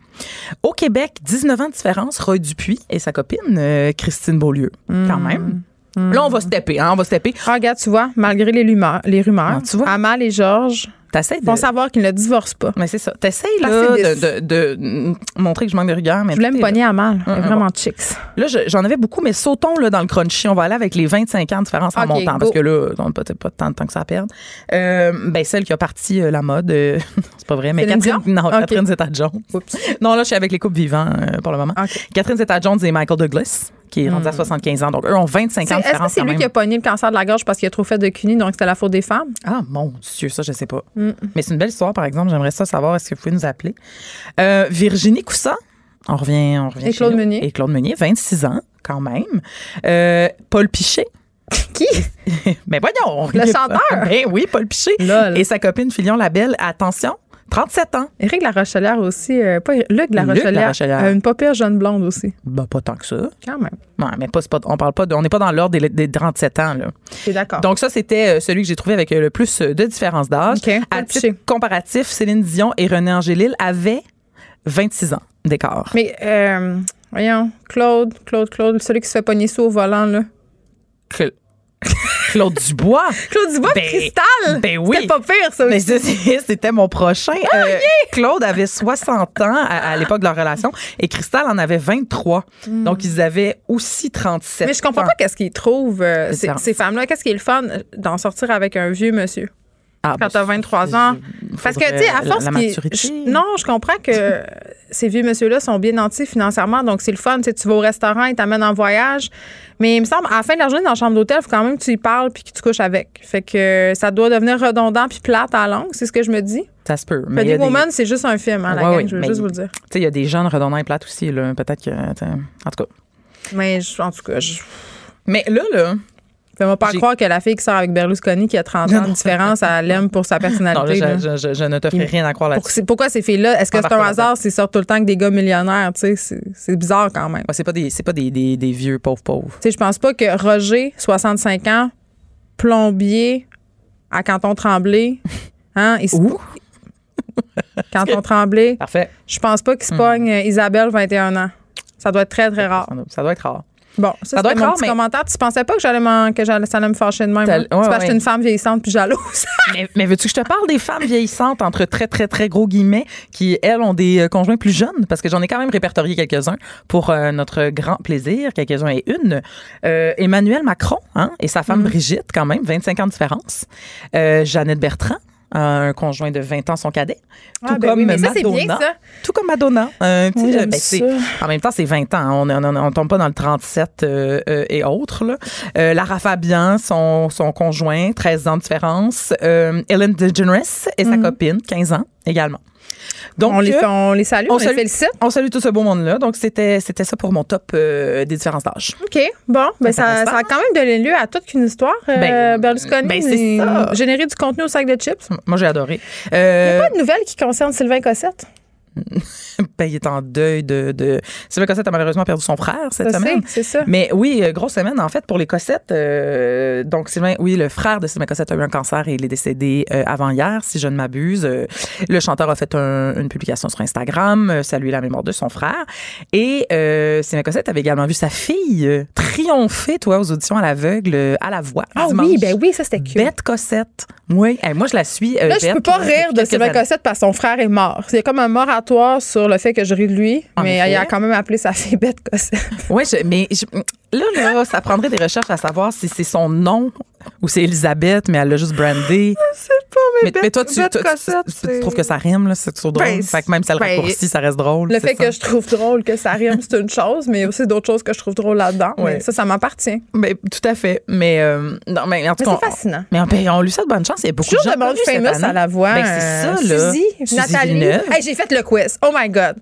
Au Québec, 19 ans de différence, Roy Dupuis et sa copine, euh, Christine Beaulieu, quand Hmm. même. Là, on va stepper, hein, on va stepper. Ah, regarde, tu vois, malgré les rumeurs, les rumeurs Ah, tu vois. Amal et Georges T'essayes de. savoir qu'ils ne divorcent pas. Mais c'est ça. T'essayes, là, de, de, de, montrer que je manque de rigueur. Mais Je voulais me pogner à mal. Est Hum, vraiment chicks. Là, je- j'en avais beaucoup, mais sautons là, dans le crunchy. On va aller avec les 25 ans de différence en montant, go. parce que là, on n'a peut-être pas tant de temps que ça à perdre. Euh, ben, celle qui a parti euh, la mode, euh, c'est pas vrai, mais Catherine, non. Catherine Zeta-Jones. Non, là, je suis avec les couples vivants euh, pour le moment. Catherine Zeta-Jones et Michael Douglas, qui est rendu à 75 ans. Donc, eux ont 25 C'est- ans de Est-ce que c'est lui même. qui a pogné le cancer de la gorge parce qu'il a trop fait de cuni, donc c'était la faute des femmes? Ah, mon Dieu, ça, je sais pas. Mm. Mais c'est une belle histoire, par exemple. J'aimerais ça savoir. Est-ce que vous pouvez nous appeler? Euh, Virginie Coussa. On revient, on revient Et Claude. Meunier. Et Claude Meunier, 26 ans, quand même. Euh, Paul Pichet. Qui? Mais voyons. on Le chanteur? Ben oui, Paul Pichet. Lol. Et sa copine Filion Labelle, attention, 37 ans. Éric Larochelière aussi. euh, pas Luc Larochelière. Larochelière. euh, une pas pire jeune blonde aussi. Ben, pas tant que ça. Quand même. Ouais, mais pas, on parle pas de- on n'est pas dans l'ordre des, des 37 ans, là. D'accord. Donc ça, c'était euh, celui que j'ai trouvé avec le plus de différence d'âge. OK. À titre comparatif, Céline Dion et René Angélil avaient 26 ans d'écart. Mais, euh, voyons, Claude, Claude, Claude, celui qui se fait pogner sous au volant, là. Cl- Claude Dubois. Claude Dubois, Ben, Cristal! ben oui. C'était pas pire, ça Mais aussi. c'était mon prochain. Ah, Euh, Claude avait 60 ans à, à l'époque de leur relation et Cristal en avait 23. Donc, ils avaient aussi 37 Hmm. Mais je comprends ans. pas qu'est-ce qu'ils trouvent, euh, ces femmes-là. Qu'est-ce qui est le fun d'en sortir avec un vieux monsieur? Ah, quand ben, t'as 23 ans. Parce que, tu sais, à force la je- Non, je comprends que ces vieux messieurs-là sont bien nantis financièrement, donc c'est le fun. Tu vas au restaurant, ils t'amènent en voyage. Mais il me semble, à la fin de la journée, dans la chambre d'hôtel, il faut quand même que tu y parles puis que tu couches avec. Fait que ça doit devenir redondant puis plate à la longue, c'est ce que je me dis. Ça se peut. Mais Pretty des- Woman, c'est juste un film, hein, la gang, je veux juste vous le dire. Tu sais, il y a des jeunes redondants et plates aussi, là. Peut-être que. En tout cas. Mais je- en tout cas, je... Mais là, là. Fais-moi pas croire que la fille qui sort avec Berlusconi, qui a 30 ans de différence, elle l'aime pour sa Non, là, personnalité. là. je, je- je- je ne te ferai rien à croire là-dessus. pourquoi ces filles-là? Est-ce que c'est un hasard s'ils sortent tout le temps avec des gars millionnaires? Tu sais, c'est- bizarre quand même. Ouais, c'est pas des, pas des, des, des vieux pauvres pauvres. Tu sais, je pense pas que Roger, 65 ans, plombier à Canton Tremblay, hein, il se-? Canton Tremblay, Parfait. je pense pas qu'il Hmm. se pogne euh, Isabelle, 21 ans. Ça doit être très, très rare. Ça doit être rare. Bon, ça, Ça doit être mon rare, petit mais- commentaire. Tu pensais pas que j'allais que ça allait me fâcher de même? T'as- hein? ouais, C'est parce que ouais. une femme vieillissante puis jalouse. Mais, mais veux-tu que je te parle des femmes vieillissantes entre très, très, très gros guillemets qui, elles, ont des euh, conjoints plus jeunes? Parce que j'en ai quand même répertorié quelques-uns pour euh, notre grand plaisir, quelques-uns et une. Euh, Emmanuel Macron hein, et sa femme Brigitte, quand même, 25 ans de différence. Euh, Jeannette Bertrand. Un conjoint de 20 ans, son cadet. Ah, tout ben comme oui, mais ça, c'est Madonna. bien, ça. Tout comme Madonna. Un petit, Oui, j'aime ben, ça. en même temps, c'est 20 ans. On ne tombe pas dans le 37 euh, euh, et autres. Là. Euh, Lara Fabian, son, son conjoint, 13 ans de différence. Euh, Ellen DeGeneres et sa copine, 15 ans également. Donc, on, les, euh, on les salue, on, les salue- félicite. on salue tout ce beau monde-là. Donc, c'était c'était ça pour mon top euh, des différences d'âge. OK. Bon, ben ça, ça a quand même donné lieu à toute une histoire. euh, Ben, Berlusconi, ben, c'est il- ça. générer du contenu au sac de chips. Moi, j'ai adoré. Il n'y a pas de nouvelles qui concernent Sylvain Cossette? ben, il est en deuil de... de... Sylvain Cossette a malheureusement perdu son frère cette sais, semaine. c'est ça. Mais oui, euh, grosse semaine en fait pour les Cossettes. euh, donc Sylvain, oui, le frère de Sylvain Cossette a eu un cancer et il est décédé euh, avant hier, si je ne m'abuse. Euh, le chanteur a fait un- une publication sur Instagram, euh, saluer la mémoire de son frère. Et euh, Sylvain Cossette avait également vu sa fille triompher, toi, aux auditions à l'aveugle, à la voix. Ah dimanche. oui, ben oui, ça c'était cute. Bette Cossette. Oui, Hey, moi je la suis. euh, Là, je Bette, peux pas rire de Sylvain. Cossette parce que son frère est mort. A comme un moratoire sur le fait que je ris de lui, En mais il a quand même appelé sa fille Bête Cossette. Oui, mais je- là, là, ça prendrait des recherches à savoir si c'est son nom ou c'est Elisabeth, mais elle l'a juste brandé. C'est pas, mais, Mais, mais toi, tu, Bête toi, tu- Cossette, tu- tu c'est- trouves que ça rime, là, c'est toujours drôle. Ben, fait que même si elle ben, raccourcit, ça reste drôle. Le fait ça? que je trouve drôle que ça rime, c'est une chose, mais il y a aussi d'autres choses que je trouve drôles là-dedans. Ouais. Mais ça, ça m'appartient. Ben, tout à fait. Mais, euh, non, mais en tout Mais cas. c'est fascinant. Mais on, ben, on lui souhaite bonne chance. Il y a beaucoup Toujours de gens de famous à la voix. Ben, c'est ça, là. Suzy, Nathalie. Hey, j'ai fait le quiz. Oh my God.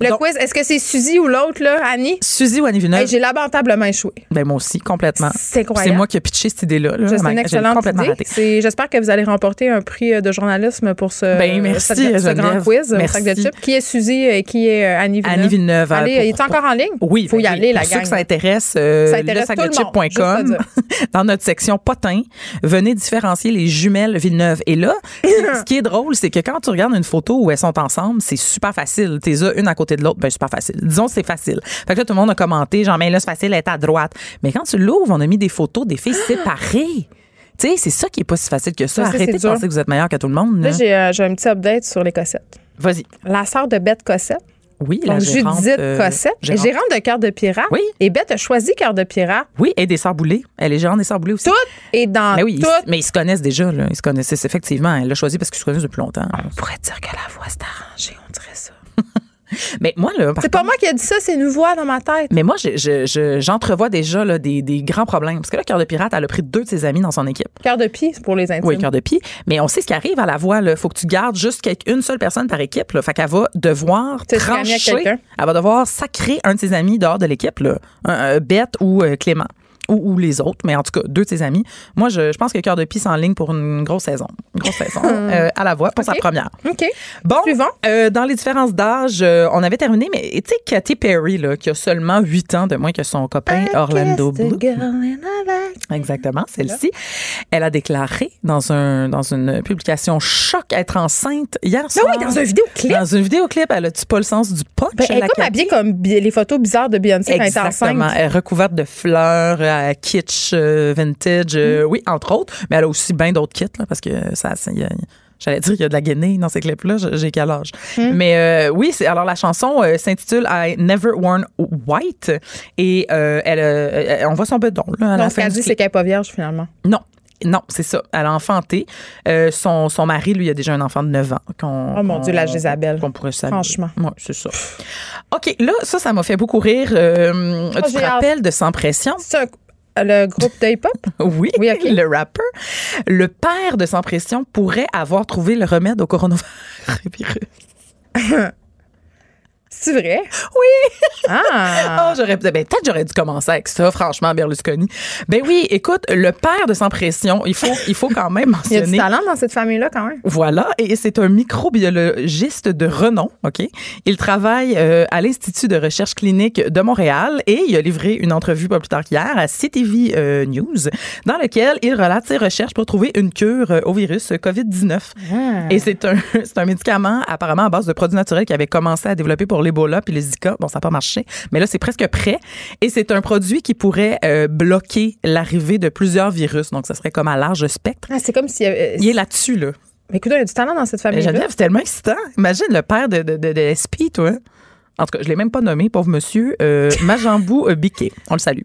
Le Donc- quiz, est-ce que c'est Suzy ou l'autre, là, Annie? Suzy ou Annie Villeneuve? Hey, j'ai lamentablement échoué. ben, moi aussi, complètement. C'est incroyable. C'est moi qui ai pitché cette idée-là. là. C'est une excellente idée. J'espère que vous allez remporter un prix euh, de journalisme pour ce, Ben, merci, cette- ce grand quiz au Merci. sac de chips. Qui est Suzy et qui est euh, Annie Villeneuve? Annie Villeneuve. euh, Allez, il est encore en ligne? Oui, faut y aller, la Pour ceux gang. que ça intéresse, euh, Ça intéresse le à dans notre section potin, venez différencier les jumelles Villeneuve. Et là, ce qui est drôle, c'est que quand tu regardes une photo où elles sont ensemble, c'est super facile. T'es une à côté de l'autre, ben super facile. Disons, c'est facile. Fait que là, tout le monde a commenté, genre, mais là, c'est facile, elle est à droite. Mais quand tu l'ouvres, on a mis des photos des filles séparées. Tu sais, c'est ça qui est pas si facile que ça. Ça, c'est Arrêtez de dur. penser que vous êtes meilleur que tout le monde. Là, j'ai euh, j'ai un petit update sur les Cossettes. Vas-y. La sœur de Bette Cossette, Oui, la donc gérante, Judith euh, Cossette, gérante. gérante de Cœur de Pirate. Oui. Et Bette a choisi Cœur de Pirate. Oui, et des sœurs boulées. Elle est gérante des sœurs boulées aussi. Tout est dans Mais oui, ils- tout. mais ils se connaissent déjà. Là. Ils se connaissent effectivement. Elle l'a choisi parce qu'ils se connaissent depuis longtemps. On pourrait dire que la voix s'est arrangée. Mais moi, là, C'est pas moi qui ai dit ça, c'est une voix dans ma tête. Mais moi, je- je- je- j'entrevois déjà là, des, des grands problèmes. Parce que là, Cœur de Pirate, elle a pris deux de ses amis dans son équipe. Cœur de pie, c'est pour les intimes. Oui, Cœur de Pie. Mais on sait ce qui arrive à la voix. Il faut que tu gardes juste une seule personne par équipe. Là. Fait qu'elle va devoir trancher. Elle va devoir sacrer un de ses amis dehors de l'équipe. là. Un- un Bette ou euh, Clément. Ou, ou les autres, mais en tout cas, deux de ses amis. Moi, je, je pense que Cœur de Pie s'enligne pour une grosse saison. Une grosse saison euh, à la voix pour sa première. OK. Bon, Suivant. euh, dans les différences d'âge, euh, on avait terminé, mais tu sais, Katy Perry, là, qui a seulement 8 ans de moins que son copain Orlando Bloom. Exactement, celle-ci. Elle a déclaré dans, un, dans une publication choc être enceinte hier Ben soir. oui, dans un vidéoclip. Dans une vidéoclip, elle a-tu pas le sens du punch? Ben, elle est comme habillée comme les photos bizarres de Beyoncé quand elle est Exactement. enceinte. Elle est recouverte de fleurs, euh, kitsch, euh, vintage, euh, Mm. oui, entre autres. Mais elle a aussi bien d'autres kits, là, parce que ça, ça- il y a- J'allais dire qu'il y a de la guenille dans ces clips-là, j'ai quel âge. Mm. Mais euh, oui, c'est alors la chanson euh, s'intitule I Never Worn White et euh, elle, on voit son bedon là, à Donc, ce qu'elle dit, clip. c'est qu'elle n'est pas vierge, finalement. Non. non, c'est ça. Elle a enfanté. Son, son mari, lui, a déjà un enfant de 9 ans. oh mon Dieu, la Jézabel. Qu'on pourrait saluer. Franchement. Oui, c'est ça. OK, là, ça, ça m'a fait beaucoup rire. Oh, tu te rappelles de Sans Pression? C'est un- le groupe de hip-hop? Oui, le rapper. Le père de Sans Pression pourrait avoir trouvé le remède au coronavirus. C'est vrai? Oui. Ah! Ah, j'aurais ben, peut-être j'aurais dû commencer avec ça, franchement, Berlusconi. Ben oui, écoute, le père de Sans Pression, il faut, il faut quand même Il y a du mentionner. talent dans cette famille-là, quand même. Voilà, et c'est un microbiologiste de renom, OK? Il travaille euh, à l'Institut de recherche clinique de Montréal et il a livré une entrevue pas plus tard qu'hier à CTV euh, News dans lequel il relate ses recherches pour trouver une cure euh, au virus COVID-19. Et c'est un, c'est un médicament apparemment à base de produits naturels qui avait commencé à développer pour l'Ebola puis le Zika. Bon, ça n'a pas marché, mais là, c'est presque prêt. Et c'est un produit qui pourrait euh, bloquer l'arrivée de plusieurs virus. Donc, ça serait comme à large spectre. Ah, c'est comme s'il y avait. Il est là-dessus, là. Mais écoute, il y a du talent dans cette Mais famille-là. Geneviève, c'est tellement excitant. Imagine le père de, de, de, de SP, toi. En tout cas, je l'ai même pas nommé, pauvre monsieur. Euh, Majambou euh, Biquet. On le salue.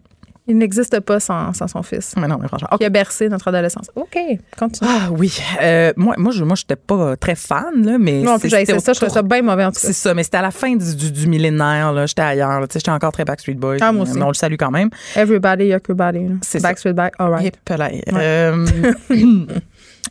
Il n'existe pas sans, sans son fils. Mais non, mais franchement. Qui a bercé notre adolescence. OK, continue. Ah oui. Euh, moi, moi, je moi, j'étais pas très fan, là, mais. non, j'ai essayé ça, je trouvais ça bien mauvais en tout cas. C'est ça, mais c'était à la fin du, du, du millénaire, là. J'étais ailleurs, là. Tu sais, j'étais encore très Backstreet Boys. Ah, moi aussi. Mais on le salue quand même. Everybody, everybody. C'est. Backstreet Back, all right. Et là, euh,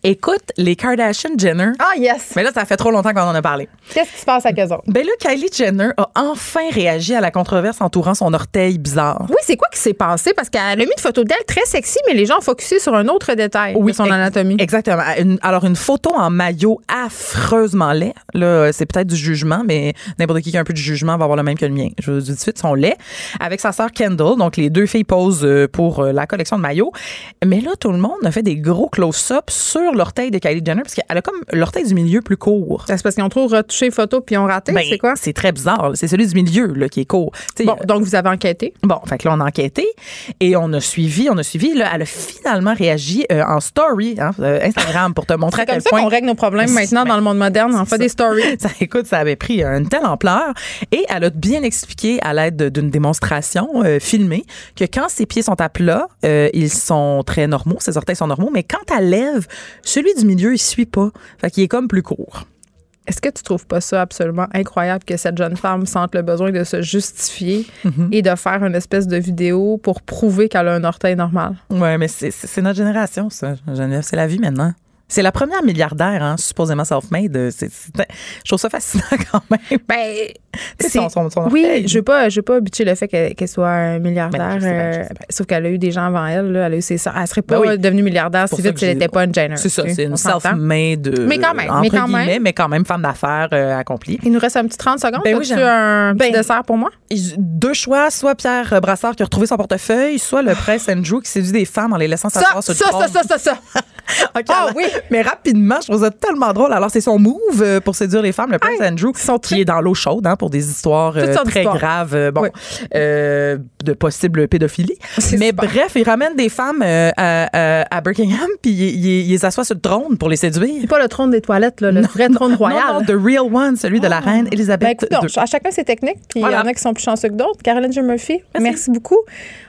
écoute, les Kardashian Jenner. Ah, yes! Mais là, ça fait trop longtemps qu'on en a parlé. Qu'est-ce qui se passe avec eux autres? Ben là, Kylie Jenner a enfin réagi à la controverse entourant son orteil bizarre. Oui, c'est quoi qui s'est passé? Parce qu'elle a mis une photo d'elle très sexy, mais les gens ont focusé sur un autre détail de son ex- anatomie. Exactement. Une- alors, une photo en maillot affreusement laid. Là, c'est peut-être du jugement, mais n'importe qui qui a un peu de jugement va avoir le même que le mien. Je vous dis tout de suite, son lait. Avec sa sœur Kendall. Donc, les deux filles posent euh, pour euh, la collection de maillots. Mais là, tout le monde a fait des gros close-up sur l'orteil de Kylie Jenner parce qu'elle a comme l'orteil du milieu plus court. C'est parce qu'ils ont trop retouché les photos puis ils ont raté, Ben, c'est quoi? C'est très bizarre. C'est celui du milieu là, qui est court. Bon, donc vous avez enquêté? Bon, fait que là, on a enquêté et on a suivi, on a suivi. Là, elle a finalement réagi euh, en story, hein, euh, Instagram, pour te montrer à quel ça point. qu'on règle nos problèmes maintenant ben, dans le monde moderne. On fait ça. des stories. Ça, écoute, ça avait pris une telle ampleur et elle a bien expliqué à l'aide de- d'une démonstration euh, filmée que quand ses pieds sont à plat, euh, ils sont très normaux, ses orteils sont normaux, mais quand elle lève, celui du milieu, il suit pas. Fait qu'il est comme plus court. Est-ce que tu trouves pas ça absolument incroyable que cette jeune femme sente le besoin de se justifier et de faire une espèce de vidéo pour prouver qu'elle a un orteil normal? Ouais, mais c'est- notre génération, ça, Geneviève. C'est la vie maintenant. C'est la première milliardaire, hein, supposément self-made. Euh, c'est- c'est- Je trouve ça fascinant quand même. Ben, Tu c'est- son- son- son oui, orteil. je veux pas, je veux pas bitcher le fait qu'elle qu'elle soit un milliardaire. Ben, bien, je euh, sauf qu'elle a eu des gens avant elle. Là, elle a eu ses. Elle serait pas Ben oui. devenue milliardaire si vite si elle n'était pas une Jenner. C'est ça, tu c'est une self-made. euh, Mais quand même, entre mais quand même. guillemets, mais quand même femme d'affaires euh, accomplie. Il nous reste un petit 30 secondes. Ben oui, j'aime. un petit Ben, dessert pour moi? Deux choix, soit Pierre Brassard qui a retrouvé son portefeuille, soit le prince Andrew qui séduit des femmes en les laissant Ça, s'asseoir ça, sur le trône. ça, ça, ça, ça. OK, Ah oui. Mais rapidement, je trouve ça tellement drôle. Alors, c'est son move euh, pour séduire les femmes, le prince Andrew, sont qui très- est dans l'eau chaude hein, pour des histoires euh, très graves, euh, bon, Oui. euh, de possible pédophilie. Mais super. bref, il ramène des femmes à, à- Buckingham, puis il, il- il les assoit sur le trône pour les séduire. C'est pas le trône des toilettes, là, le vrai trône royal. Non, the real one, celui de la reine Ben, Elisabeth écoute, non, à chacun ses techniques, puis il Voilà. y en a qui sont plus chanceux que d'autres. Caroline J. Murphy, merci. beaucoup.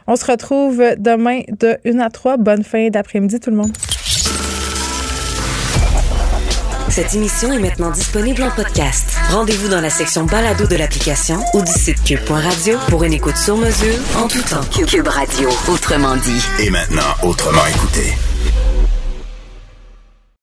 On se retrouve demain de 1 à 3. Bonne fin d'après-midi, tout le monde. Cette émission est maintenant disponible en podcast. Rendez-vous dans la section balado de l'application ou du site cube.radio pour une écoute sur mesure en tout temps. Cube Radio, autrement dit. Et maintenant, autrement écouté.